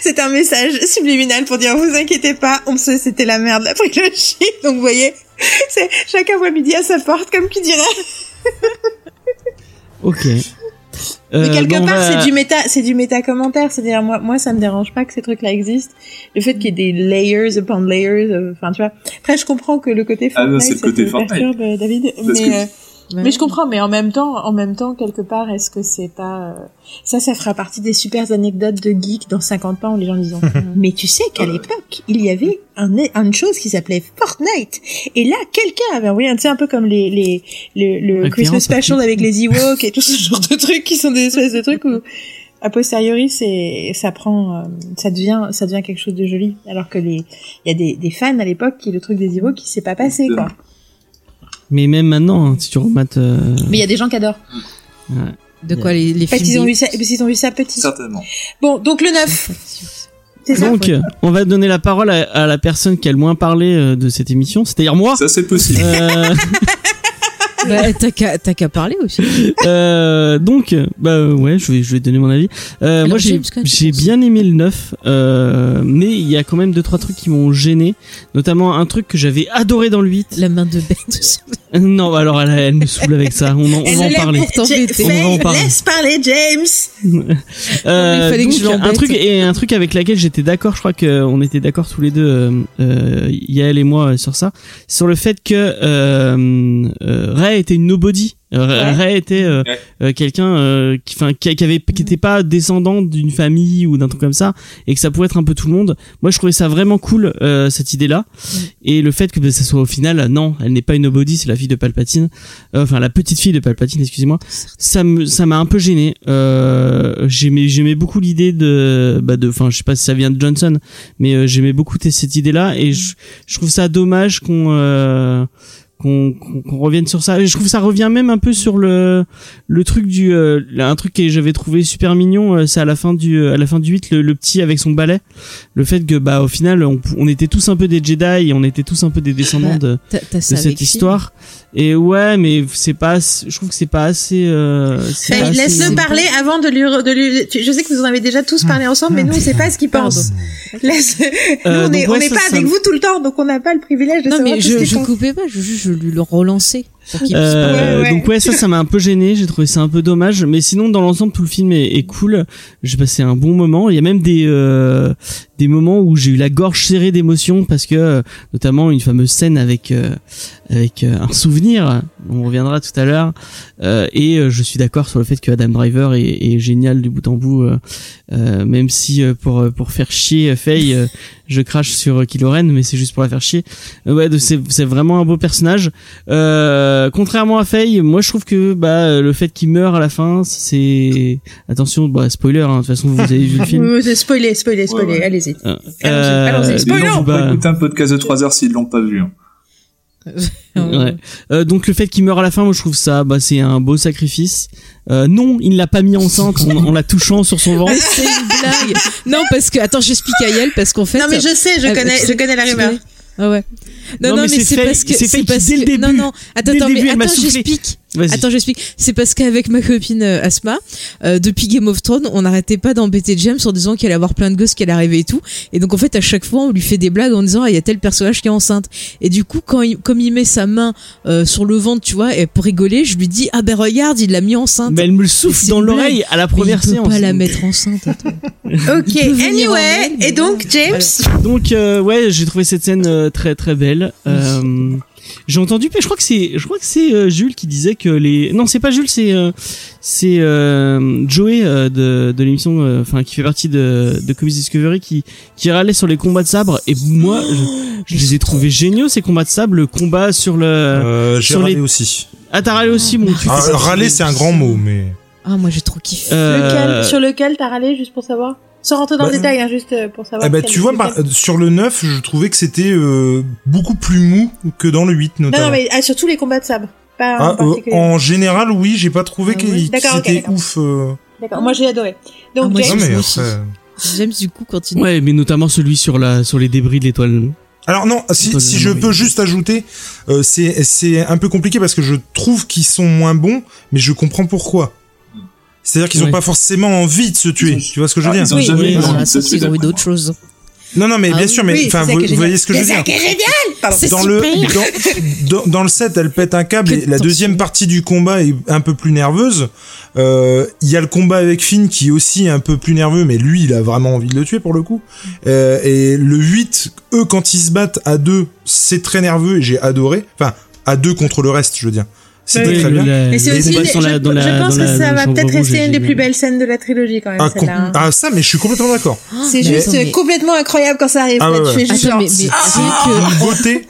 c'est un message subliminal pour dire vous inquiétez pas, on sait c'était la merde la prélogie. Donc vous voyez, c'est chacun voit midi à sa porte comme qui dirait. Ok. Euh, Mais quelque bon, on part, va- c'est du méta, c'est du méta commentaire. C'est-à-dire, moi, moi, ça me dérange pas que ces trucs-là existent. Le fait qu'il y ait des layers upon layers, euh, enfin, tu vois. Après, je comprends que le côté Ah Fortnite, non, c'est le côté te Fortnite. perturbe, euh, David. Parce mais, que- euh, mais je comprends. Mais en même temps, en même temps, quelque part, est-ce que c'est pas, euh, ça, ça fera partie des super anecdotes de geek dans 50 ans où les gens disent, mais tu sais qu'à l'époque, il y avait un, une chose qui s'appelait Fortnite. Et là, quelqu'un avait envoyé, un- tu sais, un peu comme les, les, le, le Christmas Fortnite. avec les Ewoks et tout ce genre de trucs qui sont des espèces de trucs où, a posteriori, c'est, ça prend, euh, ça devient, ça devient quelque chose de joli. Alors que les, il y a des, des fans à l'époque qui, le truc des Ewoks qui s'est pas passé, quoi. Mais même maintenant, hein, si tu remates. euh, Mais il y a des gens qui adorent. De quoi les, les Parce films qu'ils ont vu ça, parce qu'ils ont vu ça petit. Certainement. Bon, donc le 9, c'est ça? Donc, on va donner la parole à, à la personne qui a le moins parlé euh, de cette émission, c'est-à-dire moi. Ça, c'est possible. Euh, Bah, t'as qu'à t'as qu'à parler aussi. euh, donc, bah ouais, je vais, je vais donner mon avis. Euh, Alors, moi, j'ai, James, bien aimé le 9, euh, mais il y a quand même deux trois trucs qui m'ont gêné, notamment un truc que j'avais adoré dans le 8. La main de bête aussi. Non, alors elle, elle me saoule avec ça. On, en- on Elle va en parler. pour. On va en Fais- parler. laisse parler James. Euh, il fallait que donc, je l'embête. un truc et un truc avec laquelle j'étais d'accord. Je crois qu'on était d'accord tous les deux, euh, euh, Yael et moi, euh, sur ça, sur le fait que euh, euh, Ray était une nobody. Euh, Ouais. Ray était euh, Ouais. euh, quelqu'un euh, qui, enfin, qui, qui avait, qui était pas descendant d'une famille ou d'un truc comme ça, et que ça pouvait être un peu tout le monde. Moi, je trouvais ça vraiment cool euh, cette idée-là, et le fait que bah, ça soit au final, non, elle n'est pas une nobody, c'est la fille de Palpatine, Euh, enfin la petite fille de Palpatine, excusez-moi. Ça me, ça m'a un peu gêné. Euh, j'aimais, j'aimais beaucoup l'idée de, bah de, enfin, je sais pas si ça vient de Johnson, mais euh, j'aimais beaucoup cette idée-là, et je, je trouve ça dommage qu'on euh, qu'on qu'on qu'on revienne sur ça. Je trouve que ça revient même un peu sur le le truc du euh, un truc que j'avais trouvé super mignon, euh, c'est à la fin du à la fin du 8 le, le petit avec son balai. Le fait que bah au final on, on était tous un peu des Jedi et on était tous un peu des descendants de de cette histoire. Et ouais, mais c'est pas je trouve que c'est pas assez euh, assez- Laisse-le parler avant de lui, de lui, je sais que vous en avez déjà tous parlé ensemble, mais nous, on sait pas ce qu'il pense. Laisse, nous, Euh, on est, donc ouais, on n'est ça, pas ça avec vous tout le temps, donc on n'a pas le privilège de Non, savoir mais tout je, ce je coupais pas, je, juste, je lui le relançais. Euh, parler. Ouais, ouais. Donc ouais, ça, ça m'a un peu gêné. J'ai trouvé ça un peu dommage, mais sinon dans l'ensemble tout le film est, est cool. J'ai passé un bon moment. Il y a même des euh, des moments où j'ai eu la gorge serrée d'émotion parce que euh, notamment une fameuse scène avec euh, avec euh, un souvenir. On reviendra tout à l'heure. Euh, et euh, je suis d'accord sur le fait que Adam Driver est, est génial du bout en bout. même si euh, pour pour faire chier Faye, euh, je crache sur Kylo Ren, mais c'est juste pour la faire chier. Euh, ouais, c'est c'est vraiment un beau personnage. Euh, contrairement à Faye, moi je trouve que bah le fait qu'il meure à la fin, c'est attention, bah spoiler. hein, de toute façon, vous avez vu le film. Euh, Spoiler, spoiler, spoiler, Ouais, ouais. allez-y. Euh, Allons-y, euh, donc, On bah, écouter un podcast de 3 heures s'ils l'ont pas vu. hein. Ouais. Euh, donc le fait qu'il meure à la fin, moi je trouve ça, bah c'est un beau sacrifice. Euh, non, il ne l'a pas mis enceinte en, en la touchant sur son ventre. C'est une blague. Non, parce que attends, j'explique à Yael parce qu'en fait. Non, mais je sais, je euh, connais, je connais la rumeur. Ah ouais. Non, Non, non, mais mais, c'est parce que c'est parce dès le que début. non non attends le attends début, mais attends j'explique. Attends j'explique. C'est parce qu'avec ma copine euh, Asma euh, depuis Game of Thrones on n'arrêtait pas d'embêter James en disant qu'elle allait avoir plein de gosses qu'elle arrivait et tout. Et donc en fait à chaque fois on lui fait des blagues en disant ah il y a tel personnage qui est enceinte. Et du coup quand il, comme il met sa main euh, sur le ventre tu vois et pour rigoler je lui dis ah ben regarde il l'a mis enceinte. Mais elle me le souffle dans l'oreille à la Mais première il peut séance. pas la mettre enceinte attends. Ok, Il en anyway, elle, mais et donc, James, Donc euh, ouais, j'ai trouvé cette scène euh, très très belle. Euh, j'ai entendu, mais je crois que c'est, je crois que c'est euh, Jules qui disait que les, non c'est pas Jules, c'est euh, c'est euh, Joey euh, de de l'émission, euh, enfin qui fait partie de de Comics Discovery qui qui râlait sur les combats de sabre et moi je, je les ai trouvés géniaux ces combats de sabre, le combat sur le, Euh, j'ai sur râlé les- aussi. ah t'as râlé aussi mon. Ah, râler, c'est un grand mot, mais. ah moi j'ai trop kiffé Euh, lequel, sur lequel t'as râlé, juste pour savoir? Sans rentrer dans Bah, le détail, hein, juste euh, pour savoir. Eh ben, quel- tu vois, bah, sur le 9, je trouvais que c'était euh, beaucoup plus mou que dans le 8, Non, notamment. non, mais ah, surtout les combats de sabre. Pas Ah, en euh, général, oui, j'ai pas trouvé Ah ok, c'était ouf. euh. D'accord, moi j'ai adoré. Donc, Ah, moi, James, Non, mais après... James du coup continue Ouais, mais notamment celui sur la sur les débris de l'étoile. Alors non, si, si je non, peux juste ajouter, euh, c'est c'est un peu compliqué parce que je trouve qu'ils sont moins bons, mais je comprends pourquoi. C'est-à-dire qu'ils ont Ouais. pas forcément envie de se tuer. Tu vois ce que je veux Ah, dire ils ont Oui, jamais oui, eu voilà, envie de se sauf tuer, qu'ils ont eu d'après d'autres moi. choses Non, non, mais Ah bien oui, sûr, mais oui, enfin, vous, voyez ce que je veux C'est ça dire. C'est Dans le, dans, dans, dans le set, elle pète un câble et la de deuxième partie du combat est un peu plus nerveuse. Euh, Il y a le combat avec Finn qui est aussi un peu plus nerveux, mais lui, il a vraiment envie de le tuer pour le coup. Euh, et le 8, eux, quand ils se battent à deux, c'est très nerveux et j'ai adoré. Enfin, à deux contre le reste, je veux dire. C'était Oui, très bien. la- Mais c'est aussi, je, dans la- dans la- je pense dans que la- ça va peut-être rester est une des plus belles scènes de la trilogie quand même, Ah, com- celle-là. ah, ça, mais je suis complètement d'accord. C'est Mais juste mais- complètement incroyable quand ça arrive. Ah, ouais, tu ouais. fais juste Attends, genre, mais, mais ah, que Une beauté.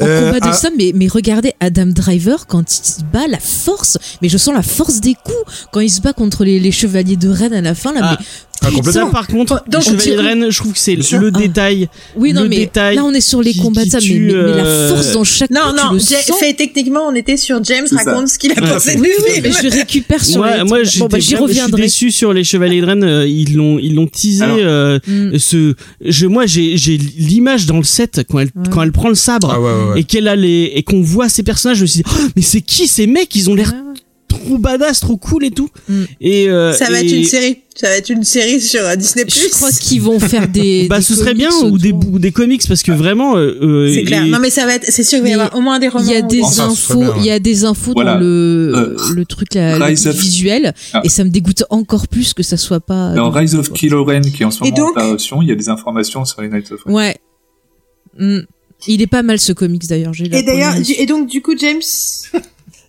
en Euh, combat de ah, somme, mais, mais regardez Adam Driver quand il se bat, la force, mais je sens la force des coups quand il se bat contre les, les chevaliers de Rennes à la fin là. Ah. mais ah, Ça, par contre, Donc, Chevalier on de Rennes, je trouve que c'est le Ah. détail. oui, non, le mais détail là on est sur les qui- combats de somme, mais, tue, mais- mais la euh, force dans chaque Non, coup, tu non, le sens. fait techniquement, on était sur James ça. raconte ce qu'il a Ouais. pensé. Oui, oui, mais je récupère sur Moi, les... moi, bon, j'étais bah, j'y vraiment- je suis reviendrai. déçu sur les Chevaliers de Rennes. euh, Ils l'ont, ils l'ont teasé. Alors- euh, Mm. ce, je, moi, j'ai, j'ai l'image dans le set quand elle, Ouais. quand elle prend le sabre. Ah ouais, ouais, ouais. Et qu'elle a les, et qu'on voit ces personnages, je me suis dit, Oh, mais c'est qui ces mecs? Ils ont l'air trop badass, trop cool et tout. Mm. Et euh, Ça va et- être une série. Ça va être une série sur euh, Disney+. Je crois qu'ils vont faire des. Bah, des ce serait bien comics ou des, ou des comics parce que vraiment. euh, C'est clair. et- Non, mais ça va être, c'est sûr qu'il va y avoir au moins des romans. Il y a des Enfin, infos, ouais. il y a des infos Voilà. dans le Euh, le truc là, le visuel Ah. et ça me dégoûte encore plus que ça soit pas. Dans dans- Rise of Kylo Ren, qui est en ce moment en donc- parution, il y a des informations sur les Knights of Ren. Ouais. Mm. Il est pas mal ce comics d'ailleurs. Et d'ailleurs, et donc, du coup, James,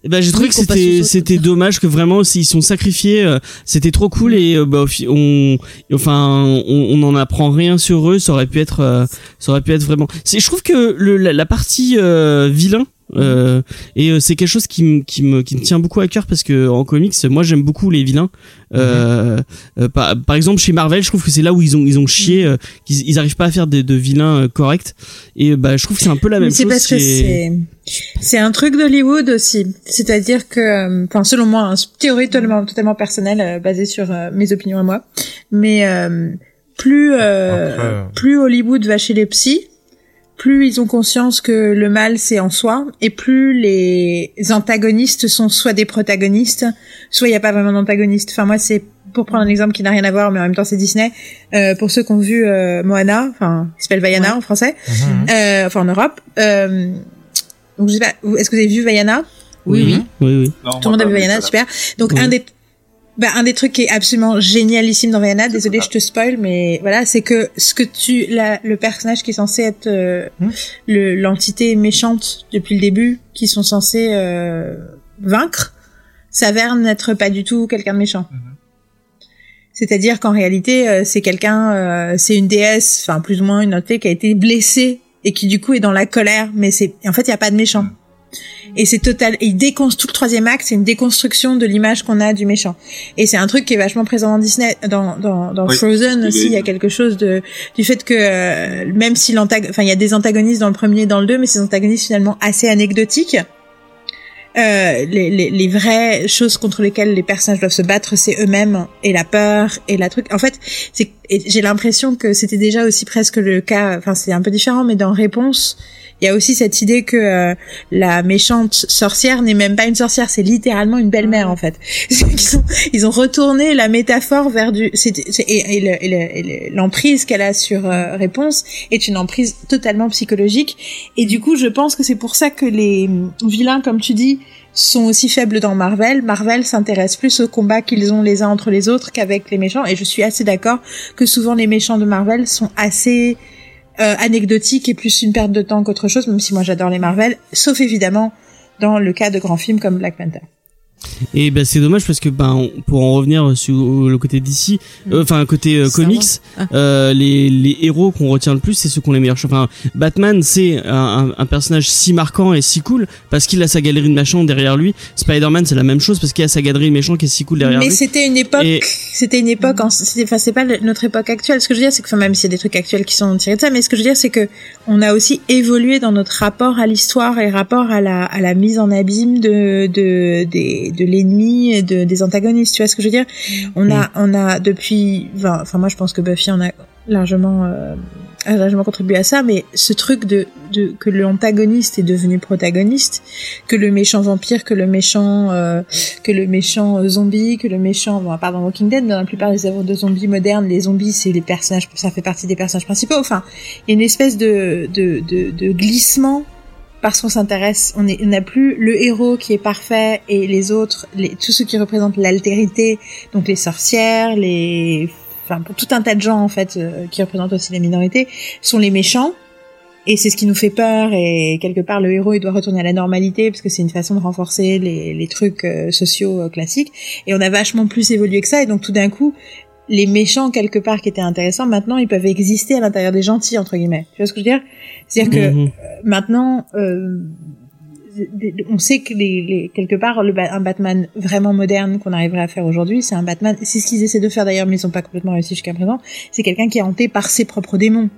ben, j'ai trouvé Oui, que c'était c'était dommage que vraiment s'ils sont sacrifiés euh, c'était trop cool et euh, bah, on enfin on on n'en apprend rien sur eux. Ça aurait pu être euh, ça aurait pu être vraiment. C'est je trouve que le la, la partie euh, vilain euh, et euh, c'est quelque chose qui me qui me qui me tient beaucoup à cœur parce que en comics moi j'aime beaucoup les vilains euh, euh, par, par exemple chez Marvel je trouve que c'est là où ils ont ils ont chié euh, qu'ils ils arrivent pas à faire de, de vilains euh, corrects et bah je trouve que c'est un peu la même Mais c'est chose parce que c'est c'est un truc d'Hollywood aussi. C'est-à-dire que, euh, enfin, selon moi, hein, théorie totalement, totalement personnelle, euh, basée sur euh, mes opinions à moi. Mais euh, plus euh, Après, plus Hollywood va chez les psys, plus ils ont conscience que le mal c'est en soi, et plus les antagonistes sont soit des protagonistes, soit il n'y a pas vraiment d'antagoniste. Enfin, moi, c'est pour prendre un exemple qui n'a rien à voir, mais en même temps c'est Disney. Euh, pour ceux qui ont vu euh, Moana, enfin, qui s'appelle Vaiana Ouais. en français, Mhm. euh, enfin en Europe. Euh, donc je sais pas, est-ce que vous avez vu Vaiana? Oui, oui. oui oui Non, Tout le monde a vu Vaiana, super. Donc Oui. un des bah, un des trucs qui est absolument génialissime dans Vaiana, désolé je te spoil, mais voilà, c'est que ce que tu, la, le personnage qui est censé être euh, Hmm. le l'entité méchante depuis le début, qui sont censés euh, vaincre, s'avère n'être pas du tout quelqu'un de méchant. Mhm. C'est-à-dire qu'en réalité, euh, c'est quelqu'un, euh, c'est une déesse, enfin plus ou moins une entité qui a été blessée et qui du coup est dans la colère, mais c'est en fait il y a pas de méchant. Et c'est total. Et il déconstruit le troisième acte, c'est une déconstruction de l'image qu'on a du méchant. Et c'est un truc qui est vachement présent dans Disney, dans dans, dans Oui, Frozen aussi. Il y a quelque chose de du fait que euh, même si l'antagoniste, enfin il y a des antagonistes dans le premier et dans le deux, mais ces antagonistes finalement assez anecdotiques. Euh, les, les, les vraies choses contre lesquelles les personnages doivent se battre, c'est eux-mêmes et la peur et la truc. En fait, j'ai l'impression que c'était déjà aussi presque le cas. Enfin, c'est un peu différent, mais dans Réponse, il y a aussi cette idée que euh, la méchante sorcière n'est même pas une sorcière, c'est littéralement une belle-mère en fait. Qu'ils ont, ils ont retourné la métaphore vers du c'est, c'est- et, et le- et le- et le- l'emprise qu'elle a sur euh, Réponse est une emprise totalement psychologique. Et du coup, je pense que c'est pour ça que les hum, vilains, comme tu dis, sont aussi faibles dans Marvel. Marvel s'intéresse plus aux combats qu'ils ont les uns entre les autres qu'avec les méchants. Et je suis assez d'accord que souvent les méchants de Marvel sont assez euh, anecdotiques et plus une perte de temps qu'autre chose, même si moi j'adore les Marvel, sauf évidemment dans le cas de grands films comme Black Panther. Et ben c'est dommage parce que ben pour en revenir sur le côté d'ici, euh, enfin côté euh, comics. Ah. euh, les, les héros qu'on retient le plus, c'est ceux qui ont les meilleurs. Enfin, Batman, c'est un, personnage si marquant et si cool parce qu'il a sa galerie de méchants derrière lui. Spider-Man, c'est la même chose parce qu'il a sa galerie de méchants qui est si cool derrière Mais lui. c'était une époque, Et- c'était une époque, en- c'était, enfin, c'est pas notre époque actuelle. Ce que je veux dire, c'est que, enfin, même s'il y a des trucs actuels qui sont tirés de ça, mais ce que je veux dire, c'est que on a aussi évolué dans notre rapport à l'histoire et rapport à la, à la mise en abîme de, de, des- de l'ennemi et de, des antagonistes. Tu vois ce que je veux dire? On a, on a depuis, enfin, moi, je pense que Buffy en a largement, euh, a largement contribué à ça, mais ce truc de, de que l'antagoniste est devenu protagoniste, que le méchant vampire, que le méchant, euh, que le méchant euh, zombie, que le méchant, bon, à part dans Walking Dead, dans la plupart des œuvres de zombies modernes, les zombies c'est les personnages, ça fait partie des personnages principaux. Enfin, il y a une espèce de de, de, de glissement parce qu'on s'intéresse, on n'a plus le héros qui est parfait et les autres, les, tous ceux qui représentent l'altérité, donc les sorcières, les, enfin pour tout un tas de gens en fait euh, qui représentent aussi les minorités, sont les méchants. Et c'est ce qui nous fait peur et quelque part le héros il doit retourner à la normalité parce que c'est une façon de renforcer les, les trucs euh, sociaux euh, classiques. Et on a vachement plus évolué que ça et donc tout d'un coup les méchants quelque part qui étaient intéressants maintenant ils peuvent exister à l'intérieur des gentils entre guillemets. Tu vois ce que je veux dire? C'est-à-dire que Mhm. maintenant, euh, on sait que les, les- quelque part, le, un Batman vraiment moderne qu'on arriverait à faire aujourd'hui, c'est un Batman. C'est ce qu'ils essaient de faire d'ailleurs, mais ils n'ont pas complètement réussi jusqu'à présent. C'est quelqu'un qui est hanté par ses propres démons.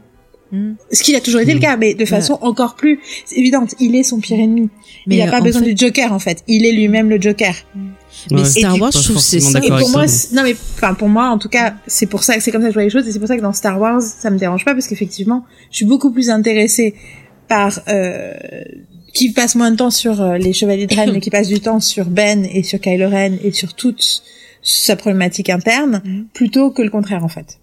Mm. Ce qui a toujours été le cas, mais de façon encore plus évidente. Il est son pire ennemi. Mais il n'a pas en besoin fait- du Joker en fait. Il est lui-même le Joker. Mais Ouais. Star Wars, je trouve que c'est ça. Et pour moi, ça, non mais enfin pour moi en tout cas, c'est pour ça, c'est comme ça que je vois les choses et c'est pour ça que dans Star Wars, ça me dérange pas parce qu'effectivement, je suis beaucoup plus intéressée par euh, qui passe moins de temps sur euh, les Chevaliers de Ren, mais qui passe du temps sur Ben et sur Kylo Ren et sur toute sa problématique interne, Mhm. plutôt que le contraire en fait.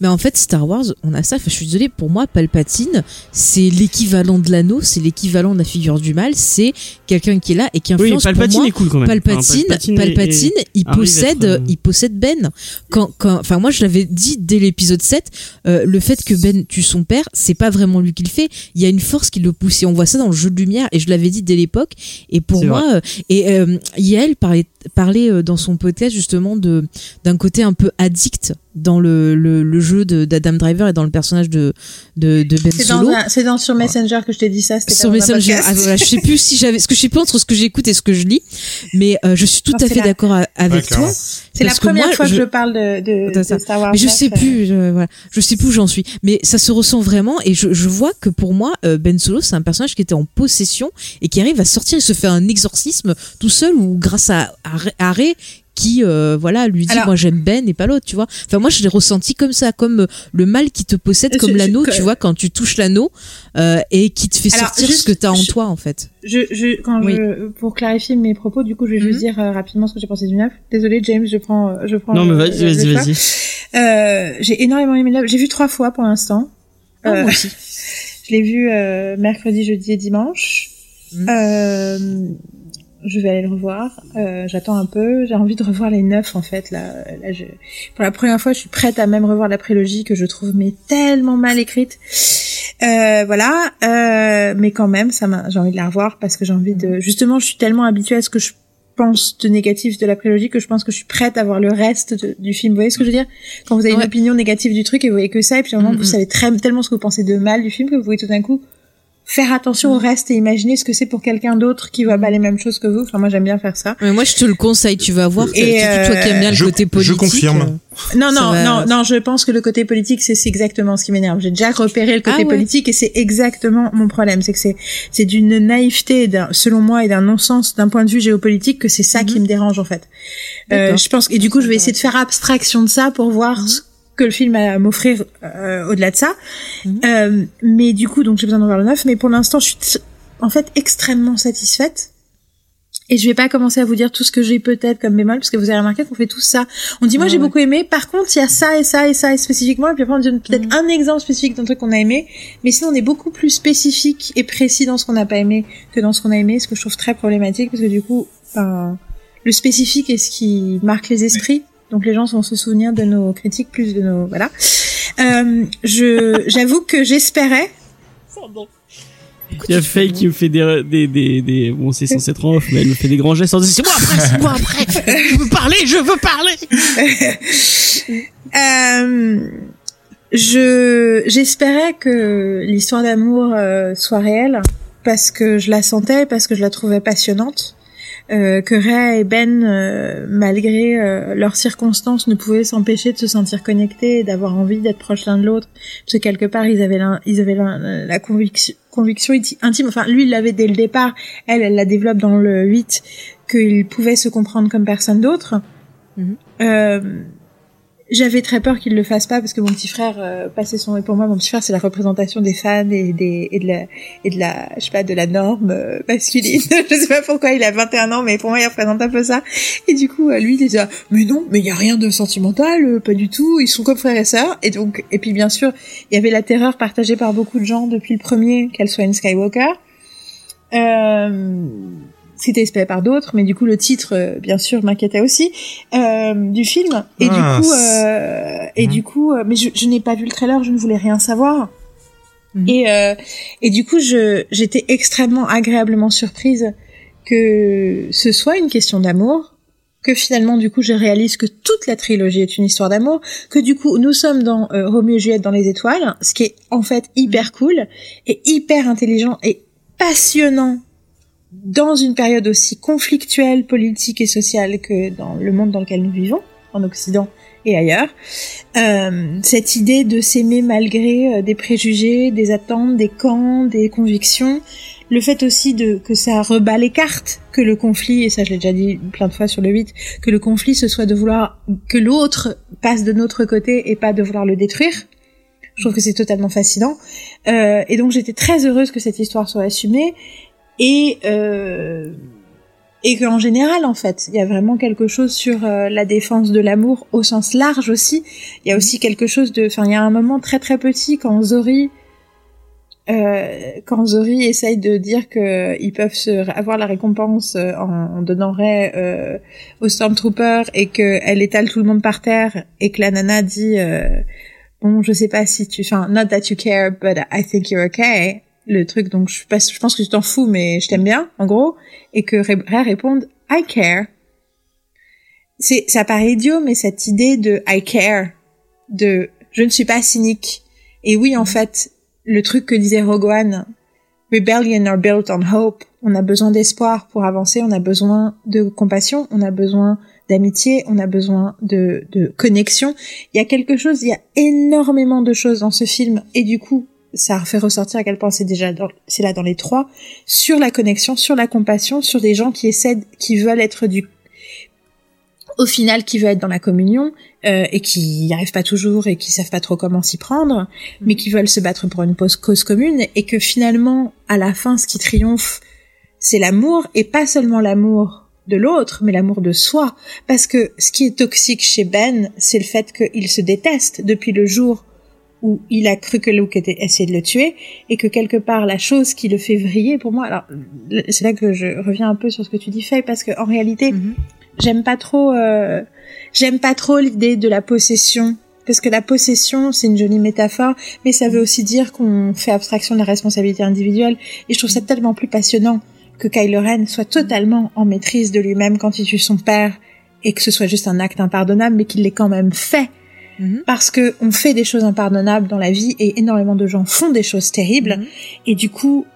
Mais en fait, Star Wars, on a ça. Enfin, je suis désolée, pour moi, Palpatine, c'est l'équivalent de l'anneau, c'est l'équivalent de la figure du mal. C'est quelqu'un qui est là et qui Oui, influence Palpatine pour moi. est cool quand même. Palpatine, Enfin, Palpatine, il possède, être, euh, il possède Ben. Quand, quand, enfin, moi, je l'avais dit dès l'épisode 7, euh, le fait que Ben tue son père, c'est pas vraiment lui qui le fait. Il y a une force qui le pousse et on voit ça dans le jeu de lumière et je l'avais dit dès l'époque. Et pour moi, euh, et euh, Yael parlait, parlait euh, dans son podcast justement de d'un côté un peu addict dans le, le, le jeu de d'Adam Driver et dans le personnage de de, de Ben Solo. c'est dans sur Messenger que je t'ai dit ça. Sur pas Messenger, ah, voilà, je sais plus si j'avais, ce que je sais pas entre ce que j'écoute et ce que je lis, mais euh, je suis tout Non, à fait la- d'accord a- avec toi. C'est la première moi, fois que je- je parle de, de. Star Wars. Mais je sais euh, plus, je, voilà, je sais plus où j'en suis. Mais ça se ressent vraiment et je, je vois que pour moi, Ben Solo, c'est un personnage qui était en possession et qui arrive à sortir et se faire un exorcisme tout seul ou grâce à, à, Ray qui euh, voilà lui dit Alors- moi j'aime Ben et pas l'autre tu vois enfin moi je l'ai ressenti comme ça comme euh, le mal qui te possède comme l'anneau tu vois quand tu touches l'anneau euh, et qui te fait Alors, sortir juste- ce que t'as en je- toi en fait Je, je, quand Oui. je, pour clarifier mes propos, du coup, je vais juste Mhm. dire euh, rapidement ce que j'ai pensé du neuf. Désolée, James, je prends, je prends. Non, mais vas-y, vas-y, vas-y. j'ai énormément aimé le neuf. J'ai vu trois fois pour l'instant. Moi aussi Je l'ai vu euh, mercredi, jeudi et dimanche. Mhm. Euh, je vais aller le revoir. Euh, J'attends un peu. J'ai envie de revoir les neuf en fait. Là, là je... pour la première fois, je suis prête à même revoir la prélogie que je trouve mais tellement mal écrite. Euh, voilà, euh, mais quand même, ça m'a, j'ai envie de la revoir parce que j'ai envie de. Justement, je suis tellement habituée à ce que je pense de négatif de la prélogie que je pense que je suis prête à voir le reste de- du film. Vous voyez ce que je veux dire? Quand vous avez Ouais. une opinion négative du truc et vous voyez que ça, et puis à un moment, Mhm. vous savez très, tellement ce que vous pensez de mal du film que vous pouvez tout d'un coup faire attention Mm. au reste et imaginer ce que c'est pour quelqu'un d'autre qui voit pas les mêmes choses que vous. Enfin, moi, j'aime bien faire ça. Mais moi, je te le conseille, tu vas voir. Et, surtout toi qui aimes bien le je- côté je politique. confirme. euh, Non, non, va- non, non, je pense que le côté politique, c'est exactement ce qui m'énerve. J'ai déjà repéré le côté Ah ouais. politique et c'est exactement mon problème. C'est que c'est, c'est d'une naïveté, selon moi, et d'un non-sens d'un point de vue géopolitique que c'est ça qui me dérange, en fait. Euh, Mhm. Je pense, et du coup, je vais essayer de faire abstraction de ça pour voir Mhm. ce que le film a à m'offrir euh, au-delà de ça. Mhm. Euh, mais du coup, donc j'ai besoin d'en voir le neuf. Mais pour l'instant, je suis en fait extrêmement satisfaite. Et je vais pas commencer à vous dire tout ce que j'ai peut-être comme bémol, parce que vous avez remarqué qu'on fait tout ça. On dit, moi Ah j'ai ouais. beaucoup aimé, par contre il y a ça et ça et ça et spécifiquement, et puis après on donne peut-être Mhm. un exemple spécifique d'un truc qu'on a aimé, mais sinon on est beaucoup plus spécifique et précis dans ce qu'on n'a pas aimé que dans ce qu'on a aimé, ce que je trouve très problématique, parce que du coup, enfin, le spécifique est ce qui marque les esprits, donc les gens vont se souvenir de nos critiques plus de nos... Voilà. Euh, je J'avoue que j'espérais Il y a Faye qui me fait des, des, des, des, bon, c'est censé être en off, mais elle me fait des grands gestes en disant, c'est moi après, c'est moi après, je veux parler, je veux parler. Euh, je j'espérais que l'histoire d'amour euh, soit réelle parce que je la sentais, parce que je la trouvais passionnante. Euh, que Ray et Ben, euh, malgré euh, leurs circonstances, ne pouvaient s'empêcher de se sentir connectés et d'avoir envie d'être proches l'un de l'autre. Parce que quelque part, ils avaient, l'un- ils avaient l'un- la conviction, conviction inti- intime. Enfin, lui, il l'avait dès le départ. Elle, elle la développe dans le 8, qu'ils pouvaient se comprendre comme personne d'autre. Mhm. Euh, j'avais très peur qu'il le fasse pas parce que mon petit frère euh, passait son et pour moi mon petit frère c'est la représentation des fans et des et de la et de la je sais pas de la norme euh, masculine. Je sais pas pourquoi il a 21 ans mais pour moi il représente un peu ça. Et du coup euh, lui il disait ah, mais non mais il y a rien de sentimental euh, pas du tout. Ils sont comme frères et sœurs et donc et puis bien sûr il y avait la terreur partagée par beaucoup de gens depuis le premier qu'elle soit une Skywalker. Euh, c'était espéré par d'autres, mais du coup le titre, euh, bien sûr, m'inquiétait aussi euh, du film. Et Ah, du coup, c'est- euh, et Mhm. du coup, euh, mais je, je n'ai pas vu le trailer, je ne voulais rien savoir. Mhm. Et euh, et du coup, je j'étais extrêmement agréablement surprise que ce soit une question d'amour, que finalement du coup je réalise que toute la trilogie est une histoire d'amour, que du coup nous sommes dans euh, Roméo et Juliette dans les étoiles, ce qui est en fait hyper cool et hyper intelligent et passionnant dans une période aussi conflictuelle, politique et sociale que dans le monde dans lequel nous vivons, en Occident et ailleurs. Euh, cette idée de s'aimer malgré euh, des préjugés, des attentes, des camps, des convictions, le fait aussi de que ça rebat les cartes, que le conflit, et ça je l'ai déjà dit plein de fois sur le 8, que le conflit ce soit de vouloir que l'autre passe de notre côté et pas de vouloir le détruire. Je trouve que c'est totalement fascinant. Euh, et donc j'étais très heureuse que cette histoire soit assumée et euh, et qu'en général en fait il y a vraiment quelque chose sur euh, la défense de l'amour au sens large aussi. Il y a aussi quelque chose de enfin il y a un moment très très petit quand Zori euh, quand Zori essaye de dire que ils peuvent se, avoir la récompense euh, en, en donnant Ray euh, au Stormtrooper et que elle étale tout le monde par terre et que la nana dit euh, bon je sais pas si tu enfin not that you care but I think you're okay le truc donc je, pas, je pense que tu t'en fous mais je t'aime bien en gros et que Ray réponde I care. C'est ça paraît idiot mais cette idée de I care de je ne suis pas cynique. Et oui en fait le truc que disait Rogue One rebellion are built on hope. On a besoin d'espoir pour avancer on a besoin de compassion on a besoin d'amitié on a besoin de, de connexion. Il y a quelque chose il y a énormément de choses dans ce film et du coup ça fait ressortir à quel point c'est déjà dans- c'est là dans les trois sur la connexion, sur la compassion, sur des gens qui essaient, qui veulent être du, au final, qui veulent être dans la communion euh, et qui n'y arrivent pas toujours et qui savent pas trop comment s'y prendre, mais qui veulent se battre pour une cause commune et que finalement, à la fin, ce qui triomphe, c'est l'amour et pas seulement l'amour de l'autre, mais l'amour de soi. Parce que ce qui est toxique chez Ben, c'est le fait qu'il se déteste depuis le jour où il a cru que Luke était essayé de le tuer et que quelque part la chose qui le fait vriller pour moi alors c'est là que je reviens un peu sur ce que tu dis Faye parce que en réalité Mhm. j'aime pas trop euh, j'aime pas trop l'idée de la possession parce que la possession c'est une jolie métaphore mais ça veut aussi dire qu'on fait abstraction de la responsabilité individuelle et je trouve ça tellement plus passionnant que Kylo Ren soit totalement en maîtrise de lui-même quand il tue son père et que ce soit juste un acte impardonnable mais qu'il l'ait quand même fait Mhm. parce que on fait des choses impardonnables dans la vie et énormément de gens font des choses terribles Mhm. et du coup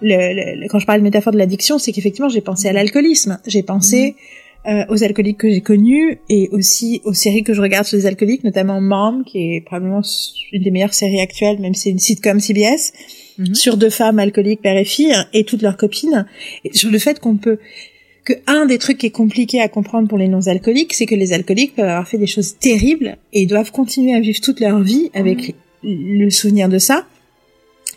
le, le- le- quand je parle de métaphore de l'addiction c'est qu'effectivement j'ai pensé à l'alcoolisme j'ai pensé euh, aux alcooliques que j'ai connus et aussi aux séries que je regarde sur les alcooliques notamment Mom qui est probablement une des meilleures séries actuelles même si c'est une sitcom CBS Mhm. sur deux femmes alcooliques père et fille et toutes leurs copines et sur le fait qu'on peut que un des trucs qui est compliqué à comprendre pour les non-alcooliques, c'est que les alcooliques peuvent avoir fait des choses terribles et doivent continuer à vivre toute leur vie avec le souvenir de ça.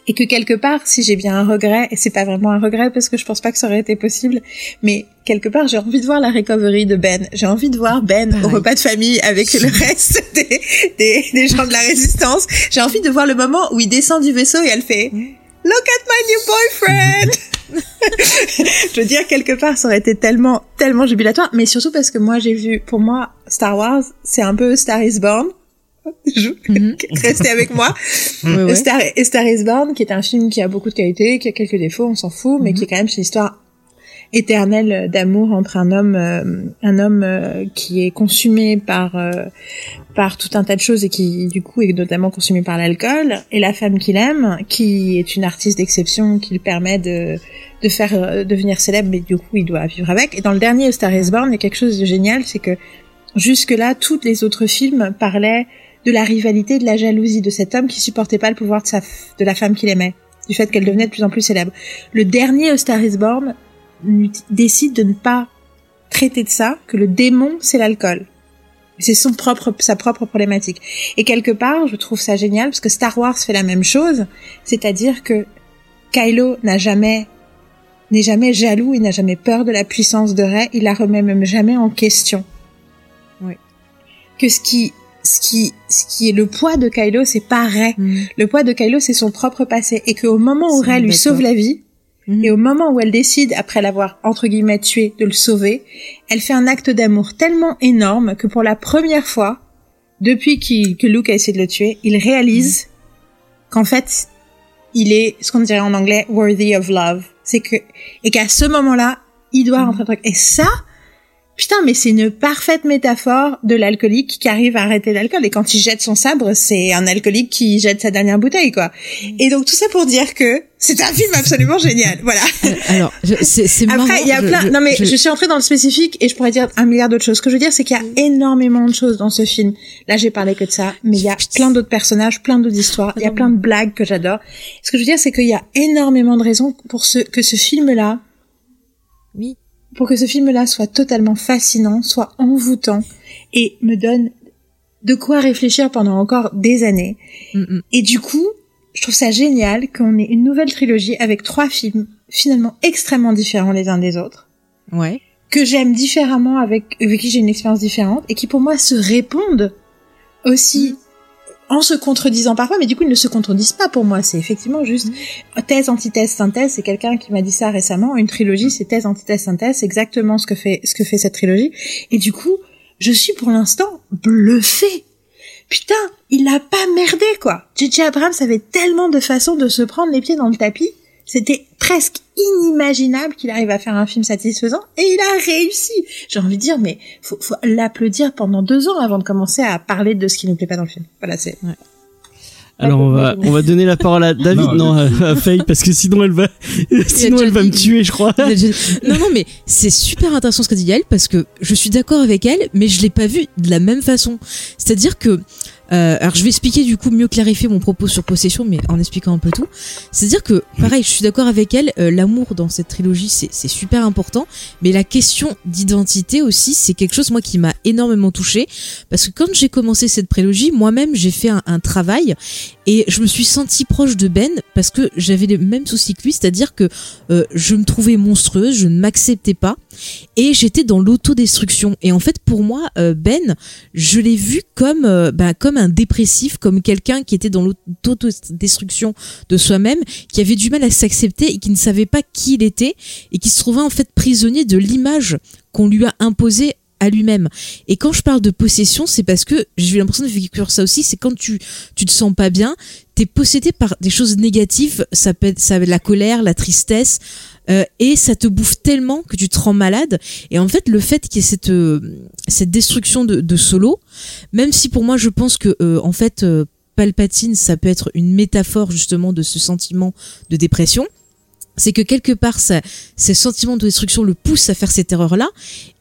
Et que quelque part, si j'ai bien un regret, et c'est pas vraiment un regret parce que je pense pas que ça aurait été possible, mais quelque part, j'ai envie de voir la recovery de Ben. J'ai envie de voir Ben au repas de famille avec le reste des, des, des gens de la résistance. J'ai envie de voir le moment où il descend du vaisseau et elle fait Look at my new boyfriend! je veux dire, quelque part, ça aurait été tellement, tellement jubilatoire, mais surtout parce que moi, j'ai vu, pour moi, Star Wars, c'est un peu Star is Born. Je- Mhm. Restez avec moi. Star, Star is Born, qui est un film qui a beaucoup de qualités, qui a quelques défauts, on s'en fout, mais Mhm. qui est quand même une histoire éternelle d'amour entre un homme, euh, un homme euh, qui est consumé par euh, par tout un tas de choses et qui du coup est notamment consumé par l'alcool, et la femme qu'il aime, qui est une artiste d'exception, qui lui permet de de faire euh, devenir célèbre, mais du coup il doit vivre avec. Et dans le dernier Star is Born, il y a quelque chose de génial, c'est que jusque là, tous les autres films parlaient de la rivalité, de la jalousie de cet homme qui supportait pas le pouvoir de sa de la femme qu'il aimait, du fait qu'elle devenait de plus en plus célèbre. Le dernier Star is Born décide de ne pas traiter de ça, que le démon c'est l'alcool. C'est son propre, sa propre problématique. Et quelque part, je trouve ça génial parce que Star Wars fait la même chose, c'est-à-dire que Kylo n'a jamais n'est jamais jaloux, il n'a jamais peur de la puissance de Rey, il la remet même jamais en question. Oui. Que ce qui ce qui ce qui est le poids de Kylo, c'est pas Rey. Mm. Le poids de Kylo, c'est son propre passé et qu'au moment où Rey lui sauve la vie, Mhm. et au moment où elle décide, après l'avoir entre guillemets tué, de le sauver, elle fait un acte d'amour tellement énorme que pour la première fois, depuis que Luke a essayé de le tuer, il réalise qu'en fait, il est ce qu'on dirait en anglais worthy of love. C'est que et qu'à ce moment-là, il doit rentrer le truc. Et ça, putain, mais c'est une parfaite métaphore de l'alcoolique qui arrive à arrêter l'alcool. Et quand il jette son sabre, c'est un alcoolique qui jette sa dernière bouteille, quoi. Et donc tout ça pour dire que c'est un film absolument génial. Voilà. Alors, je- c'est c'est marrant. Après, il y a plein. je- non mais je... je- suis entrée dans le spécifique et je pourrais dire un milliard d'autres choses. Ce que je veux dire, c'est qu'il y a énormément de choses dans ce film. Là, j'ai parlé que de ça, mais il y a plein d'autres personnages, plein d'autres histoires. Il y a plein de blagues que j'adore. Ce que je veux dire, c'est qu'il y a énormément de raisons pour ce que ce film-là. Pour que ce film-là soit totalement fascinant, soit envoûtant et me donne de quoi réfléchir pendant encore des années. Mm, mm. Et du coup, je trouve ça génial qu'on ait une nouvelle trilogie avec trois films finalement extrêmement différents les uns des autres, Ouais. que j'aime différemment avec, avec qui j'ai une expérience différente et qui pour moi se répondent aussi en se contredisant parfois, mais du coup ils ne se contredisent pas pour moi. C'est effectivement juste thèse, antithèse, synthèse. C'est quelqu'un qui m'a dit ça récemment. Une trilogie, c'est thèse, antithèse, synthèse. C'est exactement ce que fait ce que fait cette trilogie. Et du coup, je suis pour l'instant bluffée. Putain, il a pas merdé quoi. J.J. Abrams avait tellement de façons de se prendre les pieds dans le tapis. C'était presque inimaginable qu'il arrive à faire un film satisfaisant et il a réussi. J'ai envie de dire, mais faut, faut l'applaudir pendant deux ans avant de commencer à parler de ce qui nous plaît pas dans le film. Voilà, c'est. Alors on va on va donner la parole à David, Non, non, à, à Faye parce que sinon elle va sinon elle va me tuer, je crois. Non, non, mais c'est super intéressant ce qu'a dit Yael parce que je suis d'accord avec elle, mais je l'ai pas vu de la même façon. C'est-à-dire que, euh, alors je vais expliquer du coup mieux clarifier mon propos sur possession, mais en expliquant un peu tout. C'est-à-dire que, pareil, je suis d'accord avec elle, euh, l'amour dans cette trilogie c'est super important, mais la question d'identité aussi c'est quelque chose moi qui m'a énormément touchée parce que quand j'ai commencé cette prélogie, moi-même j'ai fait un, un travail et je me suis sentie proche de Ben parce que j'avais les mêmes soucis que lui, c'est-à-dire que euh, je me trouvais monstrueuse, je ne m'acceptais pas et j'étais dans l'autodestruction. Et en fait, pour moi, Ben, je l'ai vu comme bah, comme un dépressif, comme quelqu'un qui était dans l'autodestruction de soi-même, qui avait du mal à s'accepter et qui ne savait pas qui il était et qui se trouvait en fait prisonnier de l'image qu'on lui a imposée à lui-même. Et quand je parle de possession, c'est parce que j'ai eu l'impression de vécu ça aussi, c'est quand tu tu te sens pas bien, t'es possédé par des choses négatives, ça peut être la colère, la tristesse, euh, et ça te bouffe tellement que tu te rends malade. Et en fait, le fait qu'il y ait cette euh, cette destruction de, Solo, même si pour moi je pense que euh, en fait euh, Palpatine, ça peut être une métaphore justement de ce sentiment de dépression. C'est que quelque part, ça, ces sentiments de destruction le poussent à faire cette erreur-là,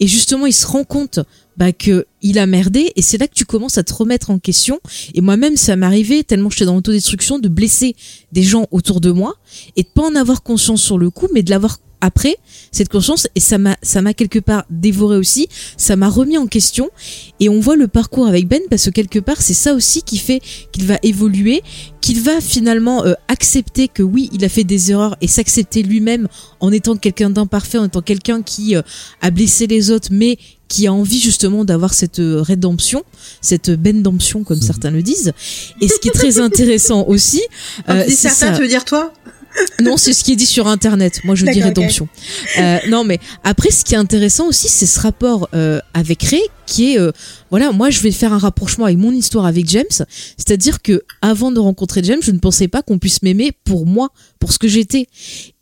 et justement, il se rend compte bah, que il a merdé, et c'est là que tu commences à te remettre en question. Et moi-même, ça m'arrivait tellement j'étais dans l'autodestruction de blesser des gens autour de moi et de pas en avoir conscience sur le coup, mais de l'avoir après cette conscience et ça m'a ça m'a quelque part dévoré aussi ça m'a remis en question et on voit le parcours avec Ben parce que quelque part c'est ça aussi qui fait qu'il va évoluer qu'il va finalement euh, accepter que oui il a fait des erreurs et s'accepter lui-même en étant quelqu'un d'imparfait en étant quelqu'un qui euh, a blessé les autres mais qui a envie justement d'avoir cette euh, rédemption, cette bendemption comme certains le disent. Et ce qui est très intéressant aussi, euh, c'est certains, ça. tu veux dire toi? Non, c'est ce qui est dit sur Internet. Moi, je dis rédemption. Euh, non, mais après, ce qui est intéressant aussi, c'est ce rapport euh, avec Ray, qui est, euh, voilà, moi, je vais faire un rapprochement avec mon histoire avec James. C'est-à-dire que avant de rencontrer James, je ne pensais pas qu'on puisse m'aimer pour moi, pour ce que j'étais.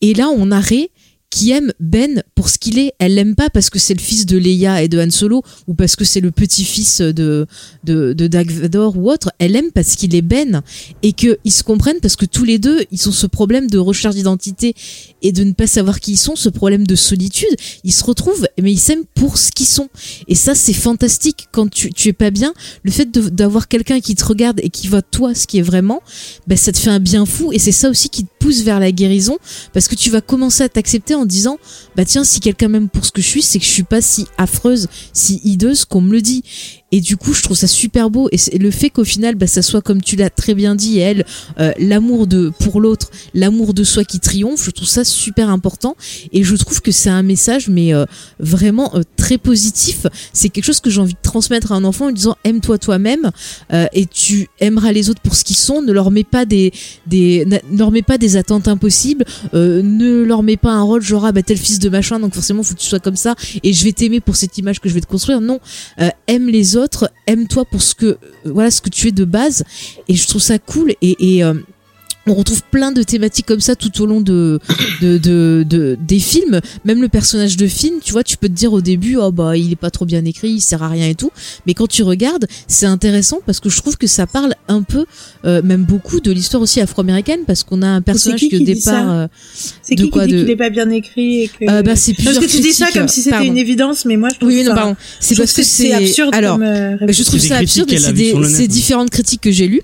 Et là, on a Ray qui aime Ben pour ce qu'il est. Elle l'aime pas parce que c'est le fils de Leia et de Han Solo ou parce que c'est le petit-fils de, de, Vador ou autre. Elle aime parce qu'il est Ben et qu'ils se comprennent parce que tous les deux, ils ont ce problème de recherche d'identité et de ne pas savoir qui ils sont, ce problème de solitude. Ils se retrouvent, mais ils s'aiment pour ce qu'ils sont. Et ça, c'est fantastique. Quand tu, tu es pas bien, le fait d'avoir quelqu'un qui te regarde et qui voit toi ce qui est vraiment, ben, ça te fait un bien fou. Et c'est ça aussi qui te pousse vers la guérison parce que tu vas commencer à t'accepter en disant bah tiens si quelqu'un m'aime pour ce que je suis c'est que je suis pas si affreuse si hideuse qu'on me le dit. Et du coup je trouve ça super beau. Et le fait qu'au final bah, ça soit comme tu l'as très bien dit elle euh, l'amour de pour l'autre l'amour de soi qui triomphe je trouve ça super important. Et je trouve que c'est un message mais euh, vraiment euh, très positif. C'est quelque chose que j'ai envie de transmettre à un enfant en disant aime-toi toi-même euh, et tu aimeras les autres pour ce qu'ils sont. Ne leur mets pas des des ne leur mets pas des attentes impossibles. Euh, ne leur mets pas un rôle genre ah bah t'es le fils de machin donc forcément faut que tu sois comme ça et je vais t'aimer pour cette image que je vais te construire. Non. Euh, aime les autres aime-toi pour ce que voilà ce que tu es de base et je trouve ça cool et, on retrouve plein de thématiques comme ça tout au long de, de, de, de- des films. Même le personnage de Finn, tu vois, tu peux te dire au début, oh bah il est pas trop bien écrit, il sert à rien et tout. Mais quand tu regardes, c'est intéressant parce que je trouve que ça parle un peu, euh, même beaucoup, de l'histoire aussi afro-américaine parce qu'on a un personnage qui qui au départ, ça euh, C'est De qui quoi, qui dit de- qu'il est pas bien écrit et que... euh, bah c'est Parce plusieurs que tu dis ça comme si c'était une évidence, mais moi je trouve Oui, oui, non, ça- pardon. C'est parce que absurde Alors, comme euh, je trouve ça absurde c'est différentes critiques que j'ai lues.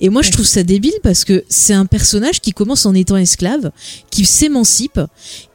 Et moi, je trouve ça débile parce que c'est un personnage qui commence en étant esclave, qui s'émancipe,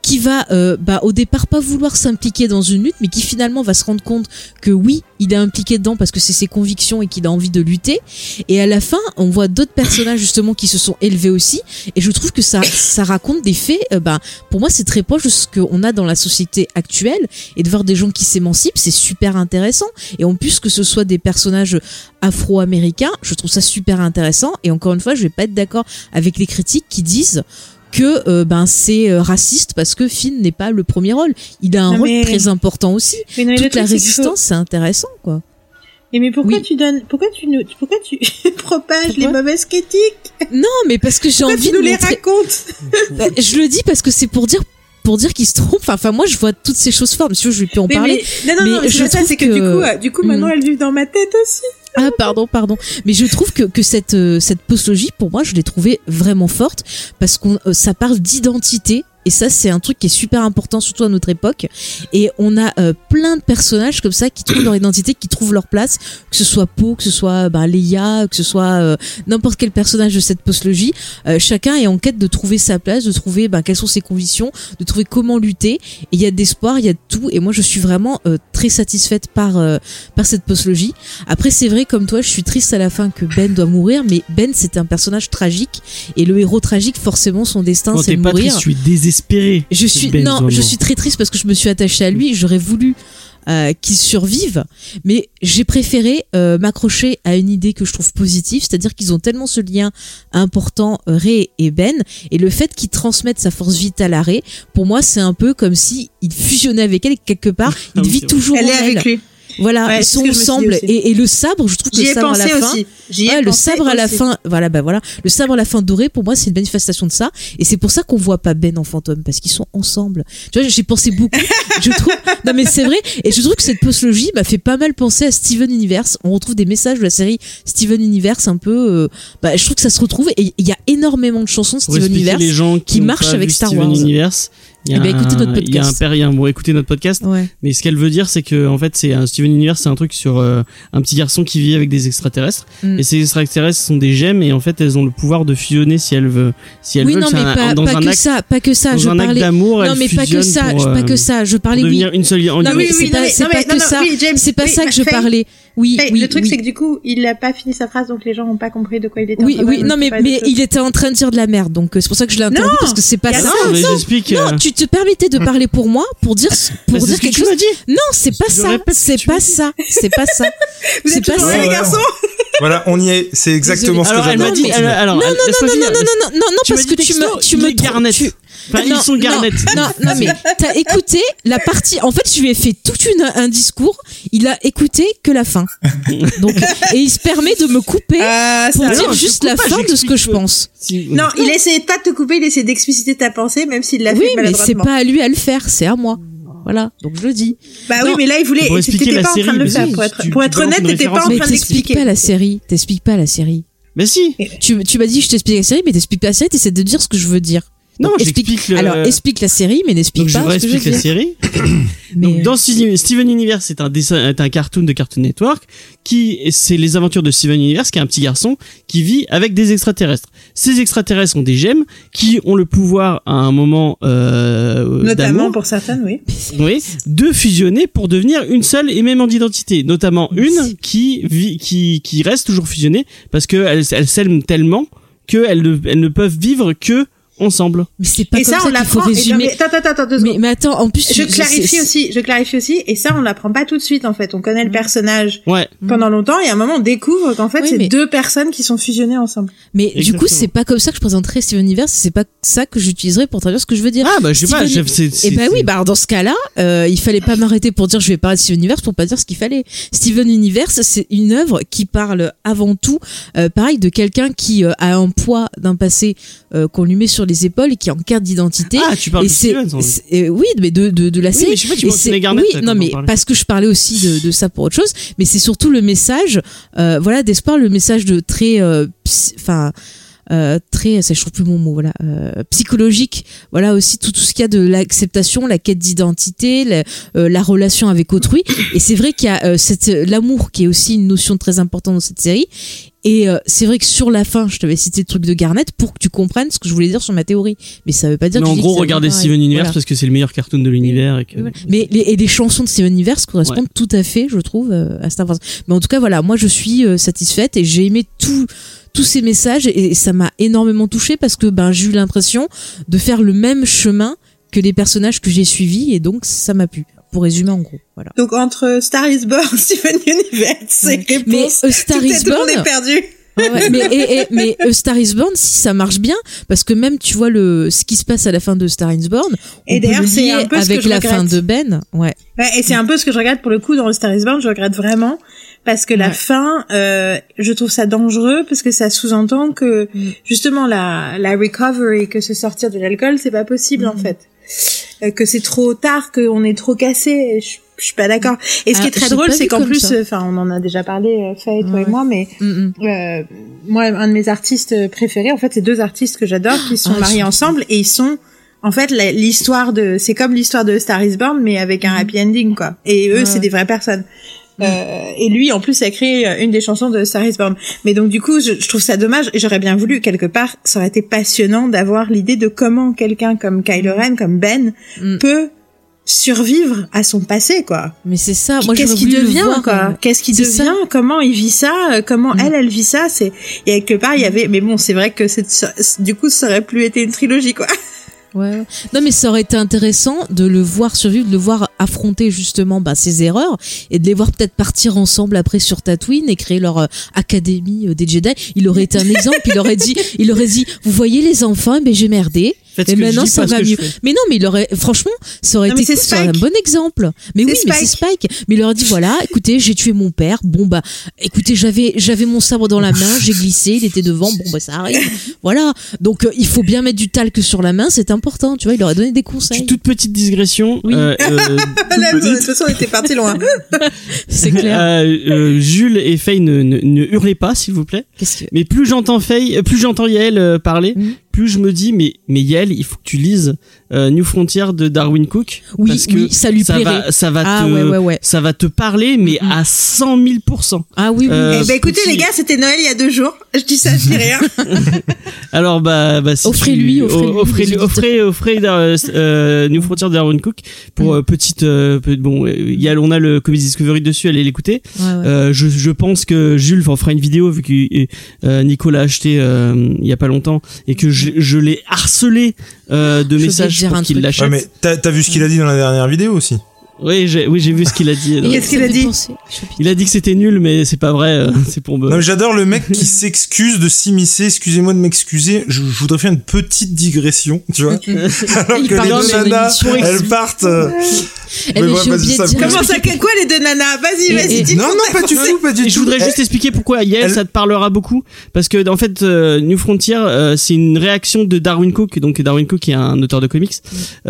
qui va euh, bah, au départ pas vouloir s'impliquer dans une lutte, mais qui finalement va se rendre compte que oui, il est impliqué dedans parce que c'est ses convictions et qu'il a envie de lutter. Et à la fin, on voit d'autres personnages justement qui se sont élevés aussi. Et je trouve que ça, ça raconte des faits. euh, bah, pour moi, c'est très proche de ce qu'on a dans la société actuelle. Et de voir des gens qui s'émancipent, c'est super intéressant. Et en plus que ce soit des personnages afro-américains, je trouve ça super intéressant. Et encore une fois, je vais pas être d'accord avec les critiques qui disent que euh, ben c'est euh, raciste parce que Finn n'est pas le premier rôle. Il a un Non, rôle très important aussi. Mais non, mais le Toute la truc, c'est qu'il faut- résistance, c'est intéressant quoi. Et mais pourquoi Oui. tu donnes, pourquoi tu nous, pourquoi tu propages les mauvaises critiques Non, mais parce que j'ai envie tu de nous les montrer. racontes Bah, je le dis parce que c'est pour dire pour dire qu'il se trompe. Enfin, moi, je vois toutes ces choses fortes. Monsieur, je vais plus en Mais, parler. mais- non, non, mais non, mais je ça, c'est que, du coup, euh, du coup, maintenant Hmm. elles vivent dans ma tête aussi. Ah pardon, pardon. Mais je trouve que, que cette, euh, cette postlogie, pour moi, je l'ai trouvée vraiment forte parce qu'on euh, ça parle d'identité. Et ça, c'est un truc qui est super important, surtout à notre époque. Et on a euh, plein de personnages comme ça qui trouvent leur identité, qui trouvent leur place, que ce soit Poe, que ce soit bah, Leia, que ce soit euh, n'importe quel personnage de cette postlogie. Euh, chacun est en quête de trouver sa place, de trouver bah, quelles sont ses convictions, de trouver comment lutter. Et il y a d'espoir, il y a de tout. Et moi, je suis vraiment euh, très satisfaite par euh, par cette postlogie. Après, c'est vrai, comme toi, je suis triste à la fin que Ben doit mourir, mais Ben, c'est un personnage tragique. Et le héros tragique, forcément, son destin, c'est de mourir. triste, je suis désespéré. Je suis Ben non, je suis très triste parce que je me suis attachée à lui. J'aurais voulu euh, qu'il survive, mais j'ai préféré euh, m'accrocher à une idée que je trouve positive, c'est-à-dire qu'ils ont tellement ce lien important euh, Ray et Ben, et le fait qu'ils transmettent sa force vitale à Ray, pour moi, c'est un peu comme si il fusionnait avec elle et quelque part, Ah il oui, vit toujours Elle en est elle. avec lui. Voilà, Ouais, ils sont ensemble et, et le sabre, je trouve que le sabre à la fin, aussi. J'y ai Ouais, le sabre à la fin, voilà, bah voilà, le sabre à la fin doré, pour moi, c'est une manifestation de ça, et c'est pour ça qu'on voit pas Ben en fantôme, parce qu'ils sont ensemble. Tu vois, j'ai pensé beaucoup, je trouve, non mais c'est vrai, et je trouve que cette postlogie m'a fait pas mal penser à Steven Universe. On retrouve des messages de la série Steven Universe un peu, euh, bah, je trouve que ça se retrouve, et il y a énormément de chansons de Steven Universe. les gens qui, marchent avec Star Steven Wars. Universe, il y a Eh ben, écoutez un- notre Il y a un podcast. père, il y a un bon, écoutez notre podcast. Ouais. Mais ce qu'elle veut dire, c'est que en fait, c'est un Steven Universe, c'est un truc sur euh, un petit garçon qui vit avec des extraterrestres. Mm. Et ces extraterrestres sont des gemmes et en fait, elles ont le pouvoir de fusionner si elles veulent. Si elles Oui, veulent, non, mais un- pas, dans pas un que acte, ça, pas que ça, dans je un acte parlais. d'amour, Non, mais pas que ça, pour, pas que euh, ça, je parlais, oui. devenir une seule en Non, oui, c'est oui, pas, non, mais- c'est non, que ça. oui, C'est pas oui, ça que je parlais. Oui, oui, le truc oui. c'est que du coup, il a pas fini sa phrase, donc les gens ont pas compris de quoi il était. Oui, en train oui, de- non, mais, de mais il était en train de dire de la merde, donc euh, c'est pour ça que je l'ai interrompu Non, parce que c'est pas ça. Non, mais j'explique. Non, euh, tu te permettais de parler pour moi pour dire pour bah, c'est dire ce que quelque tu chose. m'as dit. Non, c'est pas ça. que C'est pas ça. C'est pas ça. Vous c'est êtes pas ça. les garçons Voilà, on y est. C'est exactement ce que j'avais dit. alors, Non, non, non, non, non, non, non, non, Tu parce que tu me, tu me Enfin, Non, ils sont Garnet. Non, non, mais t'as écouté la partie. En fait, je lui ai fait tout une, un discours. Il a écouté que la fin. Donc, et il se permet de me couper Ah, pour dire juste la pas, fin de ce que je pense. Si- Non, il essayait pas de te couper, il essayait d'expliciter ta pensée, même s'il l'a Oui, fait mais c'est pas à lui à le faire, c'est à moi. Voilà, donc je le dis. Bah oui, mais là, il voulait. T'étais pas en train de le faire. si, Pour être, tu pour être honnête, t'étais pas en train t'expliques d'expliquer. pas la série. T'expliques pas la série. Mais si. Tu, tu m'as dit je t'explique la série, mais t'expliques pas la série, t'essaies de dire ce que je veux dire. Non, Donc, j'explique le- Alors explique la série, mais n'explique Donc je pas ce que je réexplique veux la dire. série. Mais, Donc dans Steven Steven Universe, c'est un dessin, est un cartoon de Cartoon Network qui c'est les aventures de Steven Universe, qui est un petit garçon qui vit avec des extraterrestres. Ces extraterrestres sont des gemmes qui ont le pouvoir à un moment euh, Notamment pour certaines, oui. oui, de fusionner pour devenir une seule et même identité. Notamment une qui vit, qui qui reste toujours fusionnée parce que elles elles s'aiment tellement que elles ne, elles ne peuvent vivre que ensemble. mais c'est pas et comme ça, ça, qu'il faut l'apprend. et non, résumer. mais Attends, attends, attends, deux Mais, secondes. mais attends, en plus, Je clarifie aussi, je clarifie aussi, et ça on l'apprend pas tout de suite en fait. On connaît le personnage Ouais. pendant longtemps et à un moment on découvre qu'en fait Oui, c'est mais- deux personnes qui sont fusionnées ensemble. Mais du coup, c'est pas comme ça que je présenterai Steven Universe, c'est pas ça que j'utiliserai pour traduire ce que je veux dire. Ah bah je sais pas, Steven- je- c'est- Et bah oui, bah alors dans ce cas-là, euh, il fallait pas m'arrêter pour dire je vais parler de Steven Universe pour pas dire ce qu'il fallait. Steven Universe, c'est une œuvre qui parle avant tout, euh, pareil, de quelqu'un qui euh, a un poids d'un passé euh, qu'on lui met sur les épaules et qui est en quête d'identité. Ah, tu parles et de c'est, euh, oui, mais de, de, de la Oui, série. mais je sais pas, tu Et oui, non, on mais parce que je parlais aussi de, de ça pour autre chose, mais c'est surtout le message, euh, voilà, d'espoir, le message de très, euh, enfin. euh, très ça je trouve plus mon mot voilà euh, psychologique voilà aussi tout tout ce qu'il y a de l'acceptation la quête d'identité la, euh, la relation avec autrui et c'est vrai qu'il y a cette l'amour qui est aussi une notion très importante dans cette série et euh, c'est vrai que sur la fin, je t'avais cité le truc de Garnett pour que tu comprennes ce que je voulais dire sur ma théorie. Mais ça veut pas dire Mais que en gros, que regardez Steven. Universe Voilà. parce que c'est le meilleur cartoon de l'univers. et que-. Mais les, et les chansons de Steven Universe correspondent tout à fait, je trouve, euh, à Star Wars. Mais en tout cas, voilà, moi je suis euh, satisfaite et j'ai aimé tout, tous ces messages et, ça m'a énormément touchée parce que ben j'ai eu l'impression de faire le même chemin que les personnages que j'ai suivis et donc ça m'a plu. Pour résumer en gros, voilà. Donc entre Star is Born, Steven Universe, c'est Mais réponse. A Star tout, is est, tout Born, est perdu. Ouais, ouais, mais, et- et- mais A Star is Born, si ça marche bien, parce que même tu vois le ce qui se passe à la fin de Star is Born, on Et d'ailleurs, le c'est un peu ce que avec je la regrette. fin de Ben, ouais. Ouais, et c'est un peu ce que je regrette pour le coup dans le Star is Born, je regrette vraiment parce que la Ouais. fin, euh, je trouve ça dangereux parce que ça sous-entend que Mm. justement la la recovery, que se sortir de l'alcool, c'est pas possible en Mm. fait, Euh, que c'est trop tard, qu'on est trop cassé. Je, je suis pas d'accord. Et ce qui Ah, est très drôle, c'est qu'en plus, euh, enfin, on en a déjà parlé, euh, Faye, toi Ouais. et moi, mais Mm, mm. euh, moi, un de mes artistes préférés, en fait, c'est deux artistes que j'adore qui sont Ah, mariés ensemble et ils sont, en fait, l'histoire de, c'est comme l'histoire de Star is Born, mais avec un happy ending, quoi. Et eux. Ouais, c'est des vraies personnes. Euh, et lui, en plus, a créé euh, une des chansons de Star is Born. Mais donc, du coup, je, je trouve ça dommage. Et j'aurais bien voulu, quelque part, ça aurait été passionnant d'avoir l'idée de comment quelqu'un comme Kylo Ren, comme Ben, Mm. peut survivre à son passé, quoi. Mais c'est ça. Moi, Qu'est-ce qu'il devient, voir, quoi? Qu'est-ce qu'il devient ça. Comment il vit ça? Euh, Comment Mm. elle, elle vit ça? C'est quelque part, il y avait. Mais bon, c'est vrai que c'est du coup, ça aurait plus été une trilogie, quoi. Ouais. Non, mais ça aurait été intéressant de le voir survivre, de le voir affronter justement bah, ses erreurs et de les voir peut-être partir ensemble après sur Tatooine et créer leur euh, académie euh, des Jedi. Il aurait été un exemple. Il aurait dit, il aurait dit, vous voyez les enfants, mais j'ai merdé. Faites Et maintenant ça va mieux. Mais non, mais il aurait, franchement, ça aurait Non, été c'est cool, ça aurait Spike. un bon exemple. Mais oui, mais c'est Spike. Mais il leur dit voilà, écoutez, j'ai tué mon père. Bon bah, écoutez, j'avais, j'avais mon sabre dans la main, j'ai glissé, il était devant. Bon bah ça arrive. voilà. Donc euh, il faut bien mettre du talc sur la main, c'est important. Tu vois, il leur a donné des conseils. Toute petite digression. Oui. euh, euh, Là, de petite. toute façon, on était parti loin. C'est clair. Euh, euh, Jules et Faye ne, ne, ne hurlez pas, s'il vous plaît. Qu'est-ce que Mais plus j'entends Faye, euh, plus j'entends Yael parler, Mhm. Plus je me dis mais mais Yael, il faut que tu lises euh, New Frontier de Darwin Cook Oui, parce que oui, ça lui ça plairait. va ça va Ah te ouais ouais ouais. ça va te parler mais Mhm. à 100 000 Ah oui oui. Euh, Eh ben, écoutez, petit- les gars, c'était Noël il y a deux jours. Je dis ça, je dis rien. Alors bah, bah si Offrez-lui, tu- offrez-lui, o- offrez-lui, les auditeurs. offrez, offrez euh, euh, New Frontier de Darwin Cook pour Mm. euh, petite euh, pe- bon il y a on a le Comedy Discovery dessus allez l'écouter Ouais, ouais. Euh, je, je pense que Jules en fera une vidéo vu que euh, Nicolas a acheté euh, il y a pas longtemps et que je, je l'ai harcelé euh, de Je messages pour qu'il l'achète. Ouais, mais t'as t'as vu ce qu'il a dit dans la dernière vidéo aussi? Oui, j'ai oui j'ai vu ce qu'il a dit. Qu'est-ce qu'il a dit. Il a dit que c'était nul mais c'est pas vrai, euh, c'est pour me Non, mais j'adore le mec qui s'excuse de s'immiscer. Excusez-moi de m'excuser. Je, je voudrais faire une petite digression, tu vois. Alors Il que parle les deux nanas, elles partent. euh, Eh, Mais ouais, ça. Comment ça, quoi les deux nanas? Vas-y, vas-y, dis Non, non, pas du tout, pas du Et tout. je voudrais Eh, juste expliquer pourquoi Yael ça te parlera beaucoup parce que en fait euh, New Frontier euh, c'est une réaction de Darwin Cook donc Darwin Cook qui est un auteur de comics au,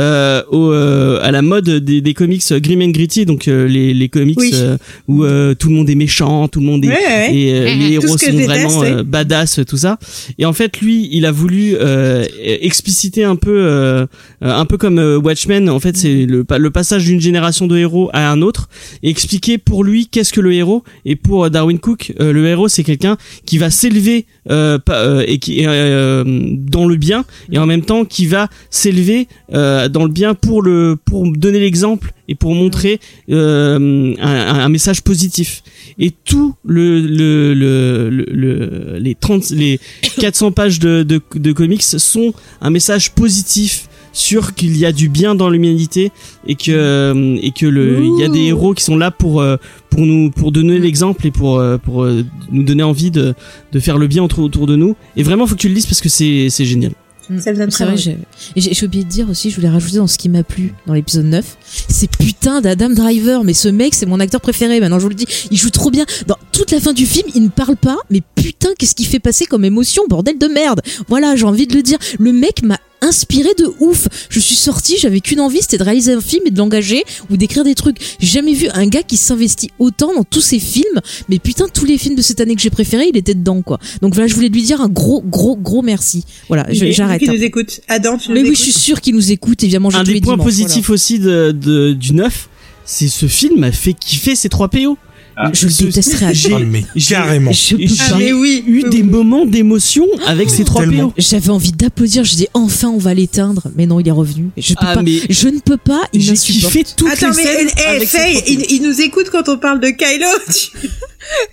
euh, à la mode des, comics Grim and Gritty, donc euh, les, les comics Oui. euh, où euh, tout le monde est méchant, tout le monde est Ouais, ouais. et euh, les héros sont vraiment euh, badass, tout ça. Et en fait, lui, il a voulu euh, expliciter un peu, euh, euh, un peu comme euh, Watchmen. En fait, c'est le, le passage d'une génération de héros à un autre, et expliquer pour lui qu'est-ce que le héros. Et pour euh, Darwin Cook, euh, le héros, c'est quelqu'un qui va s'élever euh, euh, et qui euh, dans le bien, et en même temps qui va s'élever euh, dans le bien pour le pour donner l'exemple et pour montrer euh, un, un message positif. Et tout le, le, le, le- le- les 30 les 400 pages de, de, de comics sont un message positif sur qu'il y a du bien dans l'humanité et que euh, et que le il y a des héros qui sont là pour euh, pour nous pour donner l'exemple et pour euh, pour nous donner envie de de faire le bien autour autour de nous. Et vraiment faut que tu le lises parce que c'est c'est génial Ça me donne C'est très vrai, envie. j'ai et j'ai j'ai oublié de dire aussi, je voulais rajouter dans ce qui m'a plu dans l'épisode 9, c'est putain d'Adam Driver, mais ce mec c'est mon acteur préféré maintenant, je vous le dis, il joue trop bien. Dans toute la fin du film, il ne parle pas, mais putain qu'est-ce qu'il fait passer comme émotion, bordel de merde. Voilà, j'ai envie de le dire. Le mec m'a inspiré de ouf. Je suis sortie, j'avais qu'une envie, c'était de réaliser un film et de l'engager ou d'écrire des trucs. J'ai jamais vu un gars qui s'investit autant dans tous ses films, mais putain tous les films de cette année que j'ai préférés, il était dedans quoi. Donc voilà, je voulais lui dire un gros gros gros merci. Voilà, j'arrête. Qui hein. nous écoute Adam, tu nous Mais oui, je suis sûr qu'il nous écoute, évidemment. un des points positifs aussi de, de du neuf c'est ce film m'a fait kiffer ces trois PO Ah. Je le détesterais à j'ai- j'ai- carrément. Je peux j'ai pas. mais oui. eu des oui. moments d'émotion avec ces trois. PO J'avais envie d'applaudir. Je dis enfin on va l'éteindre, mais non, il est revenu. Je peux Ah, pas. mais Je ne peux pas. Il j'ai kiffé toutes Attends, les mais scènes eh, Faye, il, il nous écoute quand on parle de Kylo.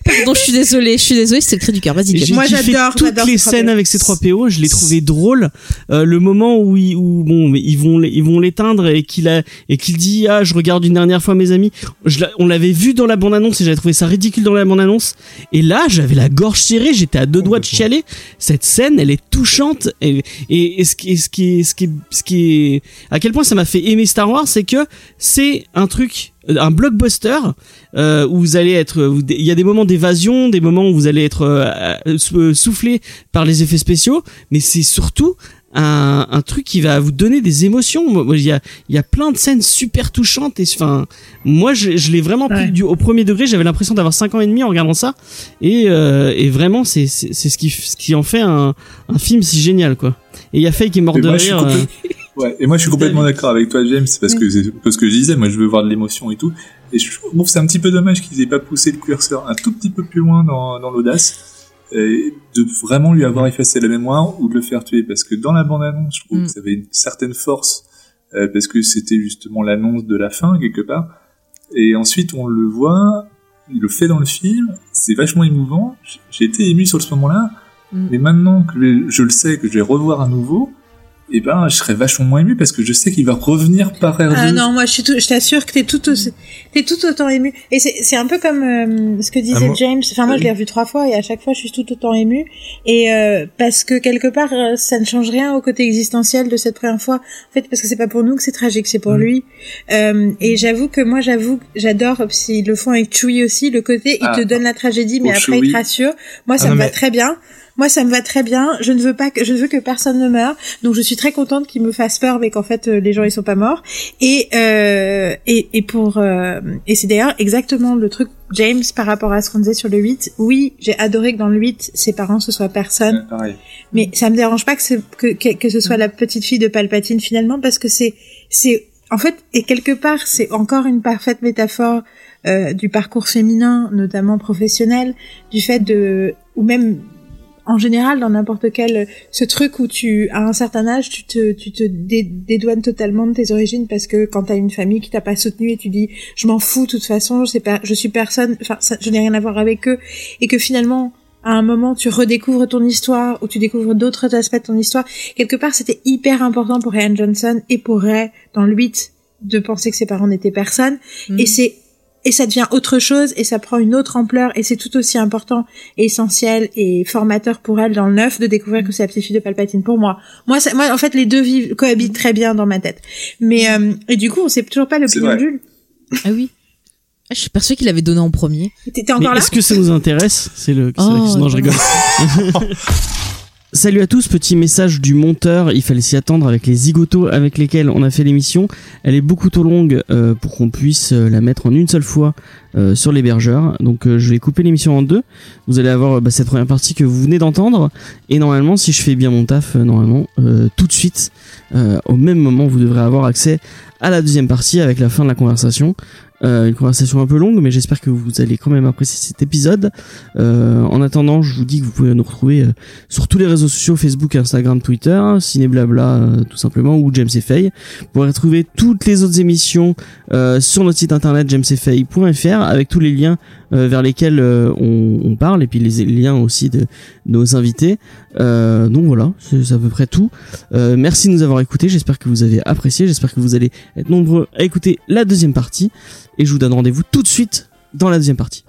Pardon, je suis désolée. Je suis désolée. C'était le cri du cœur. Vas-y. J'ai Moi, j'adore, toutes j'adore les ces trois scènes PO. avec ces trois PO, je l'ai trouvé drôle. Euh, le moment où ils, où bon, ils vont, les- ils vont l'éteindre et qu'il a et qu'il dit ah je regarde une dernière fois mes amis. Je on l'avait vu dans la bande annonce et j'avais trouvé ça ridicule dans la bande annonce. Et là j'avais la gorge serrée, j'étais à deux doigts de chialer. Cette scène, elle est touchante et et, ce qui ce qui ce qui ce qui est à quel point ça m'a fait aimer Star Wars, c'est que c'est un truc un blockbuster euh, où vous allez être il y a des moments d'évasion des moments où vous allez être euh, euh, sou- soufflé par les effets spéciaux mais c'est surtout un, un truc qui va vous donner des émotions. Il y a il y a plein de scènes super touchantes et enfin moi je, je l'ai vraiment pris Ouais. du, au premier degré. J'avais l'impression d'avoir 5 ans et demi en regardant ça. Et euh, et vraiment c'est c'est c'est ce qui ce qui en fait un un film si génial quoi. Et il y a Faye qui est mort Et de moi, rire euh, complètement- Ouais, et moi je suis complètement d'accord avec toi James parce que c'est parce que je disais. Moi je veux voir de l'émotion et tout. Et je trouve que c'est un petit peu dommage qu'ils aient pas poussé le curseur un tout petit peu plus loin dans, dans l'audace et de vraiment lui avoir effacé la mémoire ou de le faire tuer parce que dans la bande annonce je trouve Mm. que ça avait une certaine force euh, parce que c'était justement l'annonce de la fin quelque part et ensuite on le voit il le fait dans le film c'est vachement émouvant j'ai été ému sur ce moment-là Mm. mais maintenant que je le sais que je vais revoir à nouveau et ben je serais vachement moins ému parce que je sais qu'il va revenir par R2. Ah non, moi je suis tout, je t'assure que t'es tout, t'es tout autant ému. Et c'est, un peu comme euh, ce que disait Ah, moi- James. Enfin moi je l'ai revu trois fois et à chaque fois je suis tout autant ému. Et euh, parce que quelque part euh, ça ne change rien au côté existentiel de cette première fois. En fait parce que c'est pas pour nous que c'est tragique, c'est pour Mm. lui. Euh, et j'avoue que moi j'avoue, que j'adore s'ils le font avec Chewie aussi le côté il Ah, te donne la tragédie mais après il te rassure. Moi ça Ah, me va très bien. Moi, ça me va très bien. Je ne veux pas que, je veux que personne ne meure. Donc, je suis très contente qu'il me fasse peur, mais qu'en fait, euh, les gens, ils sont pas morts. Et, euh, et, et pour, euh, et c'est d'ailleurs exactement le truc, James, par rapport à ce qu'on disait sur le 8. Oui, j'ai adoré que dans le 8, ses parents, ce soit personne. Ouais, pareil. Mais ça me dérange pas que ce, que, que, que ce soit la petite fille de Palpatine finalement, parce que c'est, c'est, en fait, et quelque part, c'est encore une parfaite métaphore euh, du parcours féminin, notamment professionnel, du fait de, ou même en général dans n'importe quel, ce truc où tu, à un certain âge, tu te, tu te dé- dédouanes totalement de tes origines parce que quand t'as une famille qui t'a pas soutenu et tu dis, je m'en fous de toute façon, je sais pas, je suis personne, enfin, je n'ai rien à voir avec eux, et que finalement, à un moment, tu redécouvres ton histoire ou tu découvres d'autres aspects de ton histoire. Quelque part, c'était hyper important pour Ryan Johnson et pour Ray dans le 8 de penser que ses parents n'étaient personne. Mm. Et c'est et ça devient autre chose et ça prend une autre ampleur et c'est tout aussi important et essentiel et formateur pour elle dans le 9 de découvrir que c'est la petite fille de Palpatine pour moi. Moi, ça- moi en fait, les deux vivent, cohabitent très bien dans ma tête. Mais euh, et du coup, on sait toujours pas vrai. de Jules. Ah oui. Ah, Je suis persuadée qu'il avait donné en premier. T'étais mais encore là est-ce que ça nous intéresse? C'est le Oh, non je rigole Salut à tous, petit message du monteur, il fallait s'y attendre avec les zigotos avec lesquels on a fait l'émission. Elle est beaucoup trop longue euh, pour qu'on puisse euh, la mettre en une seule fois euh, sur l'hébergeur. Donc euh, je vais couper l'émission en deux. Vous allez avoir bah, cette première partie que vous venez d'entendre. Et normalement, si je fais bien mon taf, euh, normalement, euh, tout de suite, au même moment, vous devrez avoir accès à la deuxième partie avec la fin de la conversation. Euh, une conversation un peu longue, mais j'espère que vous allez quand même apprécier cet épisode. Euh, en attendant, je vous dis que vous pouvez nous retrouver euh, sur tous les réseaux sociaux, Facebook, Instagram, Twitter, Ciné Blabla euh, tout simplement, ou James Fay. Vous pourrez retrouver toutes les autres émissions euh, sur notre site internet jamesfay.fr avec tous les liens vers lesquels on, parle et puis les liens aussi de nos invités. Donc voilà, c'est à peu près tout. Merci de nous avoir écoutés, j'espère que vous avez apprécié, j'espère que vous allez être nombreux à écouter la deuxième partie et je vous donne rendez-vous tout de suite dans la deuxième partie.